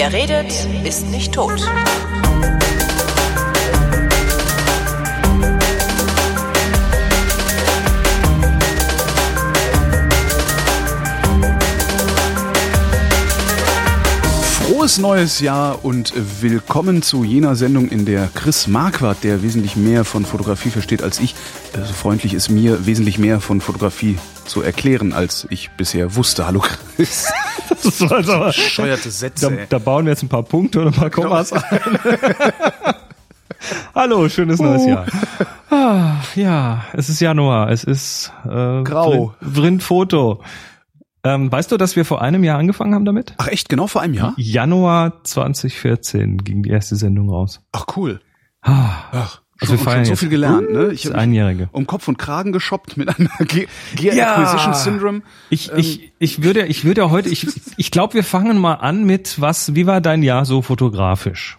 Wer redet, ist nicht tot. Frohes neues Jahr und willkommen zu jener Sendung, in der Chris Marquardt, der wesentlich mehr von Fotografie versteht als ich, so freundlich ist mir, wesentlich mehr von Fotografie zu erklären, als ich bisher wusste. Hallo Chris. Das war jetzt aber, Bescheuerte Sätze. da, da bauen wir jetzt ein paar Punkte und ein paar Kommas ein. Hallo, schönes neues Jahr. Ah, ja, es ist Januar, es ist äh, Grau. Vrindfoto. Ähm, weißt du, dass wir vor einem Jahr angefangen haben damit? Ach echt, genau vor einem Jahr? Januar 2014 ging die erste Sendung raus. Ach cool. Ah, Ach, Also schon, wir feiern schon so viel gelernt, ne? Ich Einjährige. um Kopf und Kragen geshoppt mit einer Gear Ja. Acquisition Syndrome. Ich, Ähm, ich, ich würde, ich würde heute, ich, ich glaube, wir fangen mal an mit was, wie war dein Jahr so fotografisch?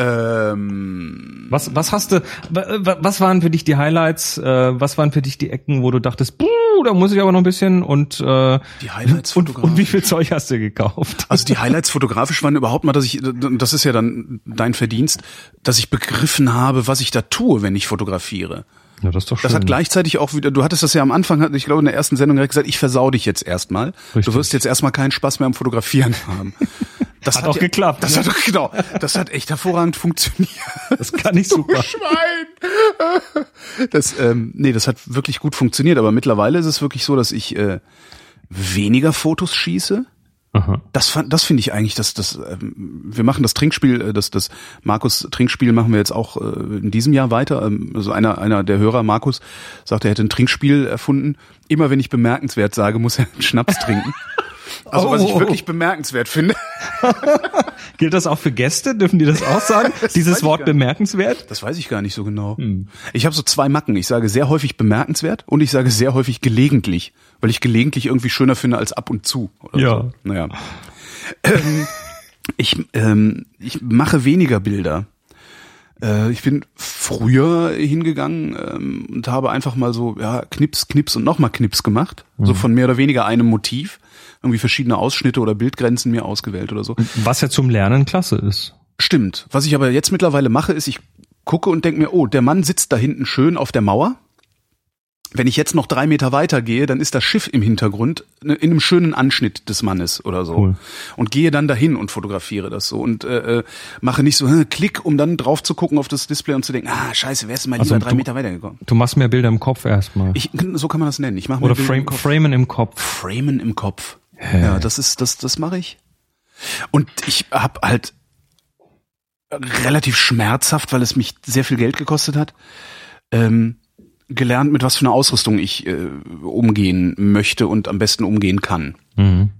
Ähm, Was, was hast du, wa- wa- was waren für dich die Highlights, äh, was waren für dich die Ecken, wo du dachtest, buh, da muss ich aber noch ein bisschen und, äh, die Highlights und, und wie viel Zeug hast du gekauft? Also die Highlights fotografisch waren überhaupt mal, dass ich, das ist ja dann dein Verdienst, dass ich begriffen habe, was ich da tue, wenn ich fotografiere. Ja, das ist doch Das hat gleichzeitig auch wieder, du hattest das ja am Anfang, ich glaube in der ersten Sendung direkt gesagt, ich versau dich jetzt erstmal. Du wirst jetzt erstmal keinen Spaß mehr am Fotografieren haben. Das Hat auch ja, geklappt, Das ne? hat, genau, das hat echt hervorragend funktioniert. Das kann ich super. Schwein! Das, ähm, nee, das hat wirklich gut funktioniert, aber mittlerweile ist es wirklich so, dass ich äh, weniger Fotos schieße. Aha. Das, fand- das finde ich eigentlich, dass das, ähm, wir machen das Trinkspiel, äh, das, das Markus Trinkspiel machen wir jetzt auch äh, in diesem Jahr weiter. Ähm, also einer, einer der Hörer, Markus, sagt, er hätte ein Trinkspiel erfunden. Immer wenn ich bemerkenswert sage, muss er einen Schnaps trinken. Also was ich Oh. wirklich bemerkenswert finde. Gilt das auch für Gäste? Dürfen die das auch sagen? weiß Dieses Wort bemerkenswert? Das weiß ich gar nicht so genau. Ich habe so zwei Macken. Ich sage sehr häufig bemerkenswert und ich sage sehr häufig gelegentlich, weil ich gelegentlich irgendwie schöner finde als ab und zu. Oder Ja. So. Naja. Ähm, ich, ähm, ich mache weniger Bilder. Äh, ich bin früher hingegangen ähm, und habe einfach mal so ja, Knips, Knips und nochmal Knips gemacht. So von mehr oder weniger einem Motiv. Irgendwie verschiedene Ausschnitte oder Bildgrenzen mir ausgewählt oder so. Was ja zum Lernen klasse ist. Stimmt. Was ich aber jetzt mittlerweile mache, ist, ich gucke und denke mir, oh, der Mann sitzt da hinten schön auf der Mauer. Wenn ich jetzt noch drei Meter weiter gehe, dann ist das Schiff im Hintergrund ne, in einem schönen Anschnitt des Mannes oder so. Cool. Und gehe dann dahin und fotografiere das so und äh, äh, mache nicht so hm, Klick, um dann drauf zu gucken auf das Display und zu denken, ah, scheiße, wärst du mal Also lieber drei du- Meter weitergekommen. Du machst mehr Bilder im Kopf erstmal. Ich, so kann man das nennen. Ich mache Oder frame, im framen im Kopf. Framen im Kopf. Ja, das ist, das, das mache ich. Und ich habe halt relativ schmerzhaft, weil es mich sehr viel Geld gekostet hat, ähm, gelernt, mit was für einer Ausrüstung ich äh, umgehen möchte und am besten umgehen kann. Mhm.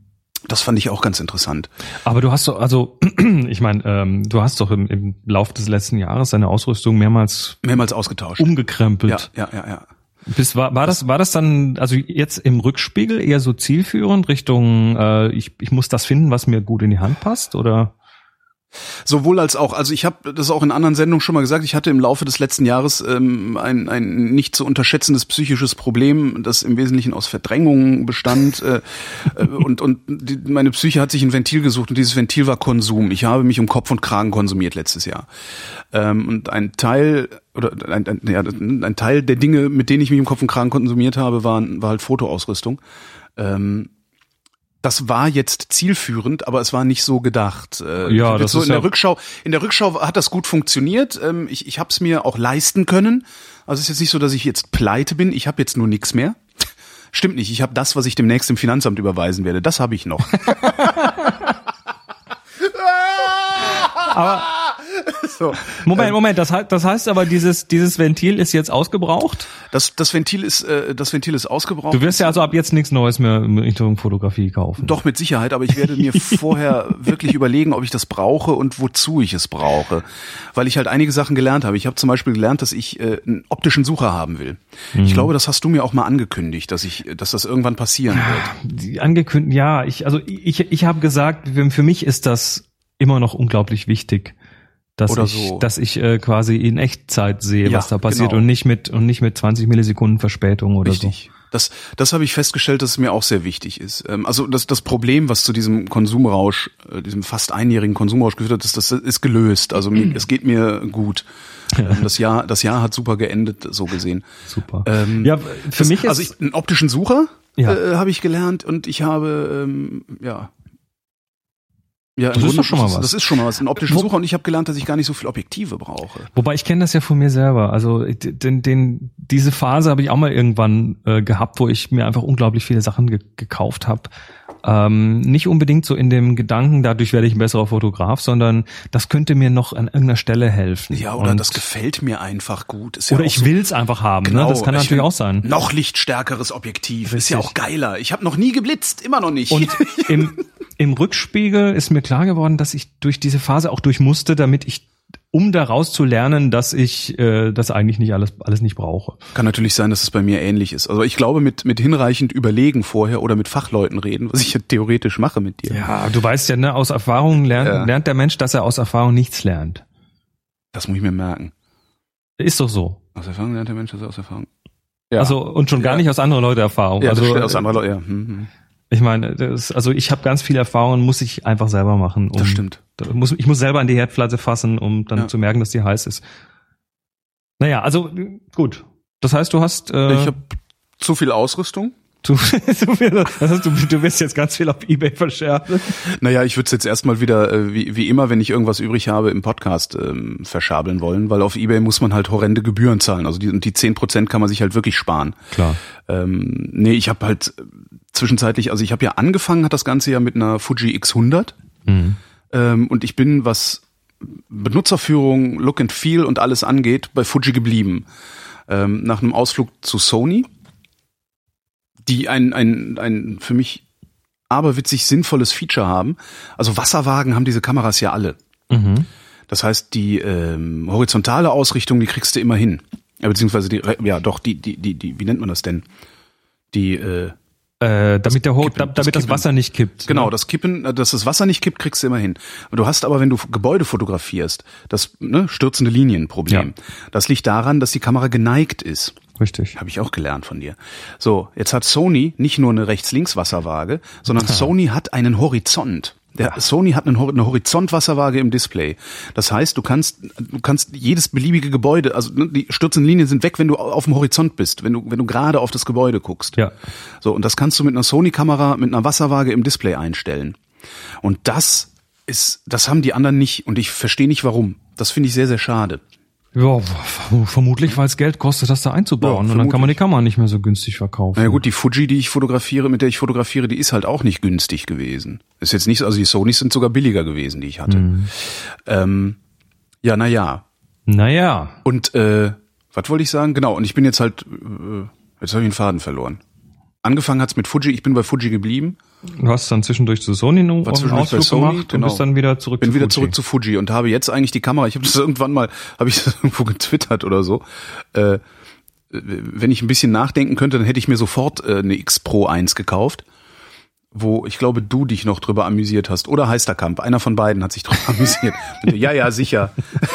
Das fand ich auch ganz interessant. Aber du hast doch, also, ich meine, ähm, du hast doch im, im Lauf des letzten Jahres deine Ausrüstung mehrmals Mehrmals ausgetauscht. umgekrempelt. ja, ja, ja, ja. Bis, war, war das, war das dann, also jetzt im Rückspiegel eher so zielführend Richtung, äh, ich, ich muss das finden, was mir gut in die Hand passt, oder? Sowohl als auch. Also ich habe das auch in anderen Sendungen schon mal gesagt. Ich hatte im Laufe des letzten Jahres ähm, ein, ein nicht zu unterschätzendes psychisches Problem, das im Wesentlichen aus Verdrängung bestand. Äh, äh, und und die, meine Psyche hat sich ein Ventil gesucht und dieses Ventil war Konsum. Ich habe mich um Kopf und Kragen konsumiert letztes Jahr. Ähm, und ein Teil oder ein, ein, ja, ein Teil der Dinge, mit denen ich mich um Kopf und Kragen konsumiert habe, waren, war halt Fotoausrüstung. Ähm, das war jetzt zielführend, aber es war nicht so gedacht. Äh, Ja, das so ist in der ja- Rückschau. In der Rückschau hat das gut funktioniert. Ähm, ich ich habe es mir auch leisten können. Also es ist jetzt nicht so, dass ich jetzt pleite bin. Ich habe jetzt nur nichts mehr. Stimmt nicht. Ich habe das, was ich demnächst im Finanzamt überweisen werde. Das habe ich noch. Aber so. Moment, Moment, das heißt, das heißt aber, dieses, dieses Ventil ist jetzt ausgebraucht? Das das Ventil ist äh, das Ventil ist ausgebraucht. Du wirst ja also ab jetzt nichts Neues mehr in Richtung Fotografie kaufen. Doch, mit Sicherheit, aber ich werde mir vorher wirklich überlegen, ob ich das brauche und wozu ich es brauche. Weil ich halt einige Sachen gelernt habe. Ich habe zum Beispiel gelernt, dass ich äh, einen optischen Sucher haben will. Ich glaube, das hast du mir auch mal angekündigt, dass ich, dass das irgendwann passieren wird. Die angekündigt, ja, ich, also ich, ich habe gesagt, für mich ist das immer noch unglaublich wichtig, dass Oder ich, so. dass ich äh, quasi in Echtzeit sehe, Ja, was da passiert genau. und nicht mit und nicht mit 20 Millisekunden Verspätung oder Richtig. Das, das habe ich festgestellt, dass es mir auch sehr wichtig ist. Ähm, also das, das Problem, was zu diesem Konsumrausch, äh, diesem fast einjährigen Konsumrausch geführt hat, ist, das ist gelöst. Also mir, es geht mir gut. Ähm, Das Jahr, das Jahr hat super geendet, so gesehen. Super. Ähm, ja, für das, mich ist also ich, einen optischen Sucher Ja. äh, habe ich gelernt und ich habe ähm, ja ja, Das ist doch schon mal was. Das ist schon mal was. Ein optischen Wo- Sucher und ich habe gelernt, dass ich gar nicht so viel Objektive brauche. Wobei ich kenne das ja von mir selber. Also den, den, diese Phase habe ich auch mal irgendwann äh, gehabt, wo ich mir einfach unglaublich viele Sachen ge gekauft habe. Ähm, nicht unbedingt so in dem Gedanken, dadurch werde ich ein besserer Fotograf, sondern das könnte mir noch an irgendeiner Stelle helfen. Ja, oder Und- das gefällt mir einfach gut. Ja oder ich so- will's einfach haben. Genau, ne? Das kann ich natürlich auch sein. Noch lichtstärkeres Objektiv. Ist ja Richtig. auch geiler. Ich habe noch nie geblitzt, immer noch nicht. Und im, im Rückspiegel ist mir klar geworden, dass ich durch diese Phase auch durch musste, damit ich, um daraus zu lernen, dass ich äh, das eigentlich nicht alles, alles nicht brauche. Kann natürlich sein, dass es bei mir ähnlich ist. Also ich glaube, mit, mit hinreichend überlegen vorher oder mit Fachleuten reden, was ich ja theoretisch mache mit dir. Ja, du weißt ja, ne, aus Erfahrung lernt, Ja. lernt der Mensch, dass er aus Erfahrung nichts lernt. Das muss ich mir merken. Ist doch so. Aus Erfahrung lernt der Mensch das aus Erfahrung. Ja. Also und schon gar Ja. nicht aus anderer Leute Erfahrung. ja, also aus anderer Leute. Ja. Hm, hm. Ich meine, das, also ich habe ganz viele Erfahrungen, muss ich einfach selber machen. Um, Das stimmt. da muss, ich muss selber an die Herdplatte fassen, um dann Ja. zu merken, dass die heiß ist. Naja, also gut. Das heißt, du hast äh, Ich habe zu viel Ausrüstung. du, du, wirst jetzt ganz viel auf Ebay verscherben. Naja, ich würde es jetzt erstmal wieder, äh, wie, wie immer, wenn ich irgendwas übrig habe, im Podcast ähm, verschabeln wollen, weil auf Ebay muss man halt horrende Gebühren zahlen. Also die, die 10% kann man sich halt wirklich sparen. Klar. Ähm, nee, ich habe halt äh, zwischenzeitlich, also ich habe ja angefangen, hat das Ganze ja mit einer Fuji X100 Mhm. ähm, und ich bin, was Benutzerführung, Look and Feel und alles angeht, bei Fuji geblieben. Ähm, nach einem Ausflug zu Sony, die ein, ein, ein für mich aberwitzig sinnvolles Feature haben. Also Wasserwagen haben diese Kameras ja alle. Mhm. Das heißt, die ähm, horizontale Ausrichtung, die kriegst du immer hin. Ja, beziehungsweise die, ja doch, die, die, die, die, wie nennt man das denn? Die, äh, Äh, damit der Ho Kippen, da, das damit das, Kippen. Wasser nicht kippt. Genau, ne? das Kippen, äh, dass das Wasser nicht kippt, kriegst du immer hin. Du hast aber, wenn du Gebäude fotografierst, das ne, stürzende Linienproblem. Das liegt daran, dass die Kamera geneigt ist. Richtig. Habe ich auch gelernt von dir. So, jetzt hat Sony nicht nur eine Rechts-Links-Wasserwaage, sondern Sony hat einen Horizont. Der Sony hat eine Horizontwasserwaage im Display. Das heißt, du kannst, du kannst jedes beliebige Gebäude, also ne, die stürzenden Linien sind weg, wenn du auf dem Horizont bist, wenn du, wenn du gerade auf das Gebäude guckst. Ja. So, und das kannst du mit einer Sony-Kamera, mit einer Wasserwaage im Display einstellen. Und das ist, das haben die anderen nicht und ich verstehe nicht warum. Das finde ich sehr, sehr schade. Ja, vermutlich, weil es Geld kostet, das da einzubauen. Ja, und dann kann man die. Kamera nicht mehr so günstig verkaufen. Na ja, gut, die Fuji, die ich fotografiere, mit der ich fotografiere, die ist halt auch nicht günstig gewesen. Ist jetzt nicht, so- also die Sonys sind sogar billiger gewesen, die ich hatte. Ähm, ja, na ja. Naja. Und äh, was wollte ich sagen? Genau, und ich bin jetzt halt, äh, jetzt habe ich den Faden verloren. Angefangen hat's mit Fuji, ich bin bei Fuji geblieben, Du hast dann zwischendurch zu Sony noch War bei Ausflug Sony, gemacht genau. und bist dann wieder zurück bin zu wieder Fuji. zurück zu Fuji und habe jetzt eigentlich die Kamera, ich habe das irgendwann mal, habe ich das irgendwo getwittert oder so, äh, wenn ich ein bisschen nachdenken könnte, dann hätte ich mir sofort äh, eine X Pro 1 gekauft, wo ich glaube, du dich noch drüber amüsiert hast. Oder Heisterkamp, einer von beiden hat sich drüber amüsiert. Ja, ja, sicher.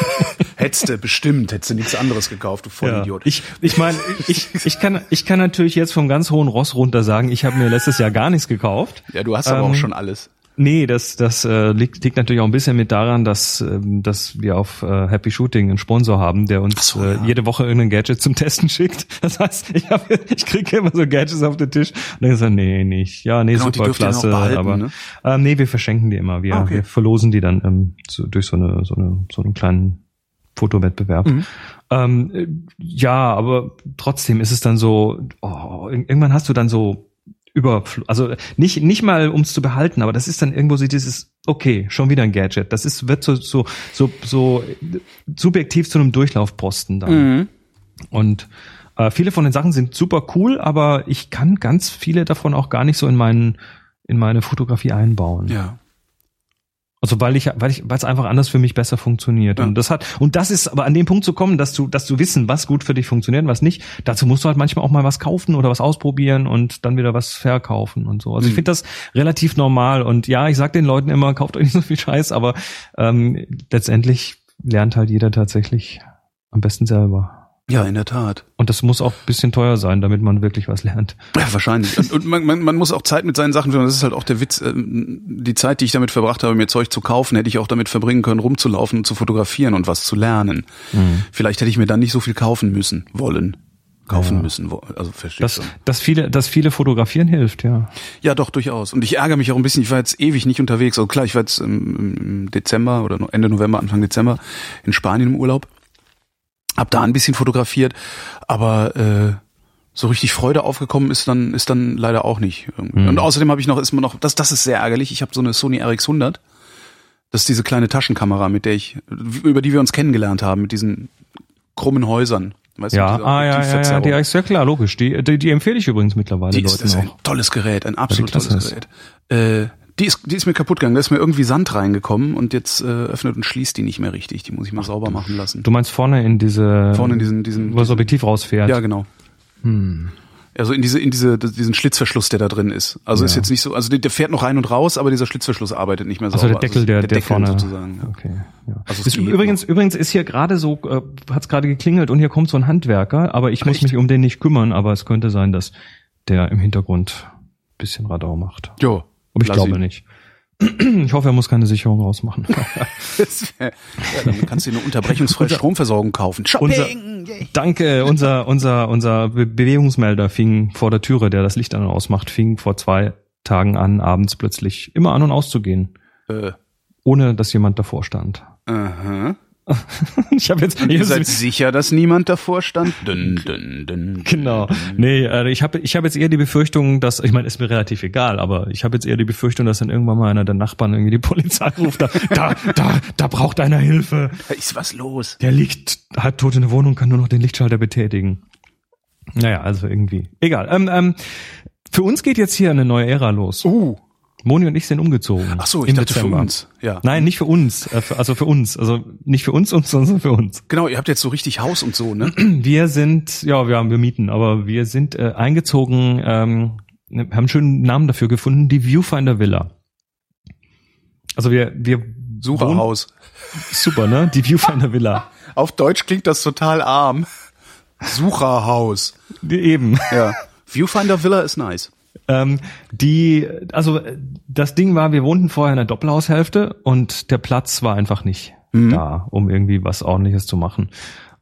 hättest du, bestimmt, hättest du nichts anderes gekauft, du Vollidiot. Ich, ich meine, ich, ich, kann, ich kann natürlich jetzt vom ganz hohen Ross runter sagen, ich habe mir letztes Jahr gar nichts gekauft. ja, du hast aber auch Ähm, schon alles. Nee, das, das äh, liegt, liegt natürlich auch ein bisschen mit daran, dass, ähm, dass wir auf äh, Happy Shooting einen Sponsor haben, der uns so, äh, ja. jede Woche irgendein Gadget zum Testen schickt. Das heißt, ich, hab, ich kriege immer so Gadgets auf den Tisch und dann gesagt, nee, nicht. Ja, nee, Genau, super klasse. behalten, aber ne? ähm, nee, wir verschenken die immer. Wir, Ah, okay. wir verlosen die dann ähm, so, durch so eine, so eine so einen kleinen Fotowettbewerb. Mhm. Ähm, äh, ja, aber trotzdem ist es dann so, oh, ir- irgendwann hast du dann so über, also nicht nicht mal ums zu behalten, aber das ist dann irgendwo so dieses, okay, schon wieder ein Gadget. Das ist wird so so so so subjektiv zu einem Durchlaufposten dann. Mhm. Und äh, viele von den Sachen sind super cool, aber ich kann ganz viele davon auch gar nicht so in meinen in meine Fotografie einbauen. Ja. Also weil ich, weil ich, weil es einfach anders für mich besser funktioniert. Ja. Und das hat, und das ist aber an dem Punkt zu kommen, dass du, dass du wissen, was gut für dich funktioniert und was nicht. Dazu musst du halt manchmal auch mal was kaufen oder was ausprobieren und dann wieder was verkaufen und so. Also ich Mhm. finde das relativ normal. Und ja, ich sag den Leuten immer, kauft euch nicht so viel Scheiß, aber ähm, letztendlich lernt halt jeder tatsächlich am besten selber. Ja, in der Tat. Und das muss auch ein bisschen teuer sein, damit man wirklich was lernt. Ja, wahrscheinlich. Und, und man, man, man muss auch Zeit mit seinen Sachen verbringen. Das ist halt auch der Witz. ähm, Die Zeit, die ich damit verbracht habe, mir Zeug zu kaufen, hätte ich auch damit verbringen können, rumzulaufen und zu fotografieren und was zu lernen. Vielleicht hätte ich mir dann nicht so viel kaufen müssen, wollen. Kaufen Ja. müssen. Also verstehst Das, du? das viele, das viele fotografieren hilft, ja. Ja, doch, durchaus. Und ich ärgere mich auch ein bisschen. Ich war jetzt ewig nicht unterwegs. Also klar, ich war jetzt im, Dezember oder Ende November, Anfang Dezember in Spanien im Urlaub. Hab da ein bisschen fotografiert, aber äh, so richtig Freude aufgekommen ist dann ist dann leider auch nicht. irgendwie. Und außerdem habe ich noch ist mir noch das das ist sehr ärgerlich. Ich habe so eine Sony RX100. Das ist diese kleine Taschenkamera, mit der ich über die wir uns kennengelernt haben, mit diesen krummen Häusern. Weißt du, Ja, dieser ah, ja, ja, ja, die ist ja klar, logisch. Die, die, die empfehle ich übrigens mittlerweile Die ist, Leuten das ist ein auch. tolles Gerät, ein absolut tolles ist. Gerät. Äh, die ist, die ist mir kaputt gegangen. Da ist mir irgendwie Sand reingekommen und jetzt äh, öffnet und schließt die nicht mehr richtig. Die muss ich mal sauber machen lassen. Du meinst vorne in diese, Vorne in diesen, diesen, wo das Objektiv rausfährt. ja genau. Also in diese, in diese, diesen Schlitzverschluss, der da drin ist. Also ist Ja. jetzt nicht so, also der, der fährt noch rein und raus, aber dieser Schlitzverschluss arbeitet nicht mehr Also sauber. der Deckel, der, der, Deckel vorne. sozusagen. Ja. Okay, ja. Also ist übrigens, übrigens ist hier gerade so, äh, hat's gerade geklingelt und hier kommt so ein Handwerker, aber ich muss Echt? mich um den nicht kümmern, aber es könnte sein, dass der im Hintergrund ein bisschen Radau macht. Jo. Aber ich lass glaube ihn. nicht. Ich hoffe, er muss keine Sicherung rausmachen. Ja, dann kannst du dir eine unterbrechungsfreie Stromversorgung kaufen. unser, Shopping! Yay. danke, unser, unser, unser Be Bewegungsmelder fing vor der Türe, der das Licht an und ausmacht, fing vor zwei Tagen an, abends plötzlich immer an und auszugehen, Äh, ohne dass jemand davor stand. aha. Ich habe jetzt, Ihr seid sicher, dass niemand davor stand? Dün, dün, dün, Genau. Nee, äh, ich habe ich hab jetzt eher die Befürchtung, dass, ich meine, ist mir relativ egal, aber ich habe jetzt eher die Befürchtung, dass dann irgendwann mal einer der Nachbarn irgendwie die Polizei ruft, da, da, da, da braucht einer Hilfe. Da ist was los. Der liegt halbtot in der Wohnung, kann nur noch den Lichtschalter betätigen. Naja, also irgendwie. Egal. Ähm, ähm, für uns geht jetzt hier eine neue Ära los. Uh. Moni und ich sind umgezogen. Ach so, ich dachte Dezember. für uns. Ja. Nein, nicht für uns. Äh, also für uns. Also nicht für uns, sondern für uns. Genau, ihr habt jetzt so richtig Haus und so, ne? Wir sind, ja, wir haben wir mieten, aber wir sind äh, eingezogen, ähm, wir haben einen schönen Namen dafür gefunden, die Viewfinder Villa. Also wir, wir Sucherhaus. super, ne? Die Viewfinder Villa. Auf Deutsch klingt das total arm. Sucherhaus. Die, eben. Ja. Viewfinder Villa ist nice. Ähm, die, also äh, das Ding war, wir wohnten vorher in der Doppelhaushälfte und der Platz war einfach nicht da, um irgendwie was ordentliches zu machen.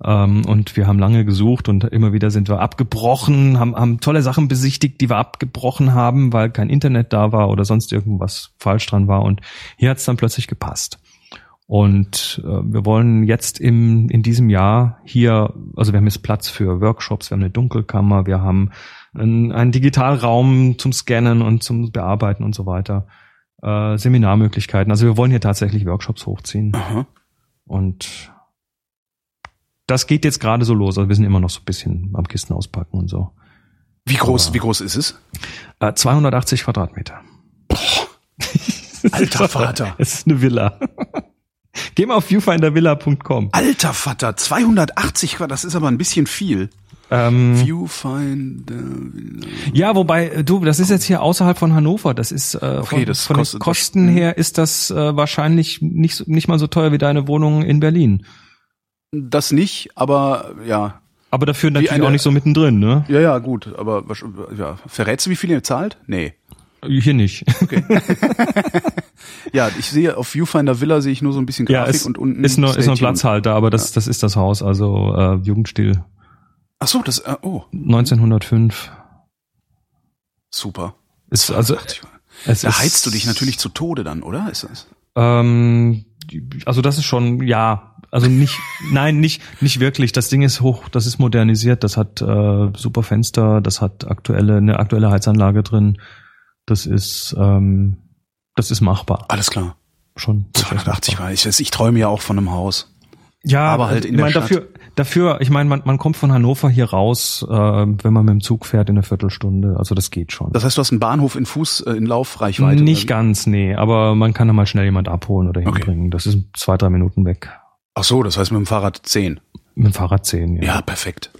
Ähm, und wir haben lange gesucht und immer wieder sind wir abgebrochen, haben, haben tolle Sachen besichtigt, die wir abgebrochen haben, weil kein Internet da war oder sonst irgendwas falsch dran war. Und hier hat es dann plötzlich gepasst. Und äh, wir wollen jetzt im, in diesem Jahr hier, also wir haben jetzt Platz für Workshops, wir haben eine Dunkelkammer, wir haben einen, einen Digitalraum zum Scannen und zum Bearbeiten und so weiter, äh, Seminarmöglichkeiten. Also wir wollen hier tatsächlich Workshops hochziehen. Aha. Und das geht jetzt gerade so los. Also wir sind immer noch so ein bisschen am Kisten auspacken und so. Wie groß, Aber- wie groß ist es? Äh, 280 Quadratmeter. Alter Vater. Es ist eine Villa. Geh mal auf viewfindervilla.com. Alter Vater, 280 Quadrat, das ist aber ein bisschen viel. Hm. Ähm, Viewfinder Villa. Ja, wobei, äh, du, das ist jetzt hier außerhalb von Hannover. Das ist äh, Okay, von, das von kostet- den Kosten das- her ist das äh, wahrscheinlich nicht, nicht mal so teuer wie deine Wohnung in Berlin. Das nicht, aber ja. Aber dafür natürlich eine- auch nicht so mittendrin, ne? Ja, ja, gut, aber ja. verrätst du, wie viel ihr zahlt? Nee. Hier nicht. Ja, ich sehe auf Viewfinder Villa sehe ich nur so ein bisschen ja, Grafik es und unten ist nur, ist nur ein tuned. Platzhalter, aber das, das ist das Haus, also äh, Jugendstil Ach so, das äh, oh, 1905. super. Ist also 280. es Da heizt du dich natürlich zu Tode dann, oder? Ist das? Ähm, also das ist schon, ja, also nicht, nein, nicht, nicht wirklich. Das Ding ist hoch, das ist modernisiert, das hat äh, super Fenster, das hat aktuelle, eine aktuelle Heizanlage drin. Das ist, ähm, das ist machbar. Alles klar. Schon. durchaus 280 machbar. war ich. Ich träume ja auch von einem Haus. Ja, aber halt in ich der mein, Stadt. dafür, dafür, ich meine, man, man kommt von Hannover hier raus, äh, wenn man mit dem Zug fährt in einer Viertelstunde. Also das geht schon. Das heißt, du hast einen Bahnhof in Fuß, äh, in Laufreichweite. Nicht ganz, nee, aber man kann da mal schnell jemand abholen oder Okay. hinbringen. Das ist zwei, drei Minuten weg. Ach so, das heißt mit dem Fahrrad 10. Mit dem Fahrrad zehn, Ja, perfekt.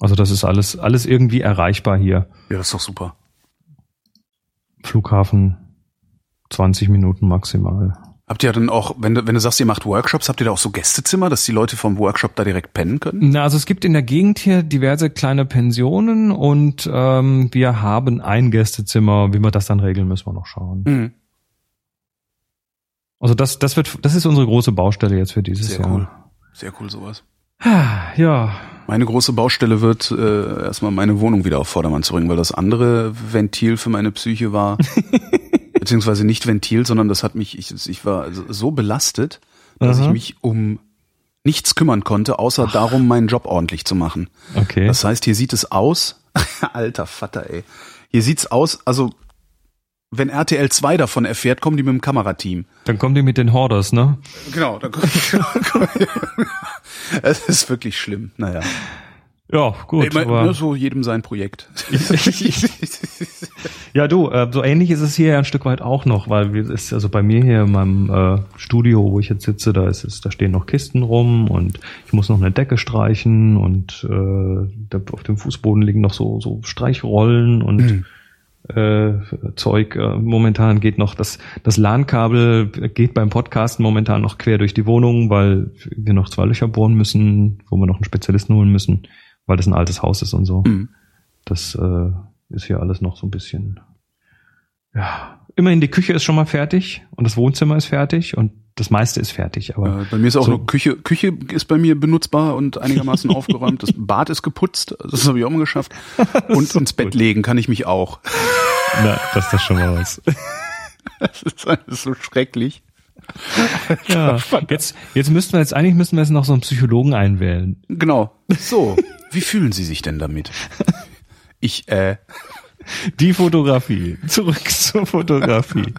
Also das ist alles, alles irgendwie erreichbar hier. Ja, das ist doch super. Flughafen 20 Minuten maximal. Habt ihr dann auch, wenn du, wenn du sagst, ihr macht Workshops, habt ihr da auch so Gästezimmer, dass die Leute vom Workshop da direkt pennen können? Na, also es gibt in der Gegend hier diverse kleine Pensionen und ähm, wir haben ein Gästezimmer. Wie wir das dann regeln, müssen wir noch schauen. Mhm. Also das, das wird, das ist unsere große Baustelle jetzt für dieses Sehr Jahr. cool. Sehr cool sowas. Ja, Meine große Baustelle wird äh, erstmal meine Wohnung wieder auf Vordermann zu bringen, weil das andere Ventil für meine Psyche war, beziehungsweise nicht Ventil, sondern das hat mich, ich, ich war so belastet, dass Aha. ich mich um nichts kümmern konnte, außer darum, meinen Job ordentlich zu machen. okay. Das heißt, hier sieht es aus, alter Vater, ey. Hier sieht's aus, also wenn RTL 2 davon erfährt, kommen die mit dem Kamerateam. Dann kommen die mit den Hoarders, ne? Genau, dann Es ist wirklich schlimm. Naja. Ja, gut. Mein, aber so jedem sein Projekt. ja, du, äh, so ähnlich ist es hier ja ein Stück weit auch noch, weil wir ist also bei mir hier in meinem äh, Studio, wo ich jetzt sitze, da ist es, da stehen noch Kisten rum und ich muss noch eine Decke streichen und äh, da auf dem Fußboden liegen noch so so Streichrollen und Mhm. äh, Zeug. Äh, momentan geht noch das das LAN-Kabel geht beim Podcasten momentan noch quer durch die Wohnung, weil wir noch zwei Löcher bohren müssen, wo wir noch einen Spezialisten holen müssen, weil das ein altes Haus ist und so. Mhm. Das äh, ist hier alles noch so ein bisschen. Ja, immerhin die Küche ist schon mal fertig und das Wohnzimmer ist fertig und das meiste ist fertig. Aber Äh, bei mir ist auch So. nur Küche, Küche ist bei mir benutzbar und einigermaßen aufgeräumt. Das Bad ist geputzt, also das habe ich auch mal geschafft. Und ins Bett legen kann ich mich auch. na, das ist das schon mal was. Das ist alles so schrecklich. ja, jetzt, jetzt müssten wir jetzt eigentlich müssen wir jetzt noch so einen Psychologen einwählen. Genau. So, wie fühlen Sie sich denn damit? Ich, äh, Die Fotografie. Zurück zur Fotografie.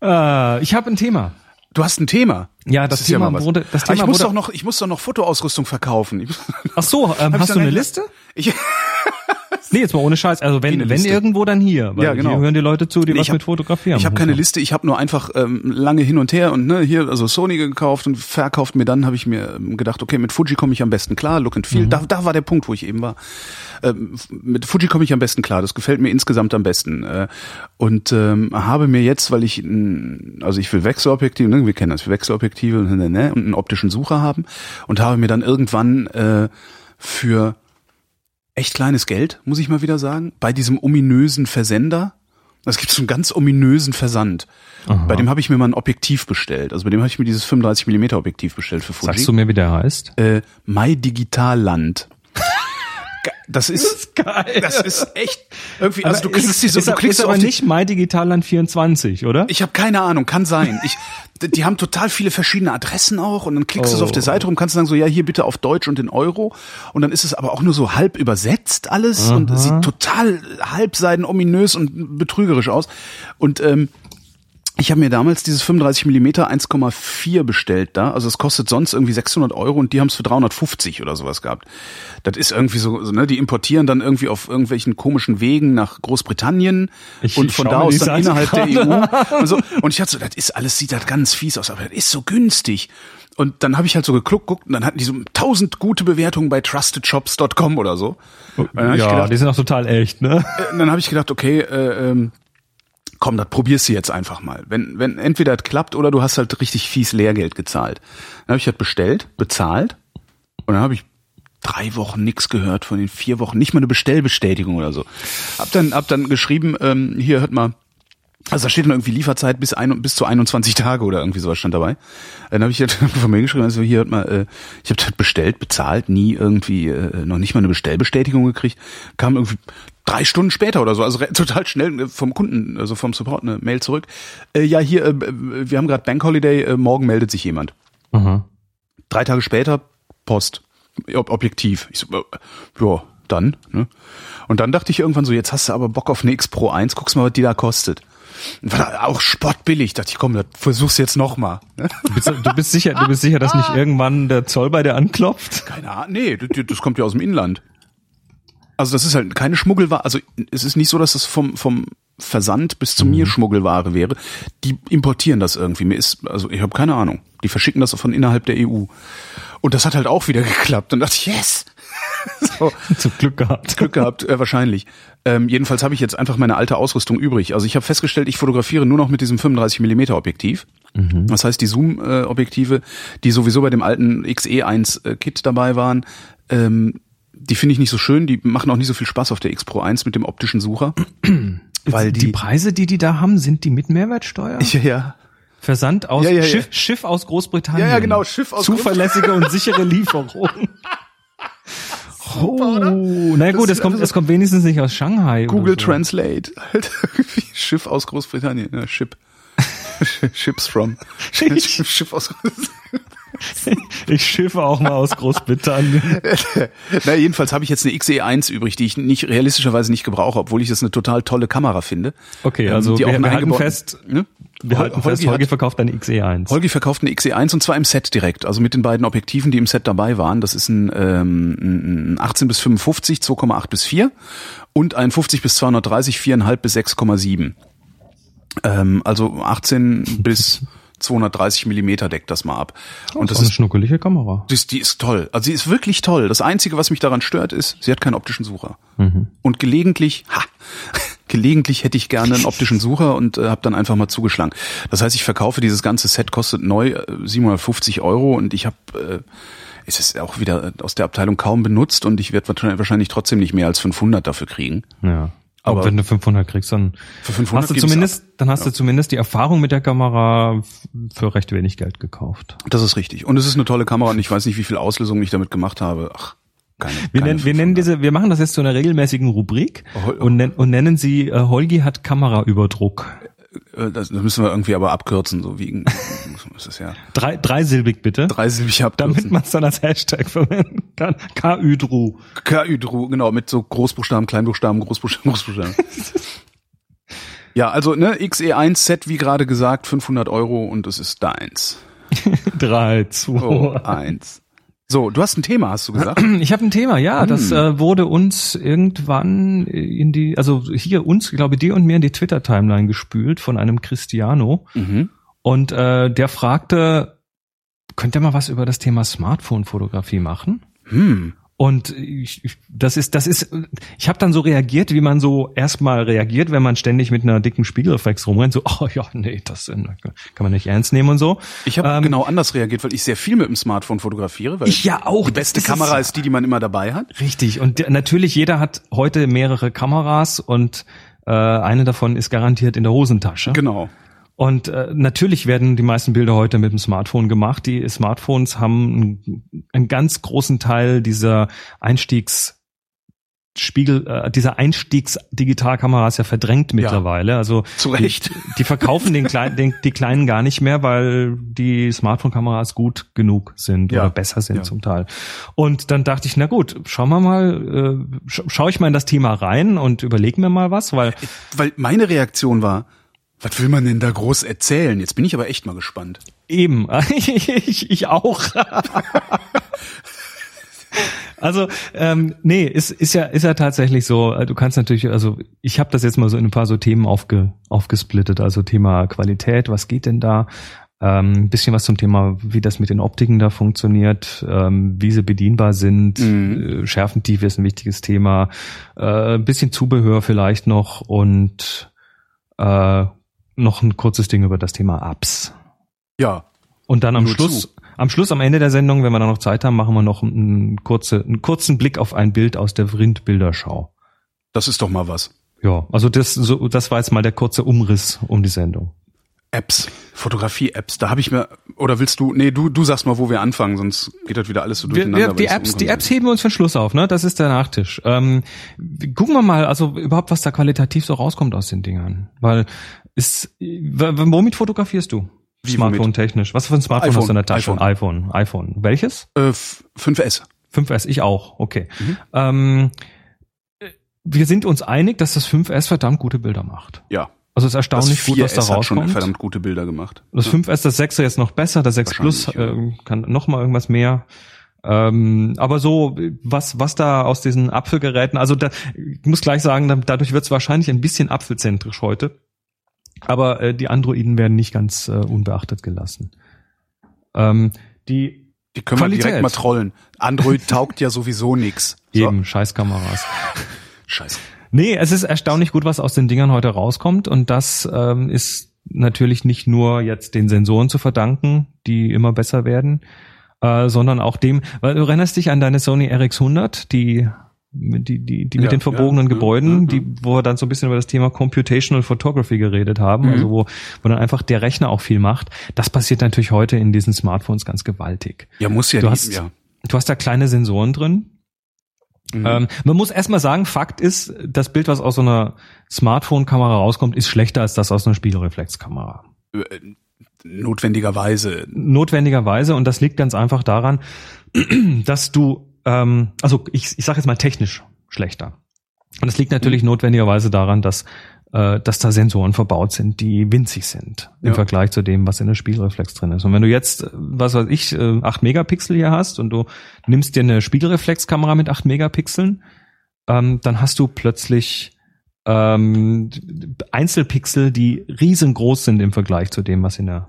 äh, ich habe ein Thema. du hast ein Thema. Ja, das ist Thema was. wurde- das Ah, ich Thema muss wurde- doch noch, ich muss doch noch Fotoausrüstung verkaufen. Ich, Ach so, ähm, ich hast du eine Liste? ich, Nee, jetzt mal ohne Scheiß. Also wenn, wenn irgendwo, dann hier. Weil Ja, genau. hier hören die Leute zu, die Nee, was ich hab- mit Fotografieren Ich habe keine. Liste, ich habe nur einfach ähm, lange hin und her und ne, hier also Sony gekauft und verkauft mir dann, habe ich mir ähm, gedacht, okay, mit Fuji komme ich am besten klar, Look and Feel, Mhm. da, da war der Punkt, wo ich eben war. Ähm, mit Fuji komme ich am besten klar, das gefällt mir insgesamt am besten. Äh, und ähm, habe mir jetzt, weil ich, also ich will Wechselobjektive, ne, wir kennen das, Wechselobjektive ne, ne, und einen optischen Sucher haben und habe mir dann irgendwann äh, für echt kleines Geld, muss ich mal wieder sagen, bei diesem ominösen Versender. Es gibt so einen ganz ominösen Versand. Aha. Bei dem habe ich mir mal ein Objektiv bestellt. Also bei dem habe ich mir dieses 35 mm Objektiv bestellt für Fuji. Sagst du mir, wie der heißt? äh, My Digitalland. Das ist, geil. das ist echt irgendwie. Also Aber du klickst ist, ist, du ist klickst aber nicht MyDigitalland 24, oder? Ich habe keine Ahnung, kann sein. Ich, die haben total viele verschiedene Adressen auch und dann klickst du so auf der Oh. Seite rum, kannst sagen so, ja, hier bitte auf Deutsch und in Euro und dann ist es aber auch nur so halb übersetzt alles und es sieht total halbseiden ominös und betrügerisch aus und ähm, ich habe mir damals dieses 35 mm 1,4 bestellt da. Also es kostet sonst irgendwie 600 Euro und die haben es für 350 oder sowas gehabt. Das ist irgendwie so, so ne, die importieren dann irgendwie auf irgendwelchen komischen Wegen nach Großbritannien Ich- und von da aus dann Seite innerhalb der EU. Und, so. und ich hatte so, das ist alles, sieht das ganz fies aus, aber das ist so günstig. Und dann habe ich halt so geguckt, guckt, und dann hatten die so tausend gute Bewertungen bei trustedshops.com oder so. Ja, gedacht, die sind auch total echt, ne? äh, dann habe ich gedacht, okay, äh, ähm, komm, das probierst du jetzt einfach mal. Wenn, wenn entweder das klappt oder du hast halt richtig fies Lehrgeld gezahlt. Dann habe ich das bestellt, bezahlt und dann habe ich drei Wochen nichts gehört von den vier Wochen, nicht mal eine Bestellbestätigung oder so. Hab dann, hab dann geschrieben, ähm, hier hört mal, also da steht dann irgendwie Lieferzeit bis, ein, bis zu 21 Tage oder irgendwie sowas stand dabei. Dann habe ich halt von mir geschrieben, also hier hört mal, äh, ich habe das bestellt, bezahlt, nie irgendwie, äh, noch nicht mal eine Bestellbestätigung gekriegt. Kam irgendwie drei Stunden später oder so, also total schnell äh, vom Kunden, also vom Support eine Mail zurück. Äh, ja, hier, äh, wir haben gerade Bank Holiday, äh, morgen meldet sich jemand. Aha. Drei Tage später Post, Ob Objektiv. Ich so, äh, ja, dann. Ne? Und dann dachte ich irgendwann so, jetzt hast du aber Bock auf eine X Pro 1, guckst mal, was die da kostet. Und war da auch spottbillig. Dachte ich, komm, das versuch's jetzt noch mal. Ne? Du bist, du bist sicher, du bist sicher, dass nicht irgendwann der Zoll bei dir anklopft? Keine Ahnung. Nee, das, das kommt ja aus dem Inland. Also das ist halt keine Schmuggelware. Also es ist nicht so, dass es vom, vom Versand bis zu mir Schmuggelware wäre. Die importieren das irgendwie. Mir ist, also ich habe keine Ahnung. Die verschicken das von innerhalb der EU. Und das hat halt auch wieder geklappt. Und dachte ich, yes! so. Zum Glück gehabt. Glück gehabt, äh, wahrscheinlich. Ähm, jedenfalls habe ich jetzt einfach meine alte Ausrüstung übrig. Also ich habe festgestellt, ich fotografiere nur noch mit diesem 35 mm Objektiv. Das heißt, die Zoom-Objektive, die sowieso bei dem alten XE1 äh, Kit dabei waren, ähm, die finde ich nicht so schön. Die machen auch nicht so viel Spaß auf der X Pro 1 mit dem optischen Sucher. weil die, die, Preise, die die da haben, sind die mit Mehrwertsteuer? ja, ja. Versand aus Ja, ja, ja. Schiff, Schiff aus Großbritannien. Ja, ja, genau, Schiff aus Zuverlässige und sichere Lieferung. oh, na gut, Das es kommt, also- es kommt wenigstens nicht aus Shanghai. Google oder so. Translate. Halt, Schiff aus Großbritannien. Ja, Ship. Ships from. Schiff aus Ich schiffe auch mal aus Großbritannien. Na, jedenfalls habe ich jetzt eine XE1 übrig, die ich nicht realistischerweise nicht gebrauche, obwohl ich das eine total tolle Kamera finde. Okay, Ähm, also die auch wir, einen wir halten fest, Ne? wir halten Holgi fest, Holgi hat- verkauft eine XE1. Holgi verkauft eine XE1 und zwar im Set direkt, also mit den beiden Objektiven, die im Set dabei waren. Das ist ein, ähm, ein 18 bis 55, 2,8 bis 4 und ein 50 bis 230, 4,5 bis 6,7. Ähm, also 18 bis 230 Millimeter deckt das mal ab. Und das eine ist schnuckelige Kamera. die ist, die ist toll. Also sie ist wirklich toll. Das Einzige, was mich daran stört, ist, sie hat keinen optischen Sucher. Mhm. Und gelegentlich, ha, gelegentlich hätte ich gerne einen optischen Sucher und äh, habe dann einfach mal zugeschlagen. Das heißt, ich verkaufe dieses ganze Set, kostet neu äh, 750 Euro und ich habe, äh, es ist auch wieder aus der Abteilung kaum benutzt und ich werde wahrscheinlich trotzdem nicht mehr als 500 dafür kriegen. Ja. Aber Aber- wenn du 500 kriegst, dann Für 500 hast du zumindest, dann hast du zumindest die Erfahrung mit der Kamera für recht wenig Geld gekauft. Das ist richtig. Und es ist eine tolle Kamera und ich weiß nicht, wie viel Auslösung ich damit gemacht habe. Ach, keine, Wir keine nennen, wir nennen 500. diese, wir machen das jetzt zu einer regelmäßigen Rubrik Oh, oh. und, nen, und nennen sie äh, Holgi hat Kameraüberdruck. Äh, Das, müssen wir irgendwie aber abkürzen, so wie ist das ja Drei, dreisilbig bitte, dreisilbig damit abkürzen. man es dann als Hashtag verwenden kann. KÜdru. KÜ-Dru, genau, mit so Großbuchstaben, Kleinbuchstaben, Großbuchstaben, Großbuchstaben. ja, also ne, XE1 Set, wie gerade gesagt, 500 Euro und es ist deins. Drei, zwei. Oh, eins. So, du hast ein Thema, hast du gesagt? Ich habe ein Thema, ja. Das Hm. äh, wurde uns irgendwann in die, also hier uns, ich glaube dir und mir in die Twitter-Timeline gespült von einem Cristiano. mhm. Und äh, der fragte, könnt ihr mal was über das Thema Smartphone-Fotografie machen? Hm. Und ich, ich, das ist, das ist, ich habe dann so reagiert, wie man so erstmal reagiert, wenn man ständig mit einer dicken Spiegelreflex rumrennt, so, oh ja, nee, das äh, kann man nicht ernst nehmen und so. Ich habe Ähm, genau anders reagiert, weil ich sehr viel mit dem Smartphone fotografiere, weil Ich ja auch, die beste ist Kamera ist die, die man immer dabei hat. Richtig. Und der, natürlich, jeder hat heute mehrere Kameras und äh, eine davon ist garantiert in der Hosentasche. Genau. Und äh, natürlich werden die meisten Bilder heute mit dem Smartphone gemacht. Die Smartphones haben einen, einen ganz großen Teil dieser Einstiegs Spiegel, äh, dieser Einstiegs-Digitalkameras ja verdrängt mittlerweile. Also Zu Recht. Die, die verkaufen den kleinen, den, die kleinen gar nicht mehr, weil die Smartphone-Kameras gut genug sind Ja. oder besser sind Ja. zum Teil. Und dann dachte ich, na gut, schauen wir mal, äh, sch schaue ich mal in das Thema rein und überlege mir mal was, weil Weil meine Reaktion war, was will man denn da groß erzählen? Jetzt bin ich aber echt mal gespannt. Eben, ich, ich auch. Also, ähm, nee, ist, ist ja ist ja tatsächlich so. Du kannst natürlich, also ich habe das jetzt mal so in ein paar so Themen aufge, aufgesplittet. Also Thema Qualität, was geht denn da? Ähm, ein bisschen was zum Thema, wie das mit den Optiken da funktioniert, ähm, wie sie bedienbar sind. Mhm. Äh, Schärfentiefe ist ein wichtiges Thema. Äh, ein bisschen Zubehör vielleicht noch und äh, noch ein kurzes Ding über das Thema Apps. Ja, Und dann am Schluss, zu. am Schluss, am Ende der Sendung, wenn wir da noch Zeit haben, machen wir noch einen, kurze, einen kurzen Blick auf ein Bild aus der Vrind-Bilderschau. das ist doch mal was. Ja, also das, so, das war jetzt mal der kurze Umriss um die Sendung. Apps, Fotografie-Apps, da habe ich mir, oder willst du, nee, du, du sagst mal, wo wir anfangen, sonst geht das wieder alles so durcheinander. wir, die so Apps, die Apps heben wir uns für den Schluss auf, ne? Das ist der Nachtisch. Ähm, gucken wir mal, also überhaupt, was da qualitativ so rauskommt aus den Dingern. Weil ist, womit fotografierst du? Wie, Smartphone technisch. Was für ein Smartphone iPhone, hast du in der Tasche? iPhone. iPhone. iPhone. Welches? Äh, f- 5S. 5S, ich auch, okay. Mhm. Ähm, wir sind uns einig, dass das 5S verdammt gute Bilder macht. Ja. Also es ist Das erstaunlich gut, was da 4S hat schon rauskommt. verdammt gute Bilder gemacht. Das 5S, das 6er jetzt noch besser, das 6 Plus äh, kann noch mal irgendwas mehr. Ähm, aber so, was, was da aus diesen Apfelgeräten, also da, ich muss gleich sagen, da, dadurch wird es wahrscheinlich ein bisschen apfelzentrisch heute. Aber äh, die Androiden werden nicht ganz äh, unbeachtet gelassen. Ähm, die Die können Qualität. wir direkt mal trollen. Android taugt ja sowieso nix. So. Eben, Scheißkameras. Scheiße. Nee, es ist erstaunlich gut, was aus den Dingern heute rauskommt. Und das ähm, ist natürlich nicht nur jetzt den Sensoren zu verdanken, die immer besser werden, äh, sondern auch dem, weil du erinnerst dich an deine Sony RX100, die die, die, die mit Ja, den verbogenen ja, Gebäuden, ja, die, wo wir dann so ein bisschen über das Thema Computational Photography geredet haben, Mhm. also wo, wo dann einfach der Rechner auch viel macht. Das passiert natürlich heute in diesen Smartphones ganz gewaltig. Ja, muss ja Du hast, ja. du hast da kleine Sensoren drin, Mhm. ähm, man muss erstmal sagen, Fakt ist, das Bild, was aus so einer Smartphone-Kamera rauskommt, ist schlechter als das aus einer Spiegelreflexkamera. Äh, Notwendigerweise. Notwendigerweise, und das liegt ganz einfach daran, dass du, ähm, also ich, ich sage jetzt mal technisch schlechter. Und das liegt natürlich notwendigerweise daran, dass, äh, dass da Sensoren verbaut sind, die winzig sind im Ja. Vergleich zu dem, was in der Spiegelreflex drin ist. Und wenn du jetzt, äh, was weiß ich, äh, 8 Megapixel hier hast und du nimmst dir eine Spiegelreflexkamera mit 8 Megapixeln, ähm, dann hast du plötzlich ähm, Einzelpixel, die riesengroß sind im Vergleich zu dem, was in der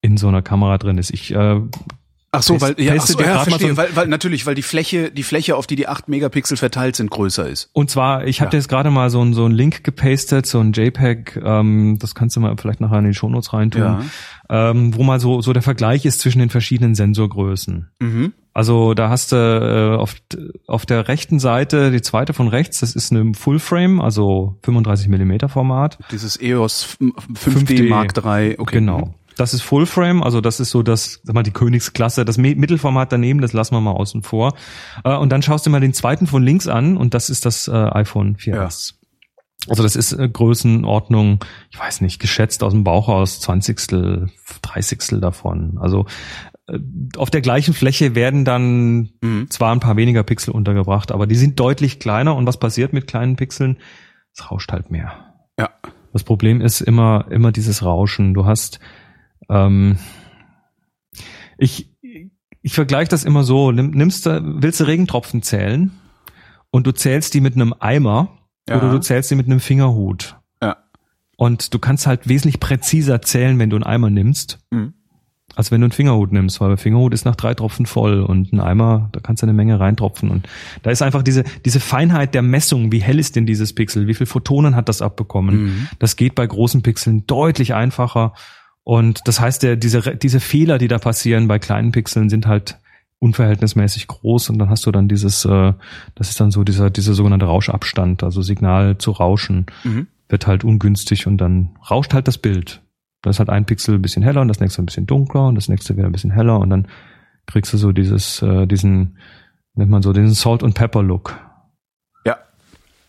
in so einer Kamera drin ist. Ich äh, Ach so, weil ja, ach so, ja verstehe, so weil, weil natürlich, weil die Fläche, die Fläche, auf die die 8 Megapixel verteilt sind, größer ist. Und zwar, ich habe Ja. dir jetzt gerade mal so ein so ein Link gepastet, so ein JPEG, ähm, das kannst du mal vielleicht nachher in die Shownotes reintun, Ja. ähm, wo mal so so der Vergleich ist zwischen den verschiedenen Sensorgrößen. Mhm. Also da hast du äh, auf, auf der rechten Seite, die zweite von rechts, das ist eine Full Frame, also 35 Millimeter Format. Dieses EOS 5D, 5D. Mark III, okay. Genau. Das ist Full Frame, also das ist so das, sag mal, die Königsklasse, das Mi- Mittelformat daneben, das lassen wir mal außen vor. Äh, und dann schaust du mal den zweiten von links an und das ist das äh, iPhone 4S. Also das ist äh, Größenordnung, ich weiß nicht, geschätzt aus dem Bauch aus 20. 30. davon. Also äh, auf der gleichen Fläche werden dann Mhm. zwar ein paar weniger Pixel untergebracht, aber die sind deutlich kleiner und was passiert mit kleinen Pixeln? Es rauscht halt mehr. Ja. Das Problem ist immer, immer dieses Rauschen. Du hast, ähm, ich, ich vergleiche das immer so, nimm, nimmst du, willst du Regentropfen zählen und du zählst die mit einem Eimer Ja. oder du zählst die mit einem Fingerhut. Ja. Und du kannst halt wesentlich präziser zählen, wenn du einen Eimer nimmst, Mhm. als wenn du einen Fingerhut nimmst, weil der Fingerhut ist nach drei Tropfen voll und ein Eimer, da kannst du eine Menge reintropfen. Und da ist einfach diese, diese Feinheit der Messung, wie hell ist denn dieses Pixel, wie viel Photonen hat das abbekommen. Mhm. Das geht bei großen Pixeln deutlich einfacher. Und das heißt, der, diese, diese Fehler, die da passieren bei kleinen Pixeln, sind halt unverhältnismäßig groß und dann hast du dann dieses, äh, das ist dann so dieser, dieser sogenannte Rauschabstand, also Signal zu Rauschen Mhm. wird halt ungünstig und dann rauscht halt das Bild. Da ist halt ein Pixel ein bisschen heller und das nächste ein bisschen dunkler und das nächste wieder ein bisschen heller und dann kriegst du so dieses, äh, diesen, nennt man so, diesen Salt and Pepper Look. Ja.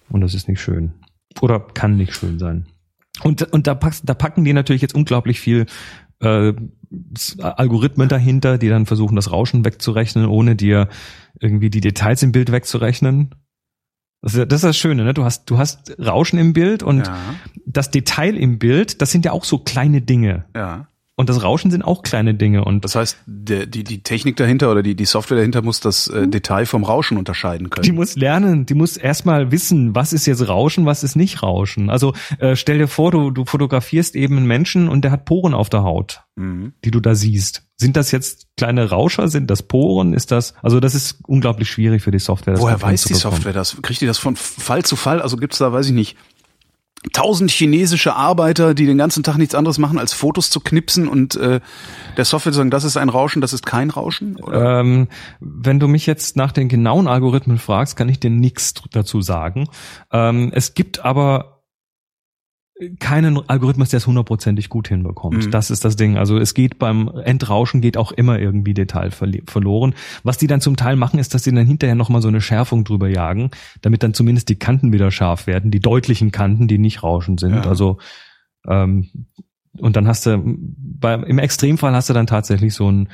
Und das ist nicht schön. Oder kann nicht schön sein. Und, und da, packst, da packen die natürlich jetzt unglaublich viel äh, Algorithmen dahinter, die dann versuchen, das Rauschen wegzurechnen, ohne dir irgendwie die Details im Bild wegzurechnen. Das ist, das ist das Schöne, ne? Du hast, du hast Rauschen im Bild und Ja. das Detail im Bild, das sind ja auch so kleine Dinge. Ja. Und das Rauschen sind auch kleine Dinge. Und Das heißt, der, die, die Technik dahinter oder die, die Software dahinter muss das äh, Detail vom Rauschen unterscheiden können. die muss lernen, die muss erstmal wissen, was ist jetzt Rauschen, was ist nicht Rauschen. Also äh, stell dir vor, du, du fotografierst eben einen Menschen und der hat Poren auf der Haut, Mhm. die du da siehst. Sind das jetzt kleine Rauscher? Sind das Poren? Ist das, also das ist unglaublich schwierig für die Software. Das Woher weiß die. Software das? Kriegt die das von Fall zu Fall? Also gibt's da, weiß ich nicht, tausend chinesische Arbeiter, die den ganzen Tag nichts anderes machen, als Fotos zu knipsen und äh, der Software zu sagen, das ist ein Rauschen, das ist kein Rauschen? Ähm, wenn du mich jetzt nach den genauen Algorithmen fragst, kann ich dir nichts dazu sagen. Ähm, es gibt aber keinen Algorithmus, der es hundertprozentig gut hinbekommt. Mhm. Das ist das Ding. Also es geht beim Entrauschen geht auch immer irgendwie Detail verloren. Was die dann zum Teil machen, ist, dass sie dann hinterher nochmal so eine Schärfung drüber jagen, damit dann zumindest die Kanten wieder scharf werden, die deutlichen Kanten, die nicht rauschen sind. Ja. Also ähm, und dann hast du beim, im Extremfall hast du dann tatsächlich so ein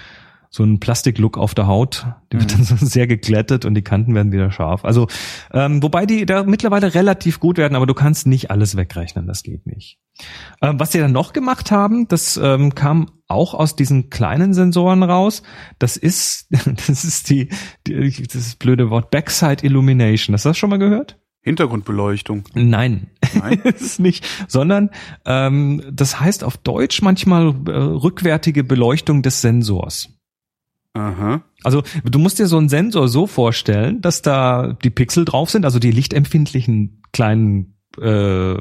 so ein Plastiklook auf der Haut, die wird Mhm. dann so sehr geglättet und die Kanten werden wieder scharf. Also ähm, wobei die da mittlerweile relativ gut werden, aber du kannst nicht alles wegrechnen, das geht nicht. Ähm, was die dann noch gemacht haben, das ähm, kam auch aus diesen kleinen Sensoren raus. Das ist das ist die, die das blöde Wort Backside Illumination. Hast du das schon mal gehört? Hintergrundbeleuchtung. Nein, Nein? das ist nicht, sondern ähm, das heißt auf Deutsch manchmal äh, rückwärtige Beleuchtung des Sensors. Aha. Also du musst dir so einen Sensor so vorstellen, dass da die Pixel drauf sind, also die lichtempfindlichen kleinen äh,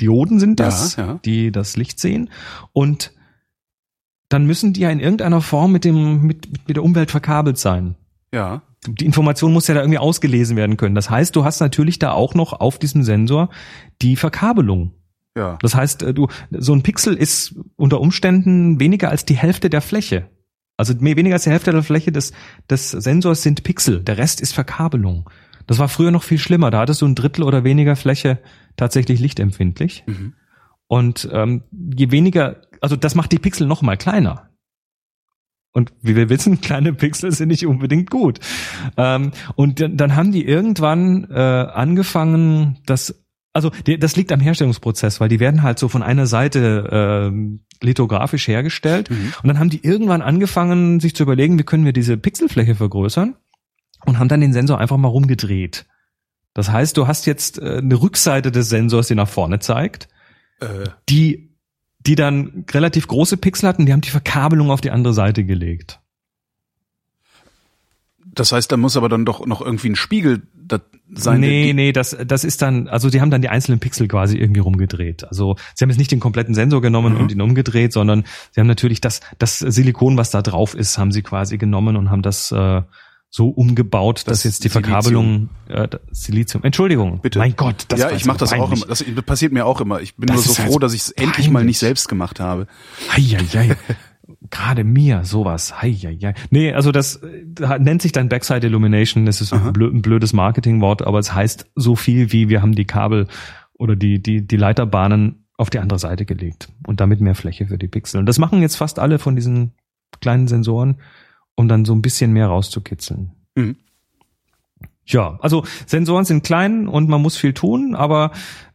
Dioden sind das, Ja, ja. die das Licht sehen. Und dann müssen die ja in irgendeiner Form mit dem mit, mit der Umwelt verkabelt sein. Ja. Die Information muss ja da irgendwie ausgelesen werden können. Das heißt, du hast natürlich da auch noch auf diesem Sensor die Verkabelung. Ja. Das heißt, äh, du so ein Pixel ist unter Umständen weniger als die Hälfte der Fläche. Also mehr, weniger als die Hälfte der Fläche des, des Sensors sind Pixel. Der Rest ist Verkabelung. Das war früher noch viel schlimmer. Da hattest du ein Drittel oder weniger Fläche tatsächlich lichtempfindlich. Mhm. Und ähm, je weniger, also das macht die Pixel noch mal kleiner. Und wie wir wissen, kleine Pixel sind nicht unbedingt gut. Ähm, und dann, dann haben die irgendwann äh, angefangen, das also das liegt am Herstellungsprozess, weil die werden halt so von einer Seite ähm, lithografisch hergestellt Mhm. und dann haben die irgendwann angefangen, sich zu überlegen, wie können wir diese Pixelfläche vergrößern und haben dann den Sensor einfach mal rumgedreht. Das heißt, du hast jetzt äh, eine Rückseite des Sensors, die nach vorne zeigt, Äh, die die dann relativ große Pixel hatten, die haben die Verkabelung auf die andere Seite gelegt. das heißt, da muss aber dann doch noch irgendwie ein Spiegel da sein. nee, nee, das, das ist dann, also die haben dann die einzelnen Pixel quasi irgendwie rumgedreht. Also sie haben jetzt nicht den kompletten Sensor genommen Mhm. und ihn umgedreht, sondern sie haben natürlich das, das Silikon, was da drauf ist, haben sie quasi genommen und haben das äh, so umgebaut, Das dass jetzt die Silizium. Verkabelung äh, das Silizium. Entschuldigung. Bitte. Mein Gott, das ja, ich mache das auch peinlich. immer. Das passiert mir auch immer. Ich bin Das nur so ist froh, dass ich es endlich mal nicht selbst gemacht habe. Heieiei. Gerade mir sowas. Heieiei. Nee, also das äh, nennt sich dann Backside Illumination. Das ist ein, ein blödes Marketingwort, aber es heißt so viel wie wir haben die Kabel oder die, die, die Leiterbahnen auf die andere Seite gelegt und damit mehr Fläche für die Pixel. Und das machen jetzt fast alle von diesen kleinen Sensoren, um dann so ein bisschen mehr rauszukitzeln. Mhm. Ja, also Sensoren sind klein und man muss viel tun, aber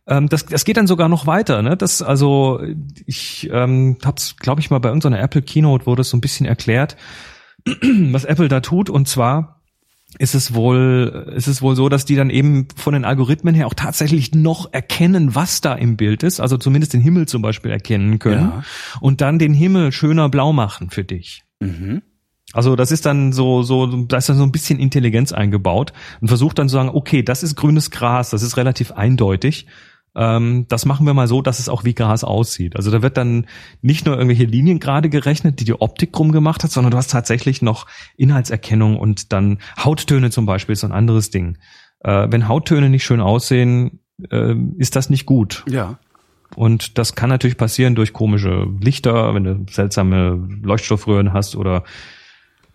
ähm, das, das geht dann sogar noch weiter. Ne? Das also ich ähm, habe es, glaube ich, mal bei irgendeiner Apple Keynote wurde es so ein bisschen erklärt, was Apple da tut. Und zwar ist es wohl, ist es wohl so, dass die dann eben von den Algorithmen her auch tatsächlich noch erkennen, was da im Bild ist. Also zumindest den Himmel zum Beispiel erkennen können Ja. und dann den Himmel schöner blau machen für dich. Mhm. Also das ist dann so, so, da ist dann so ein bisschen Intelligenz eingebaut und versucht dann zu sagen, okay, das ist grünes Gras, das ist relativ eindeutig. Ähm, das machen wir mal so, dass es auch wie Gras aussieht. Also da wird dann nicht nur irgendwelche Linien gerade gerechnet, die die Optik drum gemacht hat, sondern du hast tatsächlich noch Inhaltserkennung und dann Hauttöne zum Beispiel ist so ein anderes Ding. Äh, wenn Hauttöne nicht schön aussehen, äh, ist das nicht gut. Ja. Und das kann natürlich passieren durch komische Lichter, wenn du seltsame Leuchtstoffröhren hast oder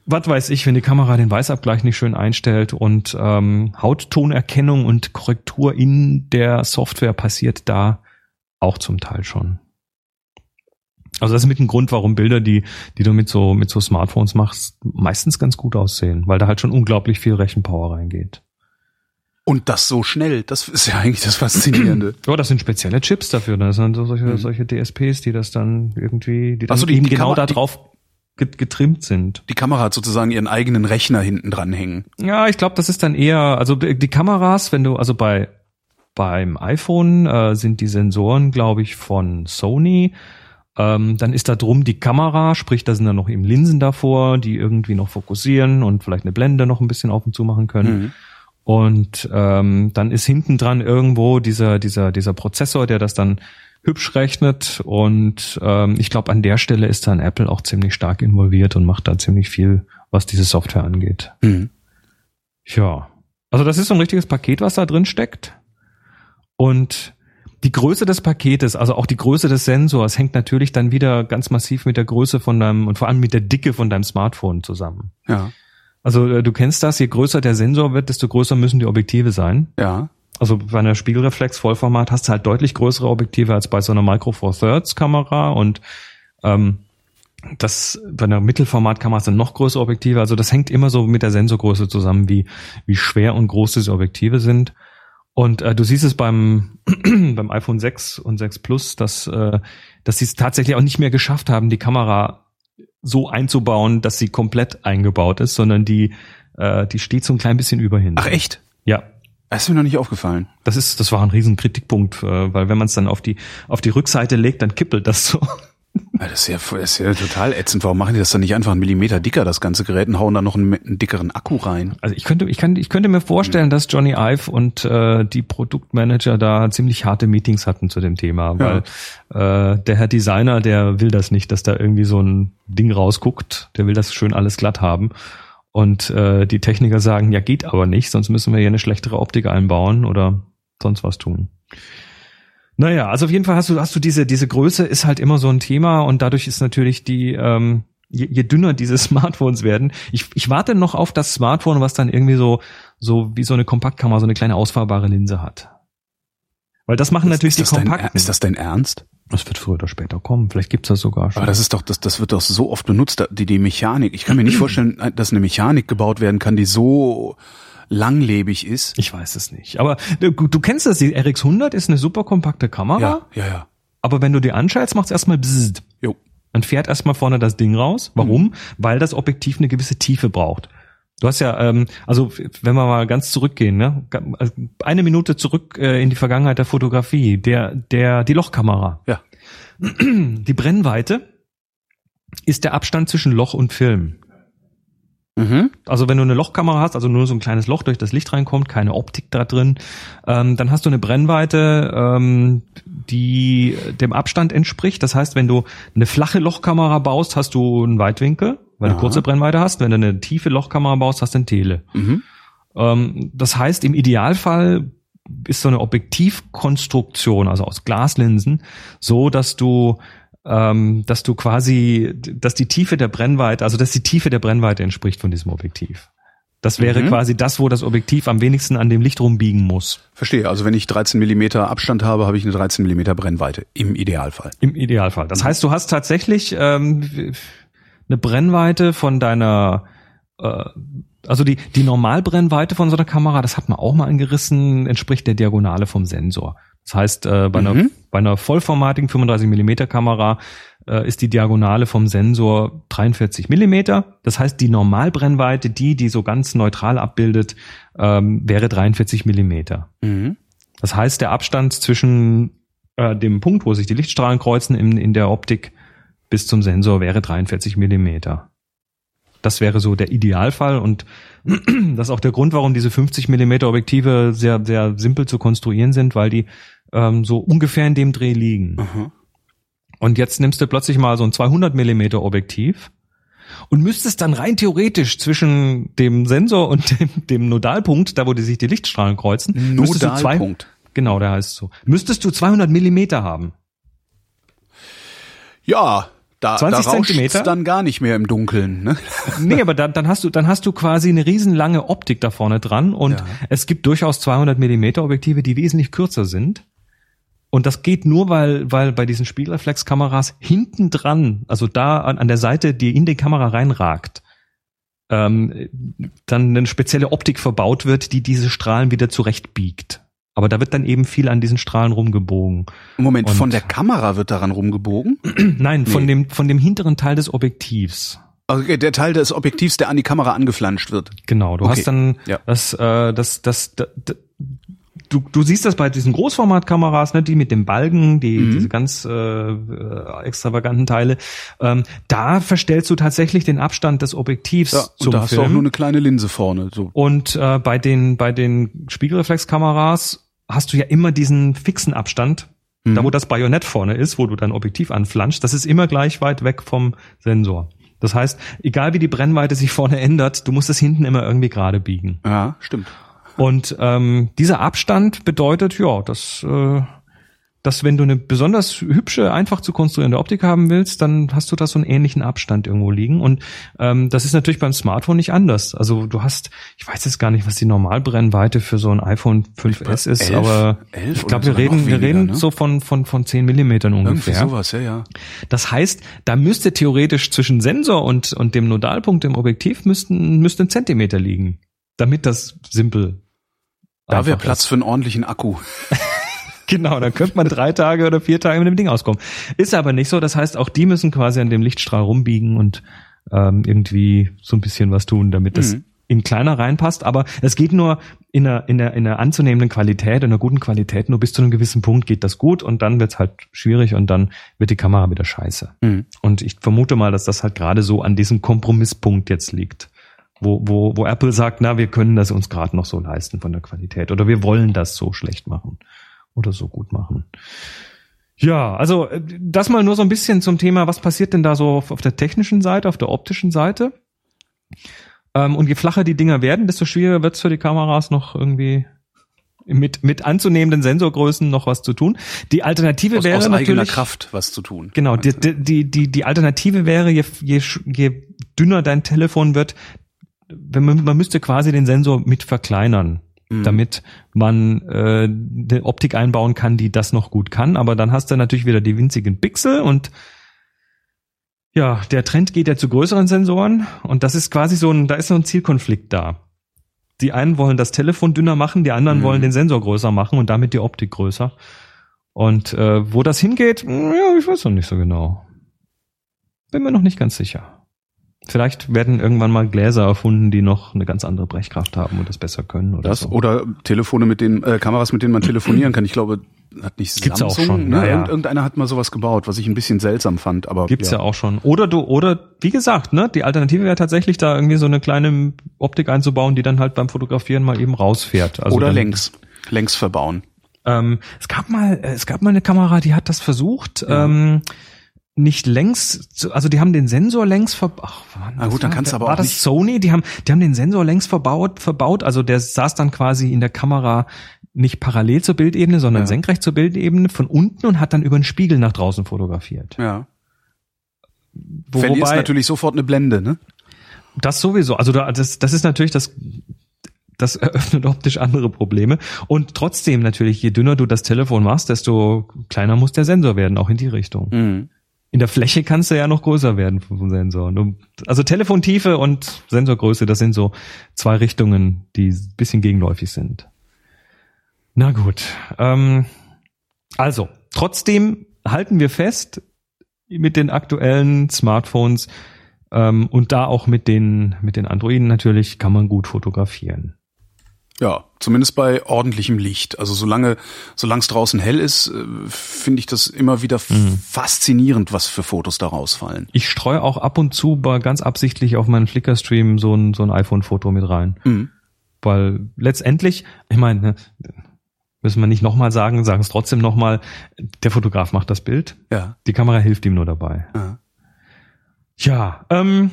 was weiß ich, wenn die Kamera den Weißabgleich nicht schön einstellt und ähm, Hauttonerkennung und Korrektur in der Software passiert da auch zum Teil schon. Also das ist mit ein Grund, warum Bilder, die, die du mit so, mit so Smartphones machst, meistens ganz gut aussehen, weil da halt schon unglaublich viel Rechenpower reingeht. Und das so schnell, das ist ja eigentlich das Faszinierende. Ja, das sind spezielle Chips dafür. Das sind so solche, Mhm. solche DSPs, die das dann irgendwie, die dann Ach so, die- eben die genau Kamera- da drauf getrimmt sind. Die Kamera hat sozusagen ihren eigenen Rechner hinten dran hängen. Ja, ich glaube, das ist dann eher, also die die Kameras, wenn du, also bei beim iPhone äh, sind die Sensoren, glaube ich, von Sony. Ähm, dann ist da drum die Kamera, sprich, da sind dann noch eben Linsen davor, die irgendwie noch fokussieren und vielleicht eine Blende noch ein bisschen auf und zu machen können. Mhm. Und ähm, dann ist hinten dran irgendwo dieser, dieser, dieser Prozessor, der das dann hübsch rechnet. Und ähm, ich glaube, an der Stelle ist dann Apple auch ziemlich stark involviert und macht da ziemlich viel, was diese Software angeht. Mhm. Ja. Also das ist so ein richtiges Paket, was da drin steckt. Und die Größe des Paketes, also auch die Größe des Sensors, hängt natürlich dann wieder ganz massiv mit der Größe von deinem und vor allem mit der Dicke von deinem Smartphone zusammen. Ja. Also äh, du kennst das, je größer der Sensor wird, desto größer müssen die Objektive sein. Ja. Also bei einer Spiegelreflex Vollformat hast du halt deutlich größere Objektive als bei so einer Micro Four Thirds Kamera und ähm, das bei einer Mittelformatkamera hast du noch größere Objektive. Also das hängt immer so mit der Sensorgröße zusammen, wie wie schwer und groß diese Objektive sind. Und äh, du siehst es beim beim iPhone 6 und 6 Plus, dass äh, dass sie es tatsächlich auch nicht mehr geschafft haben, die Kamera so einzubauen, dass sie komplett eingebaut ist, sondern die äh, die steht so ein klein bisschen über hin. Ach echt? Ja, Das ist mir noch nicht aufgefallen. das ist, das war ein riesen Kritikpunkt, äh, weil wenn man es dann auf die auf die Rückseite legt, dann kippelt das so. Das ist, ja, das ist ja total ätzend. Warum machen die das dann nicht einfach einen Millimeter dicker, das ganze Gerät, und hauen da noch einen, einen dickeren Akku rein? Also ich könnte, ich kann, ich könnte mir vorstellen, dass Johnny Ive und äh, die Produktmanager da ziemlich harte Meetings hatten zu dem Thema, weil äh, der Herr Designer, der will das nicht, dass da irgendwie so ein Ding rausguckt. Der will das schön alles glatt haben. Und äh, die Techniker sagen, ja, geht aber nicht, sonst müssen wir hier eine schlechtere Optik einbauen oder sonst was tun. Naja, also auf jeden Fall hast du, hast du diese, diese Größe ist halt immer so ein Thema und dadurch ist natürlich die, ähm, je, je dünner diese Smartphones werden. Ich, ich warte noch auf das Smartphone, was dann irgendwie so, so wie so eine Kompaktkamera, so eine kleine ausfahrbare Linse hat. Weil das machen natürlich ist die dein, Kompakten. ist das dein Ernst? Das wird früher oder später kommen. Vielleicht gibt's das sogar schon. Aber das ist doch, das, das wird doch so oft benutzt, die, die Mechanik. Ich kann mir nicht vorstellen, dass eine Mechanik gebaut werden kann, die so langlebig ist. Ich weiß es nicht. Aber du, du kennst das, die RX100 ist eine super kompakte Kamera. Ja, ja, ja. Aber wenn du die anschaltest, macht's erstmal bzzzt. Jo. Dann fährt erstmal vorne das Ding raus. Warum? Weil das Objektiv eine gewisse Tiefe braucht. Du hast ja, ähm, also wenn wir mal ganz zurückgehen, ne, also eine Minute zurück äh, in die Vergangenheit der Fotografie, der, der, die Lochkamera. Ja. Die Brennweite ist der Abstand zwischen Loch und Film. Mhm. Also wenn du eine Lochkamera hast, also nur so ein kleines Loch durch das Licht reinkommt, keine Optik da drin, ähm, dann hast du eine Brennweite, ähm, die dem Abstand entspricht. Das heißt, wenn du eine flache Lochkamera baust, hast du einen Weitwinkel, weil du Aha. kurze Brennweite hast. Wenn du eine tiefe Lochkamera baust, hast du ein Tele. Mhm. Ähm, das heißt, im Idealfall ist so eine Objektivkonstruktion, also aus Glaslinsen, so, dass du ähm, dass du quasi, dass die Tiefe der Brennweite, also dass die Tiefe der Brennweite entspricht von diesem Objektiv. Das wäre Mhm. quasi das, wo das Objektiv am wenigsten an dem Licht rumbiegen muss. Verstehe. Also wenn ich 13 Millimeter Abstand habe, habe ich eine 13 Millimeter Brennweite. Im Idealfall. Im Idealfall. Das heißt, du hast tatsächlich ähm, eine Brennweite von deiner, äh, also die, die Normalbrennweite von so einer Kamera, das hat man auch mal angerissen, entspricht der Diagonale vom Sensor. Das heißt, äh, bei, einer, Mhm. bei einer vollformatigen 35 Millimeter Kamera äh, ist die Diagonale vom Sensor 43 Millimeter. Das heißt, die Normalbrennweite, die, die so ganz neutral abbildet, ähm, wäre 43 Millimeter. Mhm. Das heißt, der Abstand zwischen äh, dem Punkt, wo sich die Lichtstrahlen kreuzen in, in der Optik bis zum Sensor wäre 43 Millimeter. Das wäre so der Idealfall und das ist auch der Grund, warum diese 50 Millimeter Objektive sehr, sehr simpel zu konstruieren sind, weil die ähm, so ungefähr in dem Dreh liegen. Aha. Und jetzt nimmst du plötzlich mal so ein 200 Millimeter Objektiv und müsstest dann rein theoretisch zwischen dem Sensor und dem, dem Nodalpunkt, da wo die sich die Lichtstrahlen kreuzen, müsstest du zwei, Nodalpunkt. genau, der heißt so, müsstest du 200 Millimeter haben. Ja, da, da 20 rauscht's Zentimeter? dann gar nicht mehr im Dunkeln. Ne? Nee, aber dann, dann hast du, dann hast du quasi eine riesenlange Optik da vorne dran und Ja. es gibt durchaus 200 Millimeter Objektive, die wesentlich kürzer sind. Und das geht nur, weil, weil bei diesen Spiegelreflexkameras hinten dran, also da an, an der Seite, die in die Kamera reinragt, ähm, dann eine spezielle Optik verbaut wird, die diese Strahlen wieder zurechtbiegt. Aber da wird dann eben viel an diesen Strahlen rumgebogen. Moment, Und- von der Kamera wird daran rumgebogen? Nein, von Nee. dem, von dem hinteren Teil des Objektivs. Also der Teil des Objektivs, der an die Kamera angeflanscht wird. Genau, du Okay. hast dann Ja. das, äh, das, das, das, du, du siehst das bei diesen Großformatkameras, ne, die mit dem Balken, die Mhm. diese ganz äh, äh, extravaganten Teile. Ähm, da verstellst du tatsächlich den Abstand des Objektivs Ja, zum und da hast Film. du auch nur eine kleine Linse vorne. So. und äh, bei den bei den Spiegelreflexkameras hast du ja immer diesen fixen Abstand. Mhm. Da wo das Bajonett vorne ist, wo du dein Objektiv anflanschst, das ist immer gleich weit weg vom Sensor. Das heißt, egal wie die Brennweite sich vorne ändert, du musst es hinten immer irgendwie gerade biegen. Ja, stimmt. Und ähm, dieser Abstand bedeutet, ja, dass, äh, dass wenn du eine besonders hübsche, einfach zu konstruierende Optik haben willst, dann hast du da so einen ähnlichen Abstand irgendwo liegen. Und ähm, das ist natürlich beim Smartphone nicht anders. Also du hast, ich weiß jetzt gar nicht, was die Normalbrennweite für so ein iPhone 5S ist, elf- aber elf ich oder glaube, wir reden, noch wir weniger, reden ne? so von, von, von 10 Millimetern Irgendwie ungefähr. sowas, ja, ja. Das heißt, da müsste theoretisch zwischen Sensor und, und dem Nodalpunkt im Objektiv müssten, müsste ein Zentimeter liegen, damit das simpel Da wäre Platz ist. für einen ordentlichen Akku. Genau, dann könnte man drei Tage oder vier Tage mit dem Ding auskommen. Ist aber nicht so. Das heißt, auch die müssen quasi an dem Lichtstrahl rumbiegen und ähm, irgendwie so ein bisschen was tun, damit das Mhm. in kleiner reinpasst, aber es geht nur in einer, in einer, in einer anzunehmenden Qualität, in einer guten Qualität, nur bis zu einem gewissen Punkt geht das gut und dann wird's halt schwierig und dann wird die Kamera wieder scheiße. Mhm. Und ich vermute mal, dass das halt gerade so an diesem Kompromisspunkt jetzt liegt. Wo, wo, wo Apple sagt, na, wir können das uns gerade noch so leisten von der Qualität oder wir wollen das so schlecht machen oder so gut machen. Ja, also äh, das mal nur so ein bisschen zum Thema, was passiert denn da so auf, auf der technischen Seite, auf der optischen Seite? Ähm, und je flacher die Dinger werden, desto schwieriger wird's für die Kameras noch irgendwie mit, mit anzunehmenden Sensorgrößen noch was zu tun. Die Alternative Aus, wäre aus natürlich eigener Kraft was zu tun. Genau, die, die, die, die Alternative wäre, je, je, je dünner dein Telefon wird, wenn man, man müsste quasi den Sensor mit verkleinern, Mhm. damit man äh, eine Optik einbauen kann, die das noch gut kann. Aber dann hast du natürlich wieder die winzigen Pixel und ja, der Trend geht ja zu größeren Sensoren und das ist quasi so ein, da ist so ein Zielkonflikt da. Die einen wollen das Telefon dünner machen, die anderen Mhm. wollen den Sensor größer machen und damit die Optik größer. Und äh, wo das hingeht, mh, ja, ich weiß noch nicht so genau. Bin mir noch nicht ganz sicher. Vielleicht werden irgendwann mal Gläser erfunden, die noch eine ganz andere Brechkraft haben und das besser können oder Das so. oder Telefone mit den äh, Kameras, mit denen man telefonieren kann. Ich glaube, hat nicht Gibt's Samsung, auch schon, ne? ja, ja. Irgend- Irgendeiner hat mal sowas gebaut, was ich ein bisschen seltsam fand, aber Gibt's ja. auch schon. Oder du, oder wie gesagt, ne, die Alternative wäre tatsächlich da irgendwie so eine kleine Optik einzubauen, die dann halt beim Fotografieren mal eben rausfährt. Also oder dann, längs, längs verbauen. Ähm, es gab mal, äh, es gab mal eine Kamera, die hat das versucht. Ähm, nicht längs, also die haben den Sensor längs verbaut. Ah, gut, dann kannst du aber war auch das nicht- Sony? Die haben, die haben den Sensor längs verbaut, verbaut. Also der saß dann quasi in der Kamera nicht parallel zur Bildebene, sondern Ja. senkrecht zur Bildebene von unten und hat dann über den Spiegel nach draußen fotografiert. Ja. Wo, Verlierst natürlich sofort eine Blende, ne? Das sowieso. Also da, das, das ist natürlich das, das eröffnet optisch andere Probleme. Und trotzdem natürlich, je dünner du das Telefon machst, desto kleiner muss der Sensor werden, auch in die Richtung. Mhm. In der Fläche kannst du ja noch größer werden vom Sensor. Also Telefontiefe und Sensorgröße, das sind so zwei Richtungen, die ein bisschen gegenläufig sind. Na gut. Ähm, also, trotzdem halten wir fest, mit den aktuellen Smartphones ähm, und da auch mit den, mit den Androiden natürlich kann man gut fotografieren. Ja, zumindest bei ordentlichem Licht. Also solange solange es draußen hell ist, äh, finde ich das immer wieder Mhm. faszinierend, was für Fotos da rausfallen. Ich streue auch ab und zu bei, ganz absichtlich auf meinen Flickr-Stream so ein, so ein iPhone-Foto mit rein. Mhm. Weil letztendlich, ich meine, ne, müssen wir nicht nochmal sagen, sagen es trotzdem nochmal, der Fotograf macht das Bild, Ja. die Kamera hilft ihm nur dabei. ja. Ja, ähm,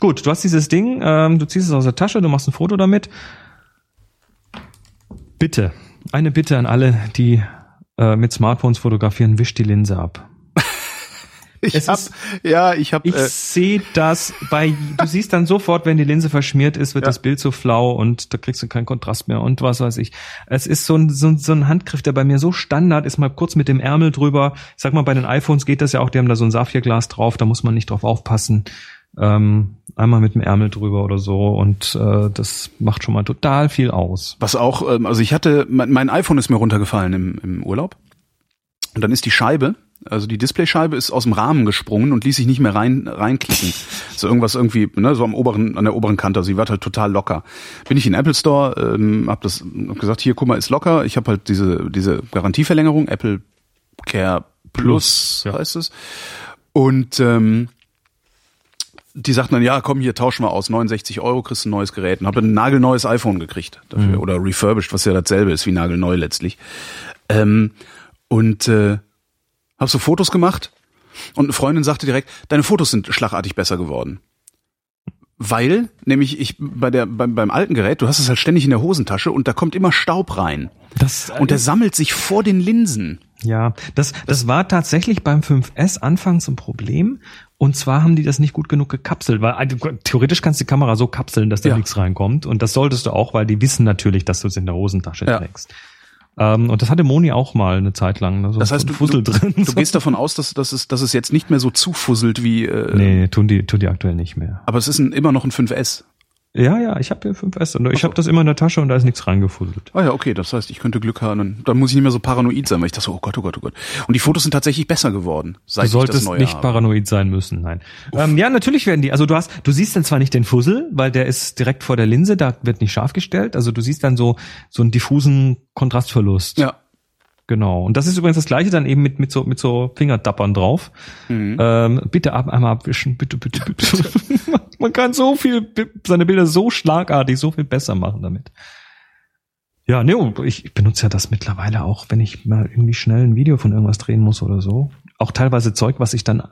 gut, du hast dieses Ding, ähm, du ziehst es aus der Tasche, du machst ein Foto damit. Bitte, eine Bitte an alle, die äh, mit Smartphones fotografieren, wisch die Linse ab. Ich Es hab, ist- ja, ich habe Ich äh, sehe das bei, du siehst dann sofort, wenn die Linse verschmiert ist, wird Ja. das Bild so flau und da kriegst du keinen Kontrast mehr und was weiß ich. Es ist so ein, so, ein- so ein Handgriff, der bei mir so Standard ist, mal kurz mit dem Ärmel drüber. Ich sag mal, bei den iPhones geht das ja auch, die haben da so ein Saphirglas drauf, da muss man nicht drauf aufpassen. Ähm, einmal mit dem Ärmel drüber oder so und äh, das macht schon mal total viel aus. was auch, ähm, also ich hatte, mein, mein iPhone ist mir runtergefallen im, im Urlaub und dann ist die Scheibe, also die Displayscheibe ist aus dem Rahmen gesprungen und ließ sich nicht mehr rein reinklicken. So irgendwas irgendwie, ne, so am oberen, an der oberen Kante. Also sie war halt total locker. Bin ich in den Apple Store, ähm, hab das, hab gesagt, hier, guck mal, ist locker. Ich habe halt diese diese Garantieverlängerung, Apple Care Plus, Plus, ja. heißt es. Und ähm, die sagten dann, ja, komm hier, tauschen wir aus, 69 Euro, kriegst ein neues Gerät. Und hab dann ein nagelneues iPhone gekriegt dafür. Mhm. Oder refurbished, was ja dasselbe ist wie nagelneu letztlich. Ähm, und äh, hab so Fotos gemacht und eine Freundin sagte direkt, deine Fotos sind schlagartig besser geworden. Weil, nämlich ich bei der beim, beim alten Gerät, du hast es halt ständig in der Hosentasche und da kommt immer Staub rein. Das, Und der sammelt sich vor den Linsen. Ja, das, das war tatsächlich beim 5S anfangs ein Problem. Und zwar haben die das nicht gut genug gekapselt, weil also, theoretisch kannst du die Kamera so kapseln, dass da Ja. nichts reinkommt. Und das solltest du auch, weil die wissen natürlich, dass du es in der Hosentasche Ja. trägst. Ähm, und das hatte Moni auch mal eine Zeit lang. ne, So Das heißt, du, Fussel du, drin. du gehst davon aus, dass, dass, es, dass es jetzt nicht mehr so zufusselt wie. Äh, nee, tun die, tun die aktuell nicht mehr. Aber es ist ein, immer noch ein 5S. Ja, ja, ich habe hier 5S und ich habe das immer in der Tasche und da ist nichts reingefuddelt. Ah ja, okay, das heißt, ich könnte Glück haben. Dann, muss ich nicht mehr so paranoid sein, weil ich dachte so, oh Gott, oh Gott, oh Gott. Und die Fotos sind tatsächlich besser geworden, seit Du ich das solltest neue nicht habe. paranoid sein müssen, nein. Ähm, ja, natürlich werden die, also du hast, du siehst dann zwar nicht den Fussel, weil der ist direkt vor der Linse, da wird nicht scharf gestellt, also du siehst dann so, so einen diffusen Kontrastverlust. Ja. Genau. Und das ist übrigens das gleiche dann eben mit, mit so, mit so Fingerdappern drauf. Mhm. Ähm, bitte ab, einmal abwischen, bitte, bitte, bitte. Man kann so viel, seine Bilder so schlagartig, so viel besser machen damit. Ja, ne, ich benutze ja das mittlerweile auch, wenn ich mal irgendwie schnell ein Video von irgendwas drehen muss oder so. Auch teilweise Zeug, was ich dann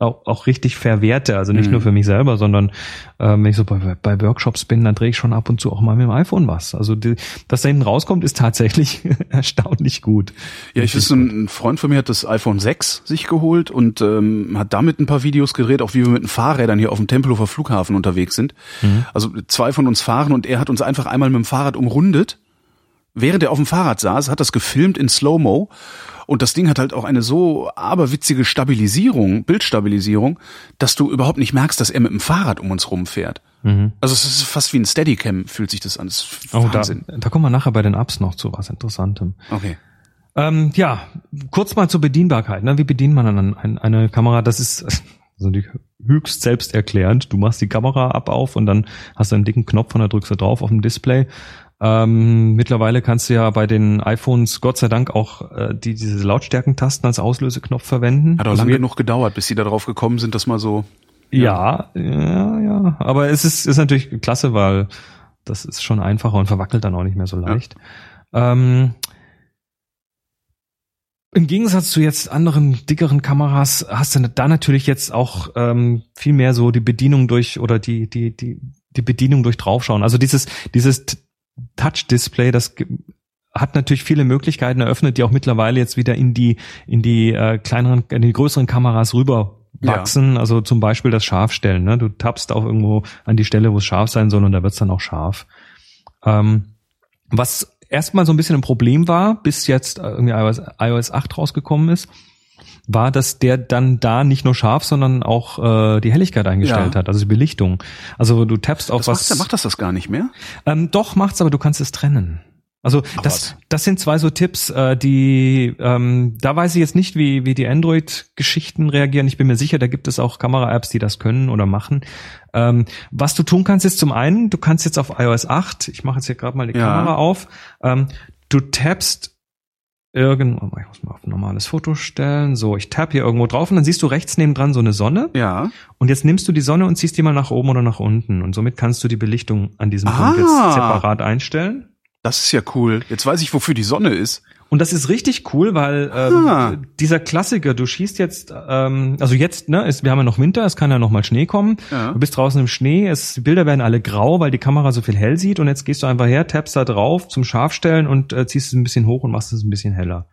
auch, auch richtig verwerte. Also nicht Mhm. nur für mich selber, sondern ähm, wenn ich so bei, bei Workshops bin, dann drehe ich schon ab und zu auch mal mit dem iPhone was. Also die, was da hinten rauskommt, ist tatsächlich erstaunlich gut. Ja, ich wüsste, ein Freund von mir hat das iPhone 6 sich geholt und ähm, hat damit ein paar Videos gedreht, auch wie wir mit den Fahrrädern hier auf dem Tempelhofer Flughafen unterwegs sind. Also zwei von uns fahren und er hat uns einfach einmal mit dem Fahrrad umrundet. Während er auf dem Fahrrad saß, hat das gefilmt in Slow-Mo und das Ding hat halt auch eine so aberwitzige Stabilisierung, Bildstabilisierung, dass du überhaupt nicht merkst, dass er mit dem Fahrrad um uns rumfährt. Mhm. Also es ist fast wie ein Steadicam, fühlt sich das an. Das Oh, da, Wahnsinn. da kommen wir nachher bei den Apps noch zu was Interessantem. Okay. Ähm, ja, kurz mal zur Bedienbarkeit. Ne? Wie bedient man dann ein, eine Kamera? Das ist also natürlich höchst selbsterklärend. Du machst die Kamera ab auf und dann hast du einen dicken Knopf und da drückst du drauf auf dem Display. Ähm, mittlerweile kannst du ja bei den iPhones Gott sei Dank auch äh, die, diese Lautstärkentasten als Auslöseknopf verwenden. Hat auch Also lange genug gedauert, bis sie da drauf gekommen sind, dass mal so Ja, ja, ja. Aber es ist, ist natürlich klasse, weil das ist schon einfacher und verwackelt dann auch nicht mehr so leicht. Ähm, Im Gegensatz zu jetzt anderen dickeren Kameras hast du da natürlich jetzt auch ähm, viel mehr so die Bedienung durch oder die die die die Bedienung durch draufschauen. Also dieses dieses Touch-Display, das hat natürlich viele Möglichkeiten eröffnet, die auch mittlerweile jetzt wieder in die in die äh, kleineren, in die größeren Kameras rüber Ja. wachsen. Also zum Beispiel das Scharfstellen. Ne? Du tappst auch irgendwo an die Stelle, wo es scharf sein soll, und da wird's dann auch scharf. Ähm, was erstmal so ein bisschen ein Problem war, bis jetzt äh, irgendwie iOS, iOS 8 rausgekommen ist, war, dass der dann da nicht nur scharf, sondern auch äh, die Helligkeit eingestellt Ja. hat, also die Belichtung. Also du tappst auf Das was. macht, macht das das gar nicht mehr? Ähm, doch, macht's, aber du kannst es trennen. Also Ach das, was. das sind zwei so Tipps, äh, die ähm, da weiß ich jetzt nicht, wie, wie die Android-Geschichten reagieren. Ich bin mir sicher, da gibt es auch Kamera-Apps, die das können oder machen. Ähm, was du tun kannst, ist zum einen, du kannst jetzt auf iOS 8, ich mache jetzt hier gerade mal die Ja. Kamera auf, ähm, du tappst irgendwo, ich muss mal auf ein normales Foto stellen. So, ich tapp hier irgendwo drauf und dann siehst du rechts nebendran so eine Sonne. Ja. Und jetzt nimmst du die Sonne und ziehst die mal nach oben oder nach unten. Und somit kannst du die Belichtung an diesem Ah. Punkt jetzt separat einstellen. Das ist ja cool. Jetzt weiß ich, wofür die Sonne ist. Und das ist richtig cool, weil ähm, Ah. dieser Klassiker, du schießt jetzt, ähm, also jetzt, ne, ist, wir haben ja noch Winter, es kann ja noch mal Schnee kommen. Ja. Du bist draußen im Schnee, es, die Bilder werden alle grau, weil die Kamera so viel hell sieht. Und jetzt gehst du einfach her, tappst da drauf zum Scharfstellen und äh, ziehst es ein bisschen hoch und machst es ein bisschen heller.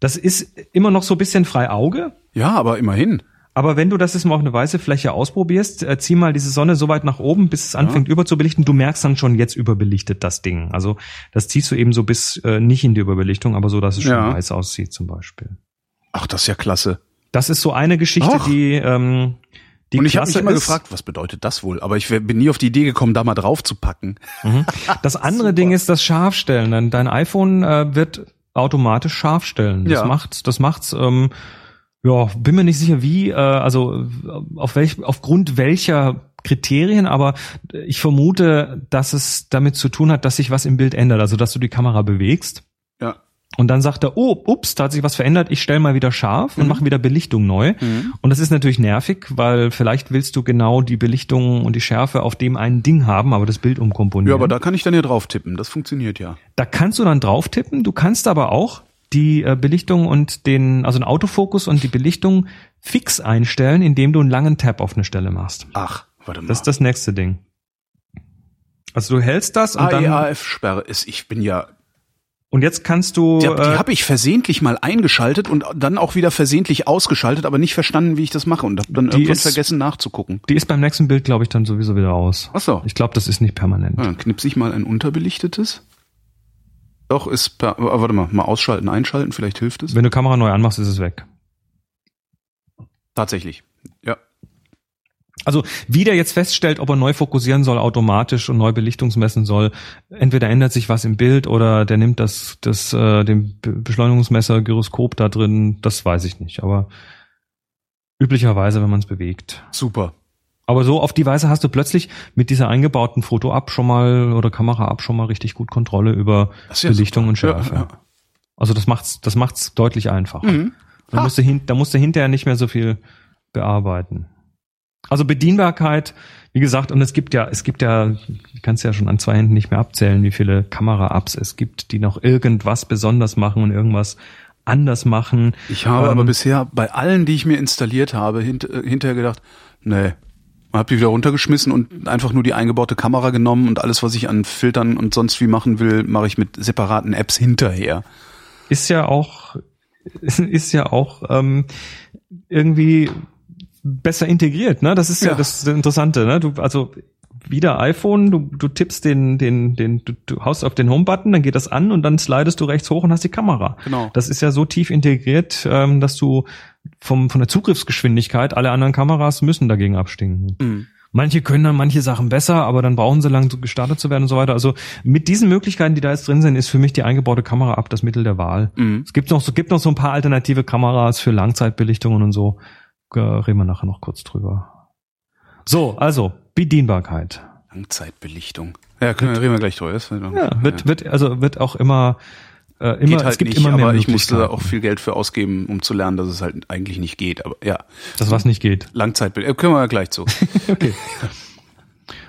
Das ist immer noch so ein bisschen frei Auge. Ja, aber immerhin. Aber wenn du das jetzt mal auf eine weiße Fläche ausprobierst, äh, zieh mal diese Sonne so weit nach oben, bis es anfängt überzubelichten. Du merkst dann schon, jetzt überbelichtet das Ding. Also das ziehst du eben so bis äh, nicht in die Überbelichtung, aber so, dass es schon Ja. weiß aussieht zum Beispiel. Ach, das ist ja klasse. Das ist so eine Geschichte, Ach. die ähm, die Und ich habe mich immer ist. gefragt, was bedeutet das wohl? Aber ich bin nie auf die Idee gekommen, da mal drauf zu packen. Das andere Ding ist das Scharfstellen. Dein, dein iPhone äh, wird automatisch scharf stellen. Das Ja. macht, das macht's. Ähm, ja, bin mir nicht sicher wie, äh, also auf welch, aufgrund welcher Kriterien, aber ich vermute, dass es damit zu tun hat, dass sich was im Bild ändert, also dass du die Kamera bewegst. Ja. Und dann sagt er, oh, ups, da hat sich was verändert, ich stelle mal wieder scharf und mache wieder Belichtung neu. Mhm. Und das ist natürlich nervig, weil vielleicht willst du genau die Belichtung und die Schärfe auf dem einen Ding haben, aber das Bild umkomponieren. Ja, aber da kann ich dann ja drauf tippen. Das funktioniert ja. Da kannst du dann drauf tippen. Du kannst aber auch die äh, Belichtung und den, also den Autofokus und die Belichtung fix einstellen, indem du einen langen Tab auf eine Stelle machst. Ach, warte mal. Das ist das nächste Ding. Also du hältst das und dann AEAF-Sperre ist, ich bin ja, und jetzt kannst du die, die äh, habe ich versehentlich mal eingeschaltet und dann auch wieder versehentlich ausgeschaltet, aber nicht verstanden, wie ich das mache und habe dann irgendwann ist- vergessen nachzugucken. die ist beim nächsten Bild, glaube ich, dann sowieso wieder aus. Ach so. Ich glaube, das ist nicht permanent. Ja, dann knipse ich mal ein unterbelichtetes. Doch, ist per, warte mal, mal ausschalten, einschalten, vielleicht hilft es. Wenn du Kamera neu anmachst, ist es weg. Tatsächlich. Ja. Also wie der jetzt feststellt, ob er neu fokussieren soll automatisch und neu Belichtungsmessen soll, entweder ändert sich was im Bild oder der nimmt das, das äh, den Be- Beschleunigungsmesser, Gyroskop da drin, das weiß ich nicht. Aber üblicherweise, wenn man es bewegt. Super. Aber so auf die Weise hast du plötzlich mit dieser eingebauten Foto-App schon mal oder Kamera-App schon mal richtig gut Kontrolle über Belichtung super. und Schärfe. Ja, ja. Also das macht's, das macht's deutlich einfacher. Mhm. Da musst, du hin, da musst du hinterher nicht mehr so viel bearbeiten. Also Bedienbarkeit, wie gesagt, und es gibt ja, es gibt ja, ich kann es ja schon an zwei Händen nicht mehr abzählen, wie viele Kamera-Apps es gibt, die noch irgendwas besonders machen und irgendwas anders machen. Ich habe Ähm, aber bisher bei allen, die ich mir installiert habe, hint, äh, hinterher gedacht, nee, hab die wieder runtergeschmissen und einfach nur die eingebaute Kamera genommen und alles, was ich an Filtern und sonst wie machen will, mache ich mit separaten Apps hinterher. ist ja auch ist ja auch ähm, irgendwie besser integriert, ne? Das ist ja, Ja. das Interessante, ne? Du also wieder iPhone, du, du tippst den den den du, du haust auf den Home Button, dann geht das an und dann slidest du rechts hoch und hast die Kamera. Genau. Das ist ja so tief integriert, ähm, dass du vom von der Zugriffsgeschwindigkeit alle anderen Kameras müssen dagegen abstinken. Mhm. Manche können dann manche Sachen besser, aber dann brauchen sie lang so gestartet zu werden und so weiter. Also mit diesen Möglichkeiten, die da jetzt drin sind, ist für mich die eingebaute Kamera ab das Mittel der Wahl. Mhm. Es gibt noch so, gibt noch so ein paar alternative Kameras für Langzeitbelichtungen und so. Äh, reden wir nachher noch kurz drüber. So, also Bedienbarkeit. Langzeitbelichtung. Ja, können, reden wir gleich drüber. Ja, wird, wird, also wird auch immer, äh, immer, geht halt es gibt nicht, immer mehr aber ich musste da auch viel Geld für ausgeben, um zu lernen, dass es halt eigentlich nicht geht. Aber ja, dass was nicht geht. Langzeitbelichtung, können wir ja gleich zu. Okay.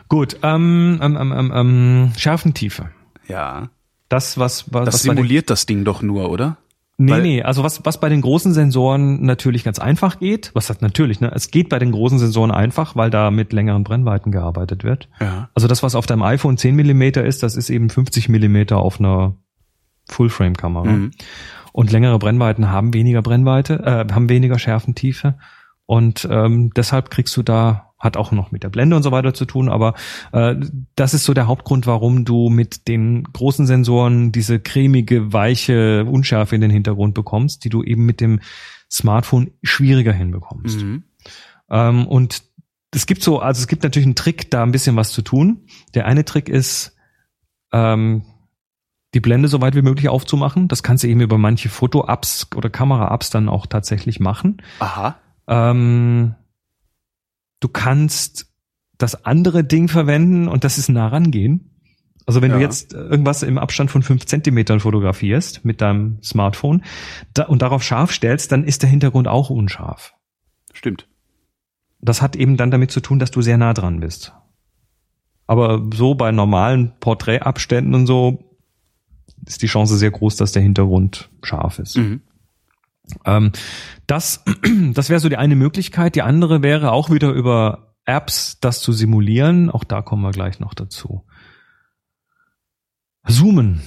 Gut, ähm, ähm, ähm, ähm, ähm, Schärfentiefe. Ja, Das, was, was, das simuliert das Ding doch nur, oder? Nee, weil- nee, also was, was bei den großen Sensoren natürlich ganz einfach geht, was hat natürlich, ne, es geht bei den großen Sensoren einfach, weil da mit längeren Brennweiten gearbeitet wird. Ja. Also das, was auf deinem iPhone 10 Millimeter ist, das ist eben 50 Millimeter auf einer Full-Frame-Kamera. Mhm. Und längere Brennweiten haben weniger Brennweite, äh, haben weniger Schärfentiefe. Und ähm, deshalb kriegst du da, hat auch noch mit der Blende und so weiter zu tun, aber äh, das ist so der Hauptgrund, warum du mit den großen Sensoren diese cremige, weiche Unschärfe in den Hintergrund bekommst, die du eben mit dem Smartphone schwieriger hinbekommst. Mhm. Ähm, und es gibt so, also es gibt natürlich einen Trick, da ein bisschen was zu tun. Der eine Trick ist, ähm, die Blende so weit wie möglich aufzumachen. Das kannst du eben über manche Foto-Apps oder Kamera-Apps dann auch tatsächlich machen. Aha. Ähm, du kannst das andere Ding verwenden und das ist nah rangehen. Also wenn du Ja. jetzt irgendwas im Abstand von fünf Zentimetern fotografierst mit deinem Smartphone da, und darauf scharf stellst, dann ist der Hintergrund auch unscharf. Stimmt. Das hat eben dann damit zu tun, dass du sehr nah dran bist. Aber so bei normalen Porträtabständen und so ist die Chance sehr groß, dass der Hintergrund scharf ist. Mhm. Ähm, das das wäre so die eine Möglichkeit. Die andere wäre auch wieder über Apps das zu simulieren. Auch da kommen wir gleich noch dazu. Zoomen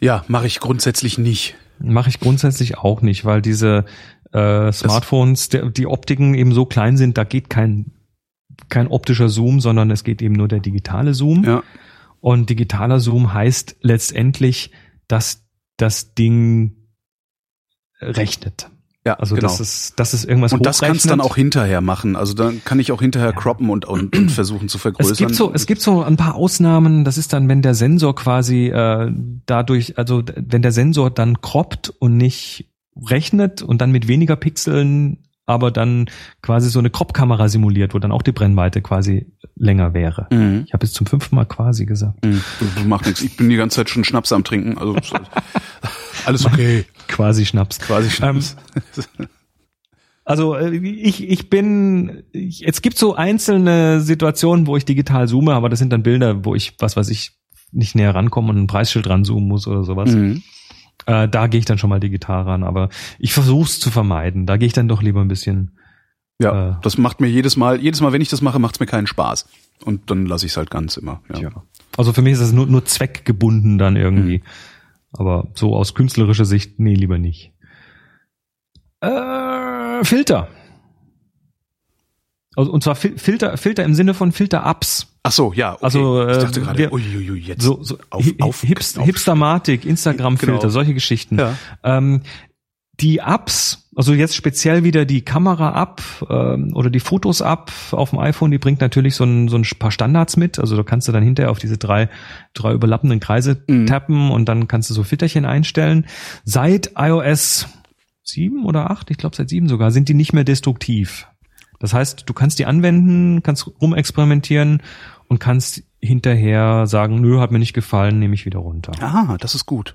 Ja, mache ich grundsätzlich nicht. mache ich grundsätzlich auch nicht, weil diese äh, Smartphones, der, die Optiken eben so klein sind, da geht kein kein optischer Zoom, sondern es geht eben nur der digitale Zoom. Ja. Und digitaler Zoom heißt letztendlich, dass das Ding rechnet. Ja, Also genau. das ist das ist irgendwas und das kannst du dann auch hinterher machen. Also dann kann ich auch hinterher croppen und, und, und versuchen zu vergrößern. Es gibt so, es gibt so ein paar Ausnahmen. Das ist dann, wenn der Sensor quasi äh, dadurch, also wenn der Sensor dann croppt und nicht rechnet und dann mit weniger Pixeln, aber dann quasi so eine Crop-Kamera simuliert, wo dann auch die Brennweite quasi länger wäre. Mhm. Ich habe jetzt zum fünften Mal quasi gesagt. Mhm. Machst nichts. Ich bin die ganze Zeit schon Schnaps am Trinken. Also alles okay. Quasi Schnaps. Quasi Schnaps. Also äh, ich, ich bin, ich, es gibt so einzelne Situationen, wo ich digital zoome, aber das sind dann Bilder, wo ich, was weiß ich, nicht näher rankomme und ein Preisschild ranzoomen muss oder sowas. Mhm. Äh, da gehe ich dann schon mal digital ran, aber ich versuche es zu vermeiden. Da gehe ich dann doch lieber ein bisschen. Ja, Äh. das macht mir jedes Mal, jedes Mal, wenn ich das mache, macht es mir keinen Spaß. Und dann lasse ich es halt ganz immer. Ja. Also für mich ist das nur, nur zweckgebunden dann irgendwie. Aber so aus künstlerischer Sicht, nee, lieber nicht. Äh, Filter. Also, und zwar Fil Filter, Filter im Sinne von Filter-Ups. Ach so, ja. Okay. Also, ich äh, dachte gerade, wir- uiuiui, jetzt So, so auf, auf, Hips auf- Hipstermatik, Instagram-Filter, Genau. solche Geschichten. Ja. Ähm, die Apps, also jetzt speziell wieder die Kamera-App ähm, oder die Fotos-App auf dem iPhone, die bringt natürlich so ein, so ein paar Standards mit. Also da kannst du dann hinterher auf diese drei, drei überlappenden Kreise Mhm. tappen und dann kannst du so Filterchen einstellen. Seit iOS 7 oder 8, ich glaube seit 7 sogar, sind die nicht mehr destruktiv. Das heißt, du kannst die anwenden, kannst rumexperimentieren und kannst hinterher sagen, nö, hat mir nicht gefallen, nehme ich wieder runter. Ah, das ist gut.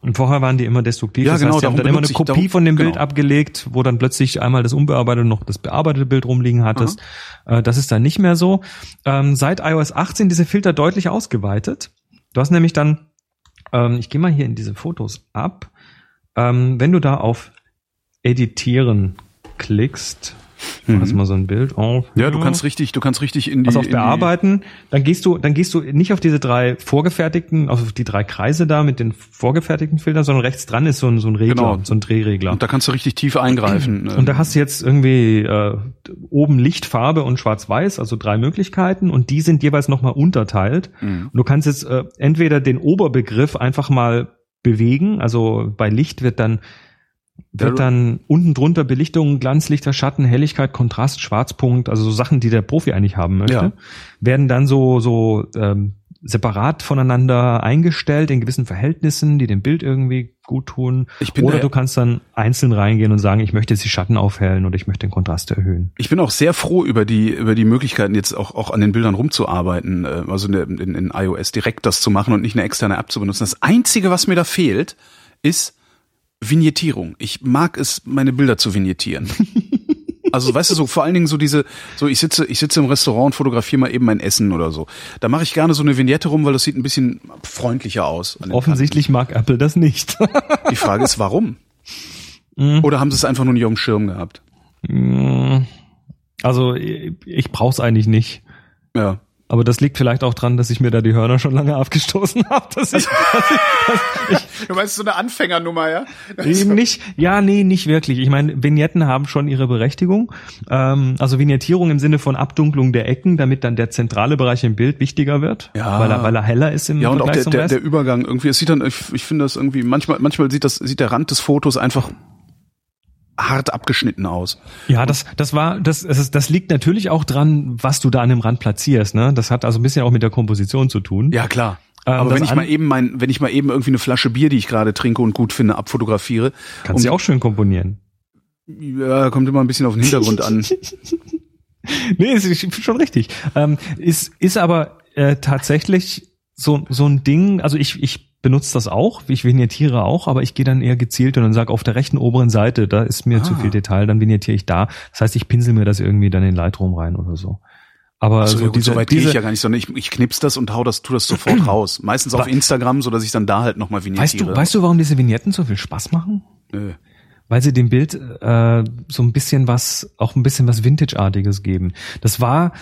Und vorher waren die immer destruktiv. Ja, das genau, heißt, die haben dann immer eine Kopie darum- von dem Bild genau. abgelegt, wo dann plötzlich einmal das unbearbeitete und noch das bearbeitete Bild rumliegen hattest. Äh, das ist dann nicht mehr so. Ähm, seit iOS 18 diese Filter deutlich ausgeweitet. Du hast nämlich dann, ähm, ich gehe mal hier in diese Fotos ab. Ähm, wenn du da auf Editieren klickst, ich mach jetzt mal so ein Bild auf. Mhm. Ja, du kannst richtig, du kannst richtig in die. Also auf Bearbeiten, dann gehst du, dann gehst du nicht auf diese drei vorgefertigten, auf die drei Kreise da mit den vorgefertigten Filtern, sondern rechts dran ist so ein, so ein Regler, Genau. so ein Drehregler. Und da kannst du richtig tief eingreifen. Und da hast du jetzt irgendwie äh, oben Lichtfarbe und Schwarz-Weiß, also drei Möglichkeiten, und die sind jeweils nochmal unterteilt. Mhm. Und du kannst jetzt äh, entweder den Oberbegriff einfach mal bewegen, also bei Licht wird dann wird dann unten drunter Belichtung, Glanzlichter, Schatten, Helligkeit, Kontrast, Schwarzpunkt, also so Sachen, die der Profi eigentlich haben möchte, Ja. werden dann so so ähm, separat voneinander eingestellt in gewissen Verhältnissen, die dem Bild irgendwie gut tun. Ich bin oder du kannst dann einzeln reingehen und sagen, ich möchte jetzt die Schatten aufhellen oder ich möchte den Kontrast erhöhen. Ich bin auch sehr froh über die über die Möglichkeiten jetzt auch auch an den Bildern rumzuarbeiten, äh, also in, der- in, in iOS direkt das zu machen und nicht eine externe App zu benutzen. Das einzige, was mir da fehlt, ist Vignettierung. Ich mag es, meine Bilder zu vignettieren. Also weißt du so vor allen Dingen so diese so ich sitze ich sitze im Restaurant und fotografiere mal eben mein Essen oder so. Da mache ich gerne so eine Vignette rum, weil das sieht ein bisschen freundlicher aus. Offensichtlich mag Apple das nicht. Kanten. Die Frage ist, warum? Oder haben sie es einfach nur nicht auf dem Schirm gehabt? also ich, ich brauch's eigentlich nicht. Ja. Aber das liegt vielleicht auch dran, dass ich mir da die Hörner schon lange abgestoßen habe. Dass ich, Du meinst so eine Anfängernummer, ja? Eben nicht, ja, nee, nicht wirklich. Ich meine, Vignetten haben schon ihre Berechtigung. Ähm, also Vignettierung im Sinne von Abdunklung der Ecken, damit dann der zentrale Bereich im Bild wichtiger wird, Ja. weil, er, weil er heller ist im Ja, und auch der, der, der Übergang irgendwie, es sieht dann, ich, ich finde das irgendwie, manchmal, manchmal sieht das, sieht der Rand des Fotos einfach hart abgeschnitten aus. Ja, das, das war, das, das, ist, das liegt natürlich auch dran, was du da an dem Rand platzierst. Ne? Das hat also ein bisschen auch mit der Komposition zu tun. Ja, klar. Ähm, Aber wenn ich mal eben mein, wenn ich mal eben irgendwie eine Flasche Bier, die ich gerade trinke und gut finde, abfotografiere, Kannst du um- ja auch schön komponieren. ja, kommt immer ein bisschen auf den Hintergrund an. Nee, ist schon richtig. Ähm, ist, ist aber äh, tatsächlich so, so ein Ding, also ich, ich benutze das auch, ich vignettiere auch, aber ich gehe dann eher gezielt und dann sage auf der rechten oberen Seite, da ist mir Ah. zu viel Detail, dann vignettiere ich da. Das heißt, ich pinsel mir das irgendwie dann in Lightroom rein oder so. Aber Also, so gut, diese, so weit gehe ich ja gar nicht, sondern ich, ich knips das und hau das, tu das sofort raus. Meistens auf Instagram, so dass ich dann da halt nochmal weißt vignettiere. du, weißt du, warum diese Vignetten so viel Spaß machen? Nö. weil sie dem Bild äh, so ein bisschen was, auch ein bisschen was Vintage-artiges geben. Das war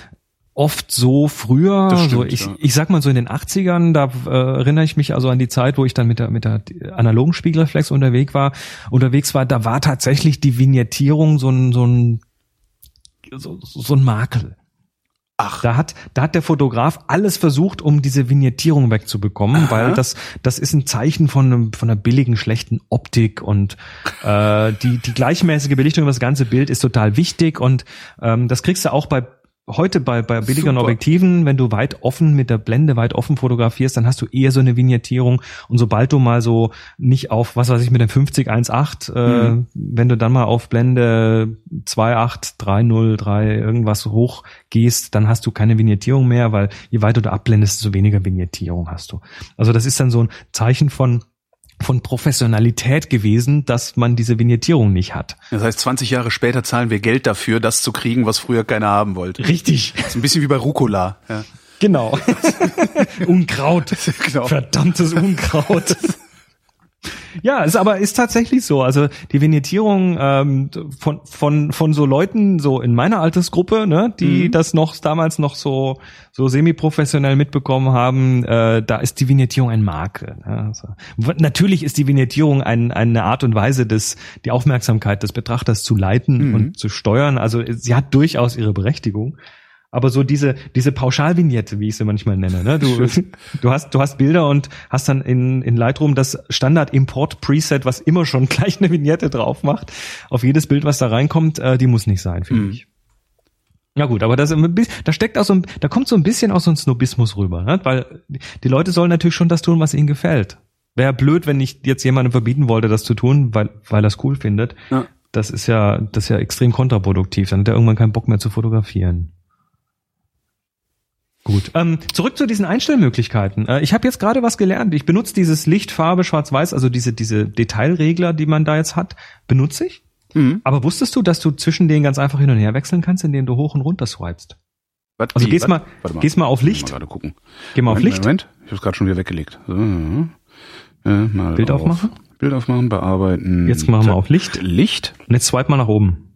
oft so früher, stimmt, so ich, ja. ich sag mal so in den 80ern, da äh, erinnere ich mich also an die Zeit, wo ich dann mit der mit der analogen Spiegelreflex unterwegs war, unterwegs war, da war tatsächlich die Vignettierung so ein so ein so, so ein Makel. Ach, Da hat, da hat der Fotograf alles versucht, um diese Vignettierung wegzubekommen, Aha. weil das, das ist ein Zeichen von, einem, von einer billigen, schlechten Optik und äh, die, die gleichmäßige Belichtung über das ganze Bild ist total wichtig und ähm, das kriegst du auch bei heute bei, bei billigeren Super. Objektiven, wenn du weit offen mit der Blende weit offen fotografierst, dann hast du eher so eine Vignettierung und sobald du mal so nicht auf, was weiß ich, mit dem 50 1.8, äh, Mhm. wenn du dann mal auf Blende 2.8, 3.0, 3 irgendwas hoch gehst, dann hast du keine Vignettierung mehr, weil je weiter du abblendest, desto weniger Vignettierung hast du. Also das ist dann so ein Zeichen von von Professionalität gewesen, dass man diese Vignettierung nicht hat. das heißt, 20 Jahre später zahlen wir Geld dafür, das zu kriegen, was früher keiner haben wollte. Richtig. Das ist ein bisschen wie bei Rucola. Ja. Genau. Unkraut. Genau. Verdammtes Unkraut. Ja, ist aber ist tatsächlich so. Also die Vignettierung ähm, von von von so Leuten so in meiner Altersgruppe, ne, die Mhm. das noch damals noch so so semi-professionell mitbekommen haben, äh, da ist die Vignettierung ein Makel. Ne? Also, natürlich ist die Vignettierung ein, eine Art und Weise, des die Aufmerksamkeit des Betrachters zu leiten Mhm. und zu steuern. Also sie hat durchaus ihre Berechtigung. Aber so diese diese Pauschalvignette, wie ich sie manchmal nenne. Ne? Du, du hast du hast Bilder und hast dann in in Lightroom das Standard Import Preset, was immer schon gleich eine Vignette drauf macht. Auf jedes Bild, was da reinkommt, äh, die muss nicht sein, finde Mhm. ich. Ja gut, aber das, da steckt auch so, ein, da kommt so ein bisschen auch so ein Snobismus rüber, ne? weil die Leute sollen natürlich schon das tun, was ihnen gefällt. Wäre blöd, wenn ich jetzt jemandem verbieten wollte, das zu tun, weil weil er es cool findet. Ja. Das ist ja das ist ja extrem kontraproduktiv. Dann hat er irgendwann keinen Bock mehr zu fotografieren. Gut. Ähm, zurück zu diesen Einstellmöglichkeiten. Äh, ich habe jetzt gerade was gelernt. Ich benutze dieses Licht, Farbe, Schwarz-Weiß, also diese diese Detailregler, die man da jetzt hat, benutze ich. Mhm. Aber wusstest du, dass du zwischen denen ganz einfach hin und her wechseln kannst, indem du hoch und runter swipest? Was, Also wie? gehst Was? mal, Warte gehst mal auf Mal Licht. gerade gucken. Geh mal auf Moment, Licht. Moment, ich habe es gerade schon wieder weggelegt. So. Äh, mal Bild auf. aufmachen? Bild aufmachen, bearbeiten. Jetzt machen wir auf Licht. Licht? Und jetzt swipe mal nach oben.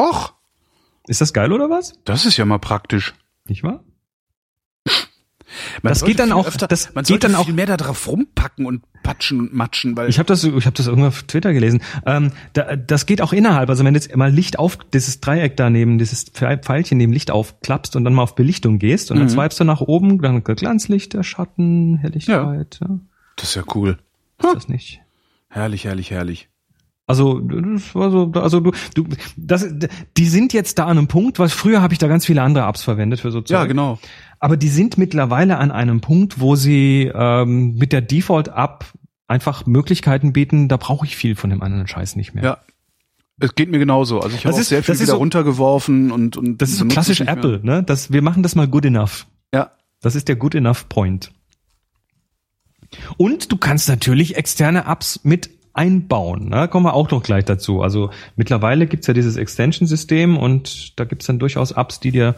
Och, Ist das geil oder was? das ist ja mal praktisch. Nicht wahr? Man Das geht dann auch- Öfter, das man geht dann auch- viel mehr da drauf rumpacken und patschen und matschen, weil Ich habe das, ich habe das irgendwann auf Twitter gelesen. Ähm, da, das geht auch innerhalb. Also wenn du jetzt mal Licht auf, dieses Dreieck daneben, dieses Pfeilchen neben Licht aufklappst und dann mal auf Belichtung gehst und dann Mhm. swipest du nach oben, dann Glanzlicht, Schatten, Helligkeit. Ja. das ist ja cool. Ist das nicht? Herrlich, herrlich, herrlich. Also das war so, also du, du, das, die sind jetzt da an einem Punkt, weil früher habe ich da ganz viele andere Apps verwendet für so Zeug. Ja, genau. Aber die sind mittlerweile an einem Punkt, wo sie ähm, mit der Default-App einfach Möglichkeiten bieten, da brauche ich viel von dem anderen Scheiß nicht mehr. Ja. Es geht mir genauso. Also ich habe sehr viel wieder so- runtergeworfen und und Das ist so klassisch Apple, ne? Das, wir machen das mal good enough. Ja. Das ist der good enough Point. Und du kannst natürlich externe Apps mit einbauen. Ne? Kommen wir auch noch gleich dazu. Also mittlerweile gibt's ja dieses Extension-System und da gibt's dann durchaus Apps, die dir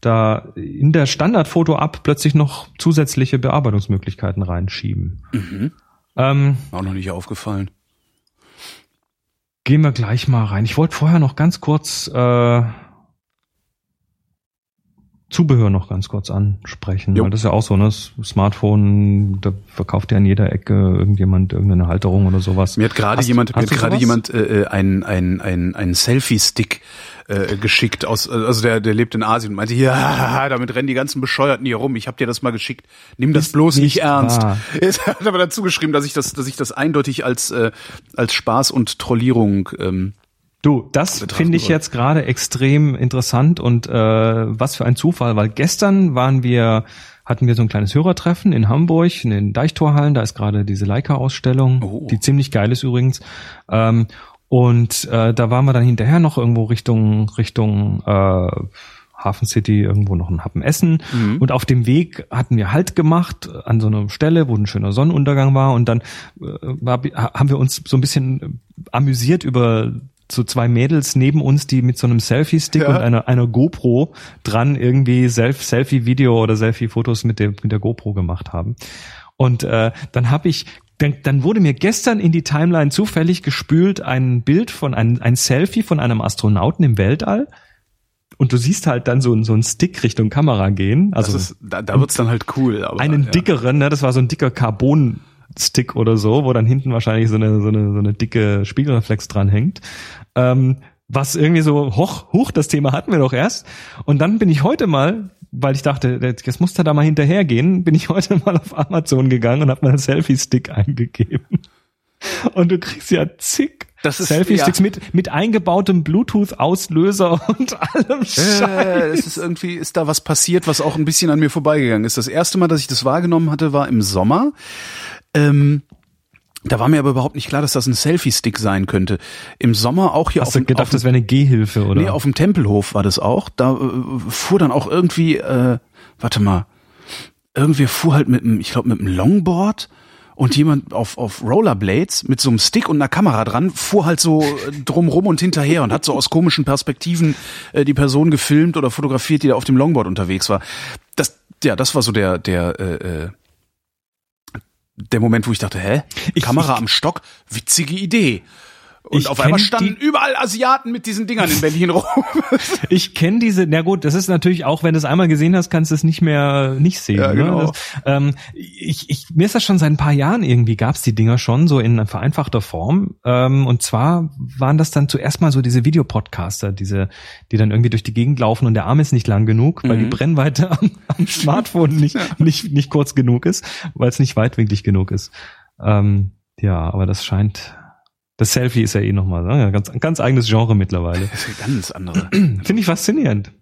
da in der Standard-Foto-App plötzlich noch zusätzliche Bearbeitungsmöglichkeiten reinschieben. Mhm. Ähm, Auch noch nicht aufgefallen. Gehen wir gleich mal rein. Ich wollte vorher noch ganz kurz äh, Zubehör noch ganz kurz ansprechen, Jo. weil das ist ja auch so, ne? Das Smartphone, da verkauft ja an jeder Ecke irgendjemand irgendeine Halterung oder sowas. Mir hat gerade jemand, mir hat gerade jemand äh, ein ein ein ein Selfie-Stick äh, geschickt aus, also der der lebt in Asien und meinte, ja, damit rennen die ganzen Bescheuerten hier rum. Ich habe dir das mal geschickt. Nimm das Ist bloß nicht, nicht ernst. wahr. Er hat aber dazu geschrieben, dass ich das, dass ich das eindeutig als äh, als Spaß und Trollierung. Ähm, Du, das finde ich jetzt gerade extrem interessant und äh, was für ein Zufall, weil gestern waren wir, hatten wir so ein kleines Hörertreffen in Hamburg, in den Deichtorhallen, da ist gerade diese Leica-Ausstellung, Oh. die ziemlich geil ist übrigens. Ähm, und äh, da waren wir dann hinterher noch irgendwo Richtung Richtung äh, Hafen City, irgendwo noch ein Happen essen. Mhm. Und auf dem Weg hatten wir Halt gemacht an so einer Stelle, wo ein schöner Sonnenuntergang war. Und dann äh, haben wir uns so ein bisschen amüsiert über so zwei Mädels neben uns, die mit so einem Selfie-Stick Ja. und einer, einer GoPro dran irgendwie Self Selfie-Video oder Selfie-Fotos mit der, mit der GoPro gemacht haben. Und äh, dann habe ich, dann, dann wurde mir gestern in die Timeline zufällig gespült ein Bild von einem ein Selfie von einem Astronauten im Weltall. Und du siehst halt dann so, ein- so einen Stick Richtung Kamera gehen. Also ist, da, da wird's dann halt cool. Aber, einen ja. dickeren, ne? Das war so ein dicker Carbon-Stick oder so, wo dann hinten wahrscheinlich so eine, so eine, so eine dicke Spiegelreflex dran hängt. Ähm, was irgendwie so, hoch, hoch, das Thema hatten wir doch erst. Und dann bin ich heute mal, weil ich dachte, jetzt muss er da mal hinterhergehen, bin ich heute mal auf Amazon gegangen und habe mal einen Selfie-Stick eingegeben. Und du kriegst ja zig Das ist- Selfie-Sticks ja. mit, mit eingebautem Bluetooth-Auslöser und allem Scheiß. Äh, es ist irgendwie, ist da was passiert, was auch ein bisschen an mir vorbeigegangen ist. Das erste Mal, dass ich das wahrgenommen hatte, war im Sommer. Ähm, da war mir aber überhaupt nicht klar, dass das ein Selfie-Stick sein könnte. Im Sommer auch hier Hast auf dem, gedacht, auf das wäre eine Gehhilfe, oder? Nee, auf dem Tempelhof war das auch. Da äh, fuhr dann auch irgendwie, äh, warte mal, irgendwie fuhr halt mit einem, ich glaube mit einem Longboard und jemand auf, auf Rollerblades mit so einem Stick und einer Kamera dran fuhr halt so äh, drumrum und hinterher und hat so aus komischen Perspektiven äh, die Person gefilmt oder fotografiert, die da auf dem Longboard unterwegs war. Das, ja, das war so der, der, äh, äh, der Moment, wo ich dachte, hä? Ich- Kamera ich- am Stock, witzige Idee. Und Ich auf einmal standen überall Asiaten mit diesen Dingern in Berlin rum. Ich kenne diese, na gut, das ist natürlich auch, wenn du es einmal gesehen hast, kannst du es nicht mehr nicht sehen. Ja, genau. ne? das, ähm, ich, ich, mir ist das schon seit ein paar Jahren irgendwie, gab's die Dinger schon so in vereinfachter Form. Ähm, und zwar waren das dann zuerst mal so diese Videopodcaster, diese, die dann irgendwie durch die Gegend laufen und der Arm ist nicht lang genug, weil die Mhm. Brennweite am, am Smartphone nicht, nicht, nicht kurz genug ist, weil es nicht weitwinklig genug ist. Ähm, ja, aber das scheint. Das Selfie ist ja eh nochmal ne? ganz, ein ganz eigenes Genre mittlerweile. Das ist eine ganz andere. Finde ich faszinierend.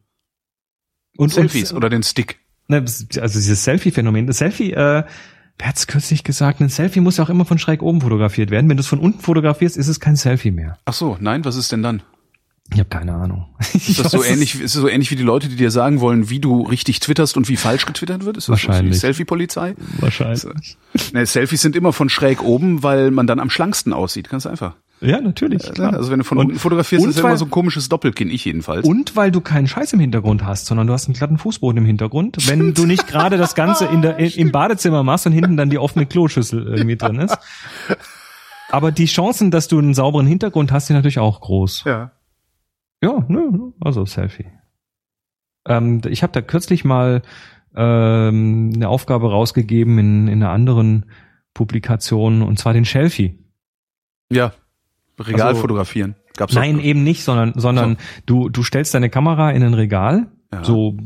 Und Selfies und, oder den Stick. Ne, also dieses Selfie-Phänomen. Das Selfie, äh, wer hat's kürzlich gesagt, ein Selfie muss ja auch immer von schräg oben fotografiert werden. Wenn du es von unten fotografierst, ist es kein Selfie mehr. Ach so, nein, was ist denn dann? Ich habe keine Ahnung. Ist das so ähnlich, ist das so ähnlich wie die Leute, die dir sagen wollen, wie du richtig twitterst und wie falsch getwittert wird? Ist das Wahrscheinlich. So Selfie-Polizei? Wahrscheinlich. Ne, Selfies sind immer von schräg oben, weil man dann am schlanksten aussieht. Ganz einfach. Ja, natürlich. Klar. Also wenn du von Und- unten fotografierst, ist weil- immer so ein komisches Doppelkinn, ich jedenfalls. Und weil du keinen Scheiß im Hintergrund hast, sondern du hast einen glatten Fußboden im Hintergrund. Wenn du nicht gerade das Ganze in der, in, im Badezimmer machst und hinten dann die offene Kloschüssel irgendwie drin ist. Aber die Chancen, dass du einen sauberen Hintergrund hast, sind natürlich auch groß. ja. Ja, ne, also Selfie. Ähm, ich habe da kürzlich mal ähm, eine Aufgabe rausgegeben in, in einer anderen Publikation, und zwar den Shelfie. Ja. Regal Also- fotografieren. Gab's Nein, auch. eben nicht, sondern, sondern du, du stellst deine Kamera in ein Regal, Ja. so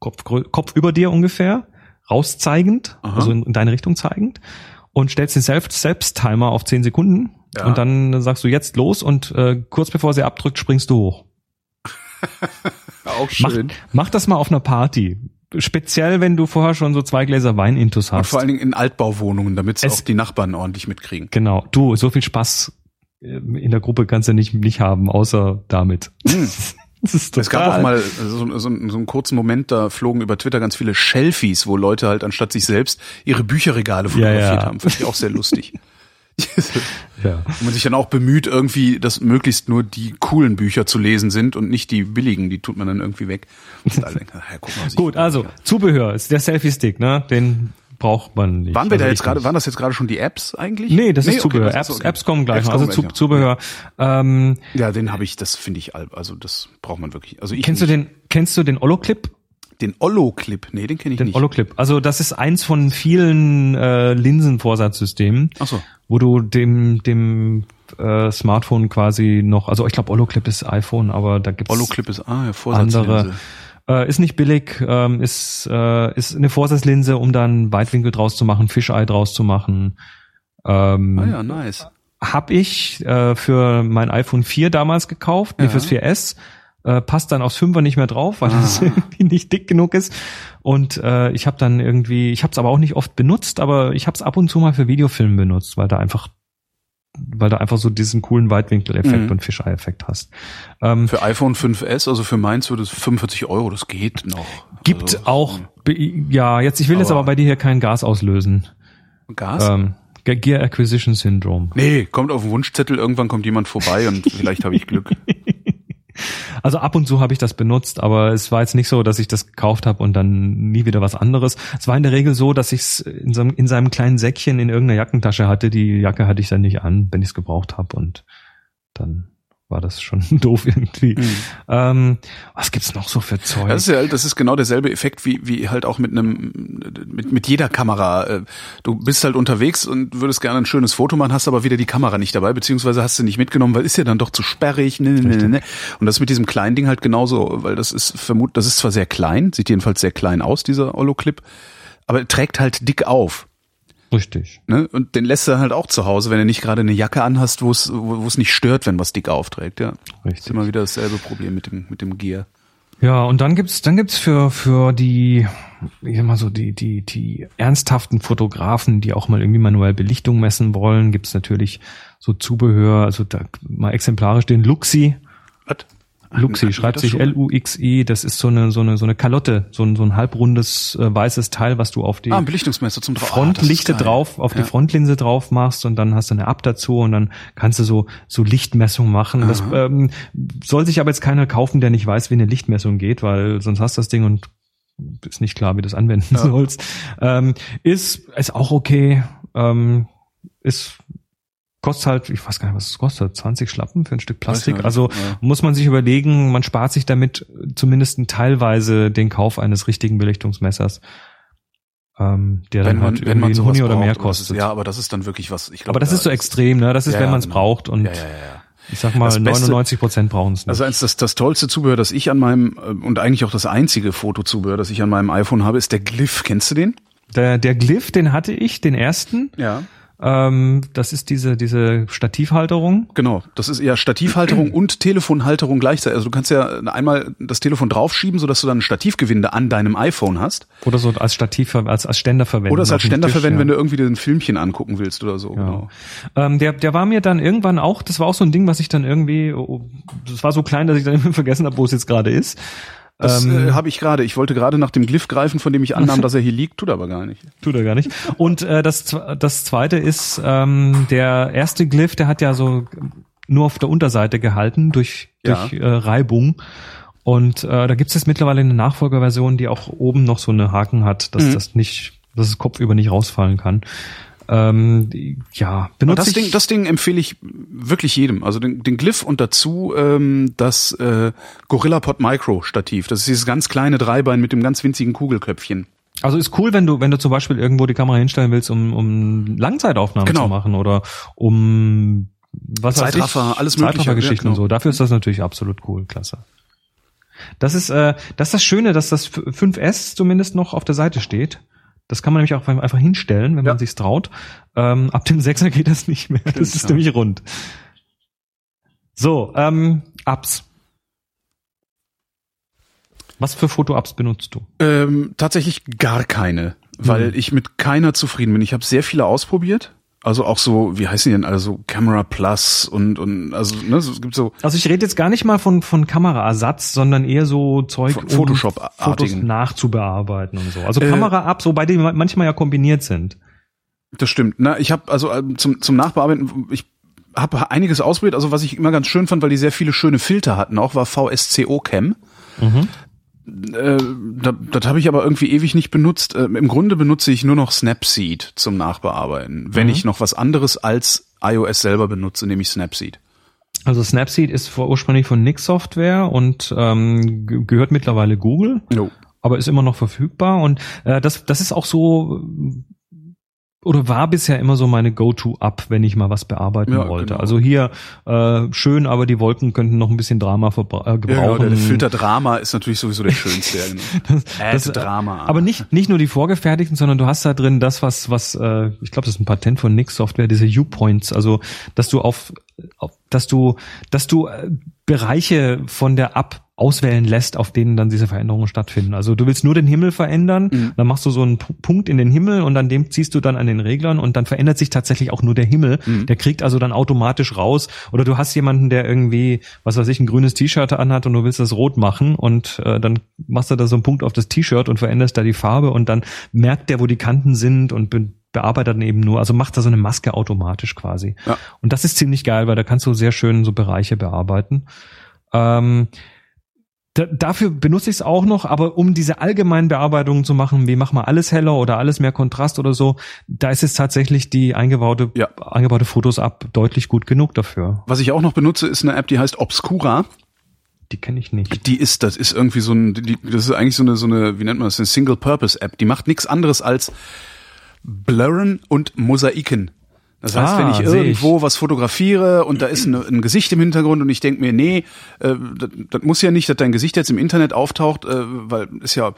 Kopf, Kopf über dir ungefähr, rauszeigend, Aha. also in, in deine Richtung zeigend, und stellst den Selbst- Selbsttimer auf 10 Sekunden Ja. und dann sagst du jetzt los und äh, kurz bevor sie abdrückt, springst du hoch. Auch Mach, schön. mach das mal auf einer Party. Speziell, wenn du vorher schon so zwei Gläser Wein intus Und hast. vor allen Dingen in Altbauwohnungen, damit Es- auch die Nachbarn ordentlich mitkriegen. Genau. Du, so viel Spaß äh, in der Gruppe kannst du nicht, nicht haben, außer damit. Hm. Das ist Es gab auch mal so, so, so einen kurzen Moment, da flogen über Twitter ganz viele Shelfies, wo Leute halt anstatt sich selbst ihre Bücherregale fotografiert ja. haben. Fand ich auch sehr lustig. Ja. Wo man sich dann auch bemüht, irgendwie, dass möglichst nur die coolen Bücher zu lesen sind und nicht die billigen, die tut man dann irgendwie weg. Und denken, ja, mal, Gut, also Zubehör ist der Selfie-Stick, ne? Den braucht man nicht. Waren wir da Also jetzt ich gerade, waren das jetzt gerade schon die Apps eigentlich? Nee, das ist okay, Zubehör. ist Apps, okay. Apps kommen gleich. Apps noch. also kommen Zu, gleich noch. Zubehör. Ähm, Ja, den habe ich, das finde ich, also das braucht man wirklich. Also ich kennst du den, kennst du den Ollo-Clip? Den Ollo-Clip? Nee, den kenne ich Den nicht. Ollo-Clip. Also das ist eins von vielen äh, Linsenvorsatzsystemen, Ach so. wo du dem, dem äh, Smartphone quasi noch, also ich glaube Ollo-Clip ist iPhone, aber da gibt's Ollo-Clip ist, ah, ja, Vorsatzlinse. andere. Äh, ist nicht billig, ähm, ist, äh, ist eine Vorsatzlinse, um dann Weitwinkel draus zu machen, Fischei draus zu machen. Ähm, Ah ja, nice. Hab ich äh, für mein iPhone 4 damals gekauft, nee, Ja. fürs 4S. Äh, passt dann aus 5er nicht mehr drauf, weil Ah. das irgendwie nicht dick genug ist. Und äh, ich habe dann irgendwie, ich habe es aber auch nicht oft benutzt, aber ich habe es ab und zu mal für Videofilme benutzt, weil da einfach weil du einfach so diesen coolen Weitwinkeleffekt Mhm. und Fischei-Effekt hast. Ähm, Für iPhone 5S, also für meins würde es 45 Euro, das geht noch. gibt also, auch, be- ja, jetzt, ich will jetzt Aber- aber bei dir hier kein Gas auslösen. Gas? Ähm, Ge- Gear Acquisition Syndrome. nee, kommt auf den Wunschzettel, irgendwann kommt jemand vorbei und vielleicht habe ich Glück. Also ab und zu habe ich das benutzt, aber es war jetzt nicht so, dass ich das gekauft habe und dann nie wieder was anderes. Es war in der Regel so, dass ich es in, so, in seinem kleinen Säckchen in irgendeiner Jackentasche hatte. Die Jacke hatte ich dann nicht an, wenn ich es gebraucht habe und dann war das schon doof irgendwie. Ähm, was gibt's noch so für Zeug? Das ist ja, das ist genau derselbe Effekt wie, wie halt auch mit einem, mit, mit jeder Kamera. Äh, Du bist halt unterwegs und würdest gerne ein schönes Foto machen, hast aber wieder die Kamera nicht dabei, beziehungsweise hast du nicht mitgenommen, weil ist ja dann doch zu sperrig. Ne, ne, ne, ne. Und das mit diesem kleinen Ding halt genauso, weil das ist vermut, das ist zwar sehr klein, sieht jedenfalls sehr klein aus, dieser Ollo-Clip, aber er trägt halt dick auf. Richtig. Ne? Und den lässt du halt auch zu Hause, wenn du nicht gerade eine Jacke anhast, wo es, wo es nicht stört, wenn was dick aufträgt, ja. ist Richtig. immer wieder dasselbe Problem mit dem, mit dem Gear. Ja, und dann gibt's dann gibt's für für die ich sag mal so die die die ernsthaften Fotografen, die auch mal irgendwie manuell Belichtung messen wollen, gibt's natürlich so Zubehör, also da mal exemplarisch den Luxi. Was? Luxi schreibt sich? L-U-X-I, das ist so eine so eine so eine Kalotte, so ein so ein halbrundes äh, weißes Teil, was du auf die Ah, drauf. Frontlichte ah, drauf, auf die Ja. Frontlinse drauf machst und dann hast du eine App dazu und dann kannst du so, so Lichtmessung machen. Das ähm, soll sich aber jetzt keiner kaufen, der nicht weiß, wie eine Lichtmessung geht, weil sonst hast du das Ding und ist nicht klar, wie du das anwenden sollst. Ähm, ist, ist auch okay, ähm, ist kostet halt, ich weiß gar nicht, was es kostet, 20 Schlappen für ein Stück Plastik. nicht, Also ja. muss man sich überlegen, man spart sich damit zumindest teilweise den Kauf eines richtigen Belichtungsmessers, ähm, der wenn dann man, halt wenn man ein sowas Huni oder mehr das ist- kostet. Ja, aber das ist dann wirklich was. Ich glaube, aber das da ist so extrem, ne? Das ist, Ja, wenn man es genau. braucht und ich sag mal, Das Beste- 99 Prozent brauchen es nicht. Also eins, das, das tollste Zubehör, das ich an meinem, äh, und eigentlich auch das einzige Fotozubehör, das ich an meinem iPhone habe, ist der Glyph. Kennst du den? der, der Glyph, den hatte ich, den ersten. Ja. Ähm, das ist diese, diese Stativhalterung. Genau, das ist eher Stativhalterung und Telefonhalterung gleichzeitig. Also du kannst ja einmal das Telefon draufschieben, sodass du dann ein Stativgewinde an deinem iPhone hast. Oder so als Stativ, als, als Ständer verwenden. Oder es als Ständer Tisch, verwenden, ja. wenn du irgendwie ein Filmchen angucken willst oder so. Genau. Ähm, der, der war mir dann irgendwann auch, das war auch so ein Ding, was ich dann irgendwie, oh, das war so klein, dass ich dann immer vergessen habe, wo es jetzt gerade ist. Das Ähm, äh, habe ich gerade. Ich wollte gerade nach dem Glyph greifen, von dem ich annahm, dass er hier liegt, tut aber gar nicht. Tut er gar nicht. Und äh, das, das zweite ist, ähm, der erste Glyph, der hat ja so nur auf der Unterseite gehalten durch, Ja. durch äh, Reibung. Und äh, da gibt es jetzt mittlerweile eine Nachfolgerversion, die auch oben noch so eine Haken hat, dass Mhm. das nicht, dass es kopfüber nicht rausfallen kann. Ähm, ja, Und benutze das ich. Ding, das Ding empfehle ich wirklich jedem. Also den, den Glyph und dazu ähm, das äh, Gorilla Pod Micro Stativ. Das ist dieses ganz kleine Dreibein mit dem ganz winzigen Kugelköpfchen. Also ist cool, wenn du, wenn du zum Beispiel irgendwo die Kamera hinstellen willst, um, um Langzeitaufnahmen Genau. zu machen oder um was weiß Zeitraffer, ich, alles mögliche, Zeitraffergeschichten ja, und genau. so. Dafür ist das natürlich absolut cool, klasse. Das ist, äh, das ist das Schöne, dass das 5S zumindest noch auf der Seite steht. Das kann man nämlich auch einfach hinstellen, wenn Ja. man sich's traut. Ähm, ab dem 6er geht das nicht mehr. das ist ja. nämlich rund. So, ähm, Apps. Was für Foto-Apps benutzt du? Ähm, tatsächlich gar keine, weil Mhm. ich mit keiner zufrieden bin. Ich habe sehr viele ausprobiert. Also auch so, wie heißen die denn? Also Camera Plus und und also ne, so- es gibt so Also ich rede jetzt gar nicht mal von, von Kameraersatz, sondern eher so Zeug, Von um Photoshop-artigen. Fotos nachzubearbeiten und so. Also Äh, Kamera-Apps, wobei die manchmal ja kombiniert sind. Das stimmt. Na, ich habe also ähm, zum zum Nachbearbeiten, ich habe einiges ausprobiert. Also was ich immer ganz schön fand, weil die sehr viele schöne Filter hatten, auch war VSCO Cam. Mhm. Äh, da, das habe ich aber irgendwie ewig nicht benutzt. Äh, Im Grunde benutze ich nur noch Snapseed zum Nachbearbeiten, wenn Mhm. ich noch was anderes als iOS selber benutze, nämlich Snapseed. Also Snapseed ist ursprünglich von Nix Software und ähm, ge- gehört mittlerweile Google, Jo. aber ist immer noch verfügbar. Und äh, das, das ist auch so oder war bisher immer so meine Go-To-App, wenn ich mal was bearbeiten Ja, wollte. genau. Also hier äh, schön, aber die Wolken könnten noch ein bisschen Drama äh, Ja, gebrauchen. genau, der, Filter Drama ist natürlich sowieso der schönste. Ja, genau. Das- Add Drama. Aber nicht, nicht nur die vorgefertigten, sondern du hast da drin das, was, was, äh, ich glaube, das ist ein Patent von Nix Software, diese U-Points, also dass du auf, auf dass du, dass du äh, Bereiche von der App auswählen lässt, auf denen dann diese Veränderungen stattfinden. Also du willst nur den Himmel verändern, Mhm. dann machst du so einen P- Punkt in den Himmel und an dem ziehst du dann an den Reglern und dann verändert sich tatsächlich auch nur der Himmel. Mhm. Der kriegt also dann automatisch raus. Oder du hast jemanden, der irgendwie, was weiß ich, ein grünes T-Shirt anhat und du willst das rot machen und äh, dann machst du da so einen Punkt auf das T-Shirt und veränderst da die Farbe und dann merkt der, wo die Kanten sind und be bearbeitet dann eben nur, also macht da so eine Maske automatisch quasi. Ja. Und das ist ziemlich geil, weil da kannst du sehr schön so Bereiche bearbeiten. Ähm, da, dafür benutze ich es auch noch, aber um diese allgemeinen Bearbeitungen zu machen, wie mach mal alles heller oder alles mehr Kontrast oder so, da ist es tatsächlich die eingebaute, Ja. eingebaute Fotos ab deutlich gut genug dafür. Was ich auch noch benutze, ist eine App, die heißt Obscura. Die kenne ich nicht. Die ist, das ist irgendwie so ein, die, das ist eigentlich so eine, so eine, wie nennt man das, eine Single-Purpose-App. Die macht nichts anderes als Blurren und Mosaiken. Das heißt, Ah, wenn ich seh ich. irgendwo was fotografiere und da ist eine, ein Gesicht im Hintergrund und ich denke mir, nee, äh, das, das muss ja nicht, dass dein Gesicht jetzt im Internet auftaucht, äh, weil ist ja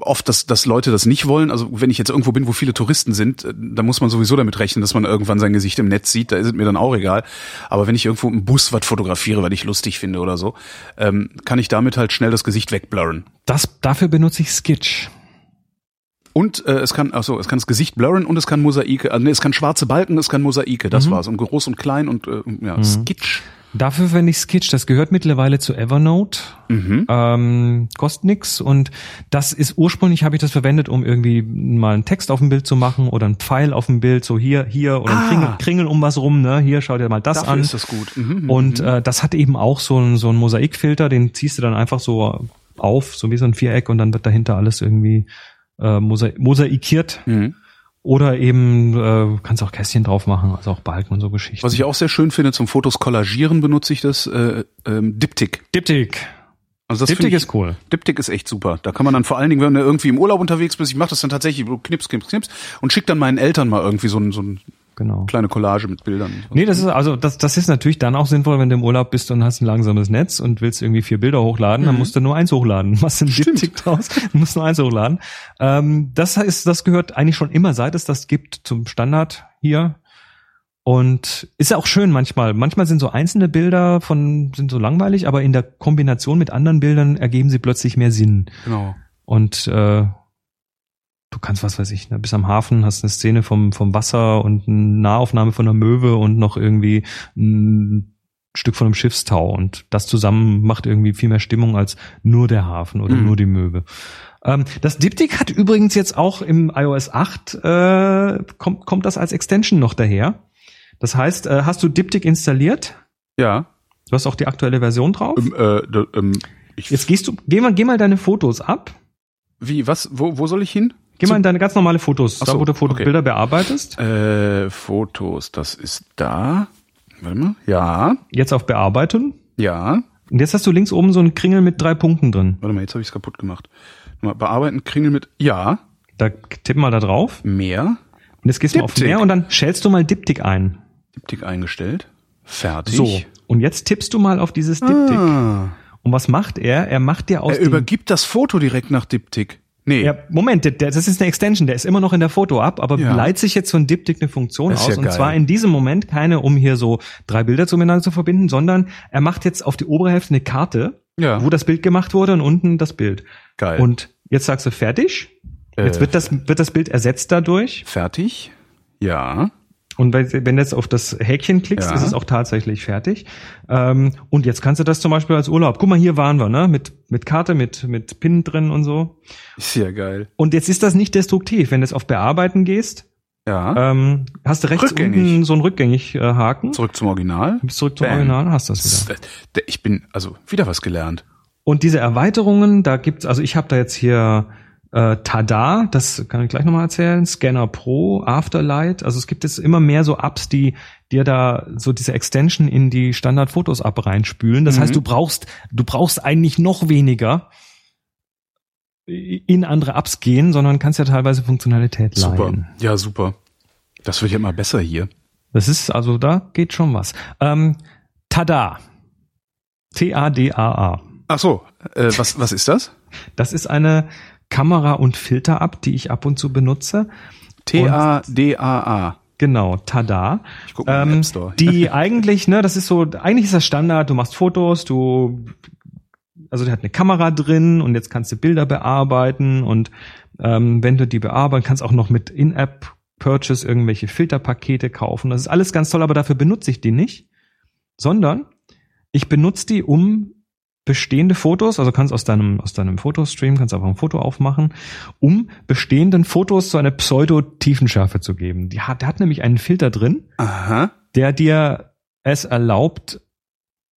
oft, dass, dass Leute das nicht wollen. Also wenn ich jetzt irgendwo bin, wo viele Touristen sind, äh, da muss man sowieso damit rechnen, dass man irgendwann sein Gesicht im Netz sieht. Da ist es mir dann auch egal. Aber wenn ich irgendwo im Bus was fotografiere, weil ich lustig finde oder so, ähm, kann ich damit halt schnell das Gesicht wegblurren. Das, dafür benutze ich Skitch. Und äh, es kann, also es kann das Gesicht blurren und es kann Mosaike, also nee, es kann schwarze Balken, es kann Mosaike, das war's. Und groß und klein und äh, ja, Skitch. Dafür verwende ich Skitch. Das gehört mittlerweile zu Evernote. Mhm. Ähm, kostet nix und das ist ursprünglich habe ich das verwendet, um irgendwie mal einen Text auf dem Bild zu machen oder einen Pfeil auf dem Bild, so hier, hier oder ein Ah. Kringel, Kringel um was rum, ne? Hier schau dir mal das Dafür an. ist das gut. Mhm. Und äh, das hat eben auch so einen so einen Mosaikfilter, den ziehst du dann einfach so auf, so wie so ein Viereck und dann wird dahinter alles irgendwie äh, mosa mosaikiert. Mhm. Oder eben äh, kannst auch Kästchen drauf machen, also auch Balken und so Geschichten. Was ich auch sehr schön finde, zum Fotos kollagieren benutze ich das äh, ähm, Diptyk. Diptyk. Also das finde ich, ist cool. Diptyk ist echt super. Da kann man dann vor allen Dingen, wenn du irgendwie im Urlaub unterwegs bist, ich mache das dann tatsächlich, knips, knips, knips und schick dann meinen Eltern mal irgendwie so, ein, so eine Genau. kleine Collage mit Bildern. Nee, das ist also das, das ist natürlich dann auch sinnvoll, wenn du im Urlaub bist und hast ein langsames Netz und willst irgendwie vier Bilder hochladen, dann musst du nur eins hochladen. Machst einen Diptyk draus, musst nur eins hochladen. Ähm, das heißt, das gehört eigentlich schon immer, seit es das gibt, zum Standard hier. Und ist ja auch schön manchmal. Manchmal sind so einzelne Bilder von sind so langweilig, aber in der Kombination mit anderen Bildern ergeben sie plötzlich mehr Sinn. Genau. Und äh, du kannst, was weiß ich, ne, bis am Hafen hast eine Szene vom, vom Wasser und eine Nahaufnahme von einer Möwe und noch irgendwie ein Stück von einem Schiffstau. Und das zusammen macht irgendwie viel mehr Stimmung als nur der Hafen oder Mhm. nur die Möwe. Ähm, das Diptyk hat übrigens jetzt auch im iOS 8, äh, kommt, kommt das als Extension noch daher. Das heißt, äh, hast du Diptyk installiert? Ja. Du hast auch die aktuelle Version drauf? Ähm, äh, ähm, Jetzt gehst du, geh mal, geh mal deine Fotos ab. wie, was, wo, wo soll ich hin? Geh mal in deine ganz normale Fotos, Ach da so, wo du Foto okay. Bilder bearbeitest. Äh, Fotos, das ist da. Warte mal. Ja, Jetzt auf Bearbeiten. ja. Und jetzt hast du links oben so einen Kringel mit drei Punkten drin. Warte mal, jetzt habe ich es kaputt gemacht. Mal bearbeiten, Kringel mit Ja, Da tipp mal da drauf. mehr, Und jetzt gehst du auf mehr und dann schälst du mal Diptyk ein. Diptyk eingestellt. Fertig. So. Und jetzt tippst du mal auf dieses Diptyk. Ah. Und was macht er? Er macht dir aus Er übergibt das Foto direkt nach Diptyk. Nee. Ja, Moment, das ist eine Extension, der ist immer noch in der Foto-App, aber Ja. leitet sich jetzt von Diptyk eine Funktion aus. ja und geil. zwar in diesem Moment keine, um hier so drei Bilder zueinander zu verbinden, sondern er macht jetzt auf die obere Hälfte eine Karte, Ja. wo das Bild gemacht wurde und unten das Bild. Geil. Und jetzt sagst du fertig. Jetzt Äh, wird das, wird das Bild ersetzt dadurch. Fertig. Ja. Und wenn du jetzt auf das Häkchen klickst, Ja. ist es auch tatsächlich fertig. Ähm, und jetzt kannst du das zum Beispiel als Urlaub. Guck mal, hier waren wir, ne? Mit, mit Karte, mit, mit Pin drin und so. Ist ja geil. Und jetzt ist das nicht destruktiv. Wenn du jetzt auf Bearbeiten gehst, Ja. ähm, hast du rechts Rückgängig. unten so einen Rückgängig-Haken. Zurück zum Original. Bist zurück zum Bam. Original, hast das wieder. Äh, Ich bin, also, wieder was gelernt. Und diese Erweiterungen, da gibt's, also ich habe da jetzt hier äh, Tada, das kann ich gleich nochmal erzählen, Scanner Pro, Afterlight, also es gibt jetzt immer mehr so Apps, die dir da so diese Extension in die Standard-Fotos-App reinspülen. Das Mhm. heißt, du brauchst, du brauchst eigentlich noch weniger in andere Apps gehen, sondern kannst ja teilweise Funktionalität Super. leihen. Ja, super. Das wird ja immer besser hier. Das ist, also da geht schon was. Ähm, Tada. T-A-D-A-A. Ach so, äh, was, was ist das? Das ist eine Kamera- und Filter-App, die ich ab und zu benutze. T-A-D-A-A. Genau, tada. Ich guck mal Ähm, App Store. die eigentlich, ne, das ist so, eigentlich ist das Standard, du machst Fotos, du, also der hat eine Kamera drin und jetzt kannst du Bilder bearbeiten und ähm, wenn du die bearbeiten, kannst auch noch mit In-App Purchase irgendwelche Filterpakete kaufen. Das ist alles ganz toll, aber dafür benutze ich die nicht, sondern ich benutze die, um bestehende Fotos, also kannst aus deinem, aus deinem Fotostream, kannst einfach ein Foto aufmachen, um bestehenden Fotos so eine Pseudo-Tiefenschärfe zu geben. Die hat, der hat nämlich einen Filter drin, Aha. der dir es erlaubt,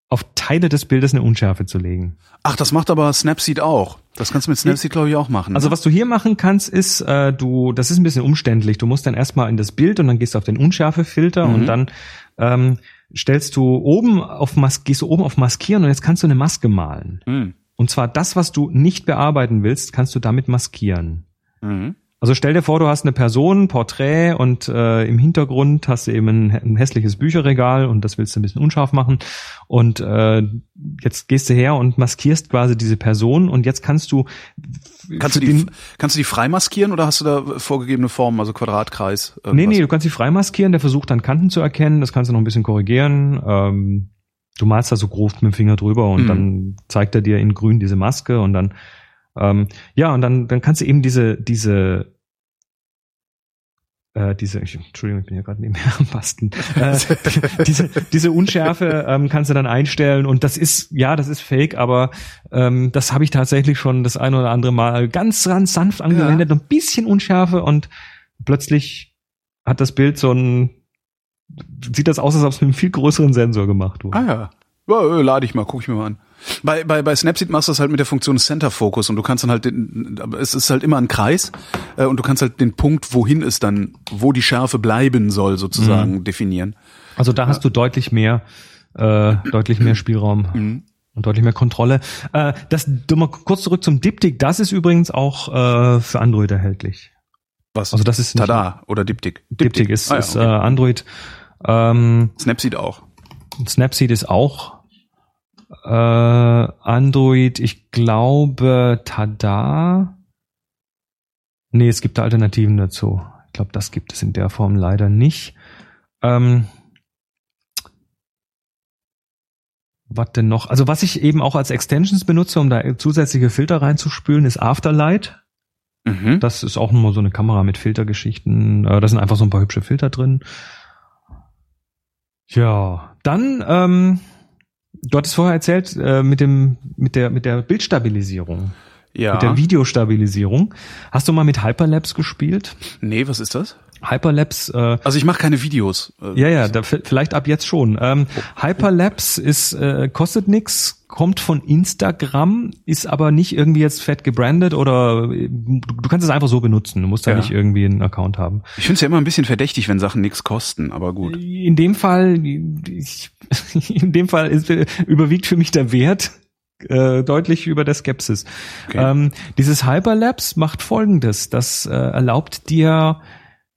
auf Teile des Bildes eine Unschärfe zu legen. Ach, das macht aber Snapseed auch. Das kannst du mit Snapseed, glaube ich, auch machen. Also ne? was du hier machen kannst, ist, äh, du, das ist ein bisschen umständlich. Du musst dann erstmal in das Bild und dann gehst du auf den Unschärfefilter Mhm. und dann ähm, stellst du oben auf Mas gehst du oben auf Maskieren und jetzt kannst du eine Maske malen. Hm. Und zwar das, was du nicht bearbeiten willst, kannst du damit maskieren. Mhm. Also stell dir vor, du hast eine Person, ein Porträt und äh, im Hintergrund hast du eben ein, ein hässliches Bücherregal und das willst du ein bisschen unscharf machen. Und äh, jetzt gehst du her und maskierst quasi diese Person und jetzt kannst du Kannst du die, den- kannst du die freimaskieren oder hast du da vorgegebene Formen, also Quadrat, Kreis? Nee, irgendwas? nee, du kannst sie freimaskieren, der versucht dann Kanten zu erkennen, das kannst du noch ein bisschen korrigieren. Ähm, du malst da so grob mit dem Finger drüber und Mhm. dann zeigt er dir in grün diese Maske und dann ähm, ja, und dann, dann kannst du eben diese, diese äh, diese, ich, Entschuldigung, ich bin ja gerade nebenher am Basteln. Äh, diese, diese Unschärfe ähm, kannst du dann einstellen und das ist, ja, das ist fake, aber ähm, das habe ich tatsächlich schon das eine oder andere Mal ganz, ganz sanft angewendet, ein bisschen Unschärfe und plötzlich hat das Bild so ein, sieht das aus, als ob es mit einem viel größeren Sensor gemacht wurde. Ah ja. Ja, äh, lade ich mal, guck ich mir mal an. Bei, bei, bei Snapseed machst du das halt mit der Funktion Center Focus und du kannst dann halt, den, es ist halt immer ein Kreis äh, und du kannst halt den Punkt, wohin es dann, wo die Schärfe bleiben soll, sozusagen definieren. Also da hast du deutlich mehr, äh, deutlich mehr Spielraum Mhm. und deutlich mehr Kontrolle. Äh, das, du mal kurz zurück zum Diptyk. Das ist übrigens auch äh, für Android erhältlich. Was? Also das ist Tada oder Diptyk. Diptyk ist, Ah, ja, ist okay. äh, Android. Ähm, Snapseed auch. Snapseed ist auch äh, Android. Ich glaube Tada. Nee, es gibt da Alternativen dazu. Ich glaube, das gibt es in der Form leider nicht. Ähm, was denn noch? Also was ich eben auch als Extensions benutze, um da zusätzliche Filter reinzuspülen, ist Afterlight. Mhm. Das ist auch nur so eine Kamera mit Filtergeschichten. Äh, Da sind einfach so ein paar hübsche Filter drin. Ja, dann, ähm, du hattest vorher erzählt, äh, mit dem, mit der, mit der Bildstabilisierung, ja. mit der Videostabilisierung. Hast du mal mit Hyperlapse gespielt? nee, was ist das? Hyperlapse, äh, Also ich mache keine Videos. Äh, ja, ja, da, vielleicht ab jetzt schon. Ähm, Hyperlapse ist äh, kostet nix, kommt von Instagram, ist aber nicht irgendwie jetzt fett gebrandet oder du, kannst es einfach so benutzen. Du musst da Ja. nicht irgendwie einen Account haben. Ich finde es ja immer ein bisschen verdächtig, wenn Sachen nichts kosten, aber gut. In dem Fall, ich, in dem Fall ist, überwiegt für mich der Wert äh, deutlich über der Skepsis. Okay. Ähm, dieses Hyperlapse macht Folgendes: Das äh, erlaubt dir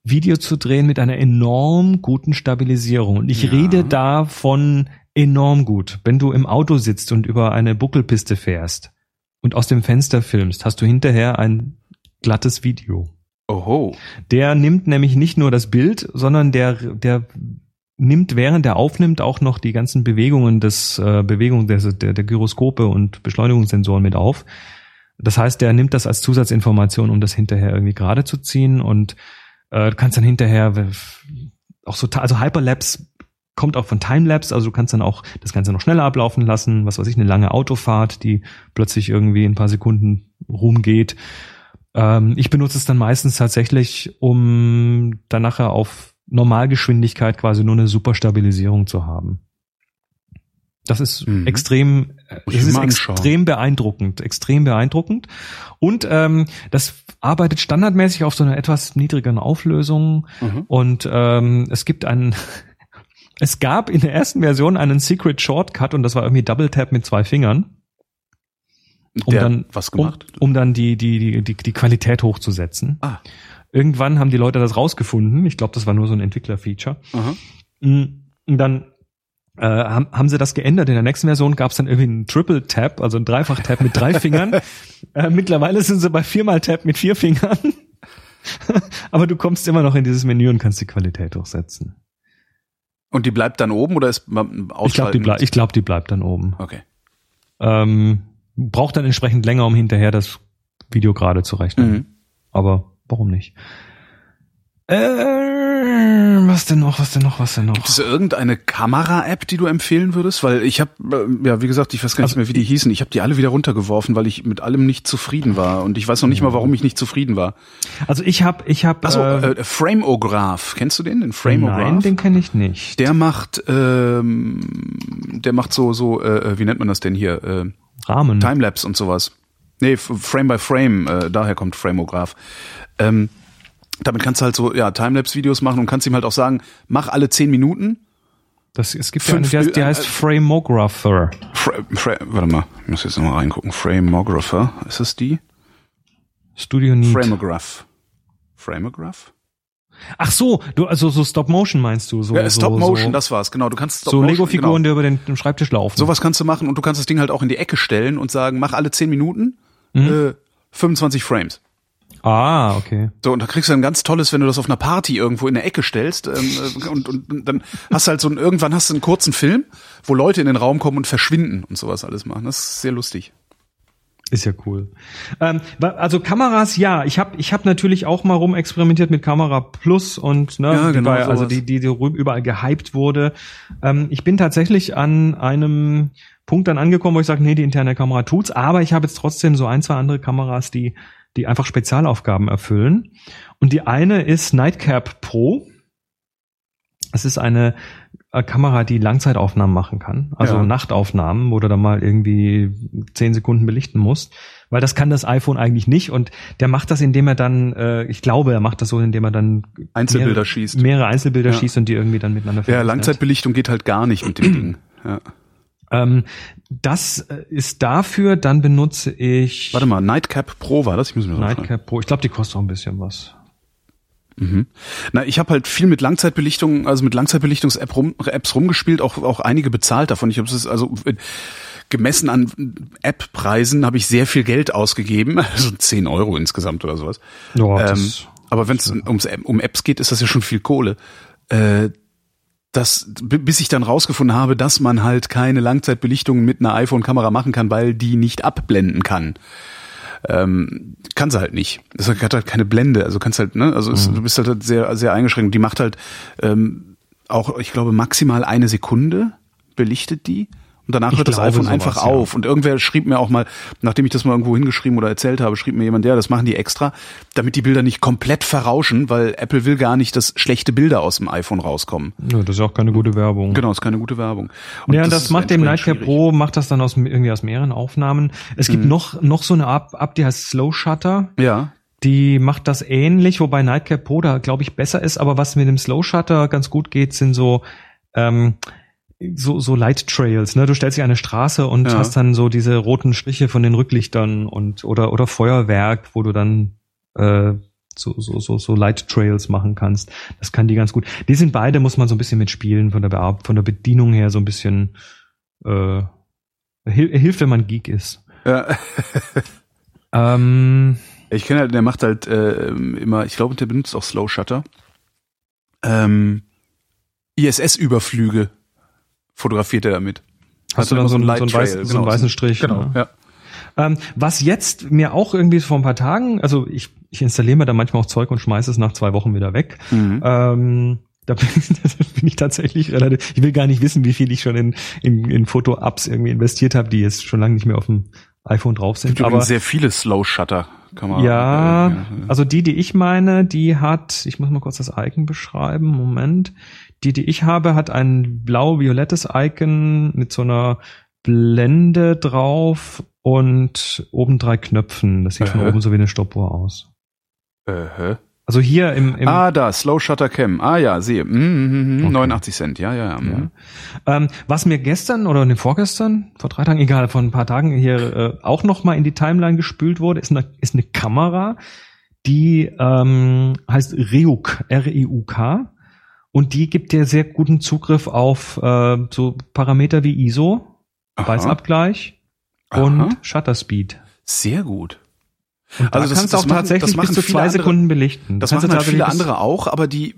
Video zu drehen mit einer enorm guten Stabilisierung. Und ich Ja. rede da von enorm gut. Wenn du im Auto sitzt und über eine Buckelpiste fährst und aus dem Fenster filmst, hast du hinterher ein glattes Video. Oho. Der nimmt nämlich nicht nur das Bild, sondern der, der nimmt, während er aufnimmt, auch noch die ganzen Bewegungen des, äh, Bewegung der, der, der Gyroskope und Beschleunigungssensoren mit auf. Das heißt, der nimmt das als Zusatzinformation, um das hinterher irgendwie gerade zu ziehen und äh, du kannst dann hinterher w- auch so, also Hyperlapse kommt auch von Timelapse, also du kannst dann auch das Ganze noch schneller ablaufen lassen, was weiß ich, eine lange Autofahrt, die plötzlich irgendwie in ein paar Sekunden rumgeht. Ähm, ich benutze es dann meistens tatsächlich, um dann nachher auf Normalgeschwindigkeit quasi nur eine Superstabilisierung zu haben. Das ist Mhm. extrem, das ist anschauen. extrem beeindruckend, extrem beeindruckend. Und ähm, das arbeitet standardmäßig auf so einer etwas niedrigeren Auflösung. Mhm. Und ähm, es gibt einen, es gab in der ersten Version einen Secret Shortcut und das war irgendwie Double Tap mit zwei Fingern um Der dann was gemacht? Um, um dann die, die, die, die, die Qualität hochzusetzen. Ah. Irgendwann haben die Leute das rausgefunden. Ich glaube, das war nur so ein Entwickler-Feature. Mm, Und dann äh, haben, haben sie das geändert. In der nächsten Version gab es dann irgendwie einen Triple Tap, also einen Dreifach-Tap mit drei Fingern. Äh, mittlerweile sind sie bei viermal Tap mit vier Fingern. Aber du kommst immer noch in dieses Menü und kannst die Qualität hochsetzen. Und die bleibt dann oben oder ist beim Ich glaube, die, bleib, ich glaub, die bleibt dann oben. Okay. Ähm, braucht dann entsprechend länger, um hinterher das Video gerade zu rechnen. Mhm. Aber warum nicht? Äh, was denn noch, was denn noch, was denn noch? Gibt es irgendeine Kamera-App, die du empfehlen würdest? Weil ich habe, äh, ja, wie gesagt, ich weiß gar nicht Also mehr, wie die hießen. Ich habe die alle wieder runtergeworfen, weil ich mit allem nicht zufrieden war. Und ich weiß noch nicht mal, warum ich nicht zufrieden war. Also ich habe, ich habe, Achso, äh, äh, Frameograph. Kennst du den? Den Frameograph? nein, den kenne ich nicht. der macht, ähm, der macht so, so, äh, wie nennt man das denn hier? Äh, Rahmen. Timelapse und sowas. Nee, Frame by Frame, äh, daher kommt Frameograph. Ähm, damit kannst du halt so, ja, Timelapse-Videos machen und kannst ihm halt auch sagen, mach alle zehn Minuten. Das, es gibt ja eine, Fünf- die heißt, die äh, heißt äh, Frameographer. Fra Fra warte mal, ich muss jetzt nochmal reingucken. Frameographer, ist das die? Studio Need. Frameograph. Frameograph? Ach so, du, also so Stop Motion meinst du? So, Ja, Stop Motion, so, das war's, genau. Du kannst Stop so Lego-Figuren, genau. die über den, den Schreibtisch laufen. Sowas kannst du machen und du kannst das Ding halt auch in die Ecke stellen und sagen, mach alle zehn Minuten Mhm. äh, 25 Frames. Ah, okay. So, und da kriegst du ein ganz tolles, wenn du das auf einer Party irgendwo in der Ecke stellst. Ähm, äh, und, und, und dann hast du halt so einen, irgendwann hast du einen kurzen Film, wo Leute in den Raum kommen und verschwinden und sowas alles machen. Das ist sehr lustig. Ist ja cool. Ähm, also Kameras, ja. Ich habe ich hab natürlich auch mal rumexperimentiert mit Kamera Plus und ne, Ja, die genau, bei, also die, die, die überall gehypt wurde. Ähm, ich bin tatsächlich an einem Punkt dann angekommen, wo ich sage, nee, die interne Kamera tut's, aber ich habe jetzt trotzdem so ein, zwei andere Kameras, die, die einfach Spezialaufgaben erfüllen. Und die eine ist Nightcap Pro. Es ist eine äh, Kamera, die Langzeitaufnahmen machen kann, also Ja. Nachtaufnahmen, wo du dann mal irgendwie zehn Sekunden belichten musst, weil das kann das iPhone eigentlich nicht und der macht das, indem er dann, äh, ich glaube, er macht das so, indem er dann Einzelbilder mehrere, schießt. mehrere Einzelbilder Ja. schießt und die irgendwie dann miteinander Ja. Langzeitbelichtung geht halt gar nicht mit dem Ding. Ja. Ähm, das äh, ist dafür, dann benutze ich Warte mal, Nightcap Pro war das? Ich muss mir. Nightcap Pro. Ich glaube, die kostet auch ein bisschen was. Na, ich habe halt viel mit Langzeitbelichtung, also mit Langzeitbelichtungs-Apps rum, Apps rumgespielt, auch auch einige bezahlt davon. Ich habe es also äh, gemessen an App-Preisen habe ich sehr viel Geld ausgegeben, also 10 Euro insgesamt oder sowas. Ja, Ähm, aber wenn es ums um Apps geht, ist das ja schon viel Kohle. Äh, das, bis ich dann rausgefunden habe, dass man halt keine Langzeitbelichtung mit einer iPhone-Kamera machen kann, weil die nicht abblenden kann. Ähm, kann sie halt nicht. Das hat halt keine Blende. Also kannst halt, ne, also es, du bist halt sehr, sehr eingeschränkt. Die macht halt ähm, auch, ich glaube, maximal eine Sekunde belichtet die. Und danach Ich hört das iPhone sowas, einfach ja. auf. Und irgendwer schrieb mir auch mal, nachdem ich das mal irgendwo hingeschrieben oder erzählt habe, schrieb mir jemand, ja, das machen die extra, damit die Bilder nicht komplett verrauschen, weil Apple will gar nicht, dass schlechte Bilder aus dem iPhone rauskommen. ja, das ist auch keine gute Werbung. Genau, ist keine gute Werbung. ja, das, ist macht dem Nightcap. Pro, macht das dann aus irgendwie aus mehreren Aufnahmen. Es gibt Mhm. noch noch so eine App, App, die heißt Slow Shutter. Ja, Die macht das ähnlich, wobei Nightcap Pro da glaube ich besser ist. Aber was mit dem Slow Shutter ganz gut geht, sind so ähm, so, so Light Trails, ne? Du stellst dich an eine Straße und Ja. hast dann so diese roten Striche von den Rücklichtern und oder oder Feuerwerk, wo du dann äh, so, so, so, so Light Trails machen kannst. Das kann die ganz gut. Die sind beide, muss man so ein bisschen mitspielen, von der Bear von der Bedienung her so ein bisschen äh, hil hilft, wenn man Geek ist. ja. Ähm, Ich kenne halt, der macht halt äh, immer, ich glaube, der benutzt auch Slow Shutter. Ähm, ISS-Überflüge fotografiert er damit. hast du Hat dann so einen, so einen, Light weiß, Trail, so einen genau. weißen Strich? Genau, ne? ja. Ähm, was jetzt mir auch irgendwie vor ein paar Tagen, also ich, ich installiere mir da manchmal auch Zeug und schmeiße es nach zwei Wochen wieder weg. Mhm. Ähm, da bin, da bin ich tatsächlich relativ, ich will gar nicht wissen, wie viel ich schon in, in, in Foto-Apps irgendwie investiert habe, die jetzt schon lange nicht mehr auf dem iPhone drauf Es sind. gibt Aber sehr viele Slow Shutter. Kann man, ja, also die, die ich meine, die hat, ich muss mal kurz das Icon beschreiben, Moment. Die, die ich habe, hat ein blau-violettes Icon mit so einer Blende drauf und oben drei Knöpfen. Das sieht von Aha. oben so wie eine Stoppuhr aus. hä? Also hier im, im ah, da, Slow Shutter Cam. Ah ja, sehe. Mhm, mhm, mhm. Okay. 89 Cent, ja, ja, ja. Mhm. Ähm, was mir gestern oder ne, vorgestern, vor drei Tagen, egal, vor ein paar Tagen hier äh, auch noch mal in die Timeline gespült wurde, ist eine, ist eine Kamera, die ähm, heißt Reuk, R-E-U-K. Und die gibt dir sehr guten Zugriff auf äh, so Parameter wie ISO, Aha. Weißabgleich Aha. und Shutter Speed. Sehr gut. Und Also da das- kannst das auch machen- tatsächlich bis zu zwei andere- Sekunden belichten. Das kannst machen halt tatsächlich viele andere auch, aber die,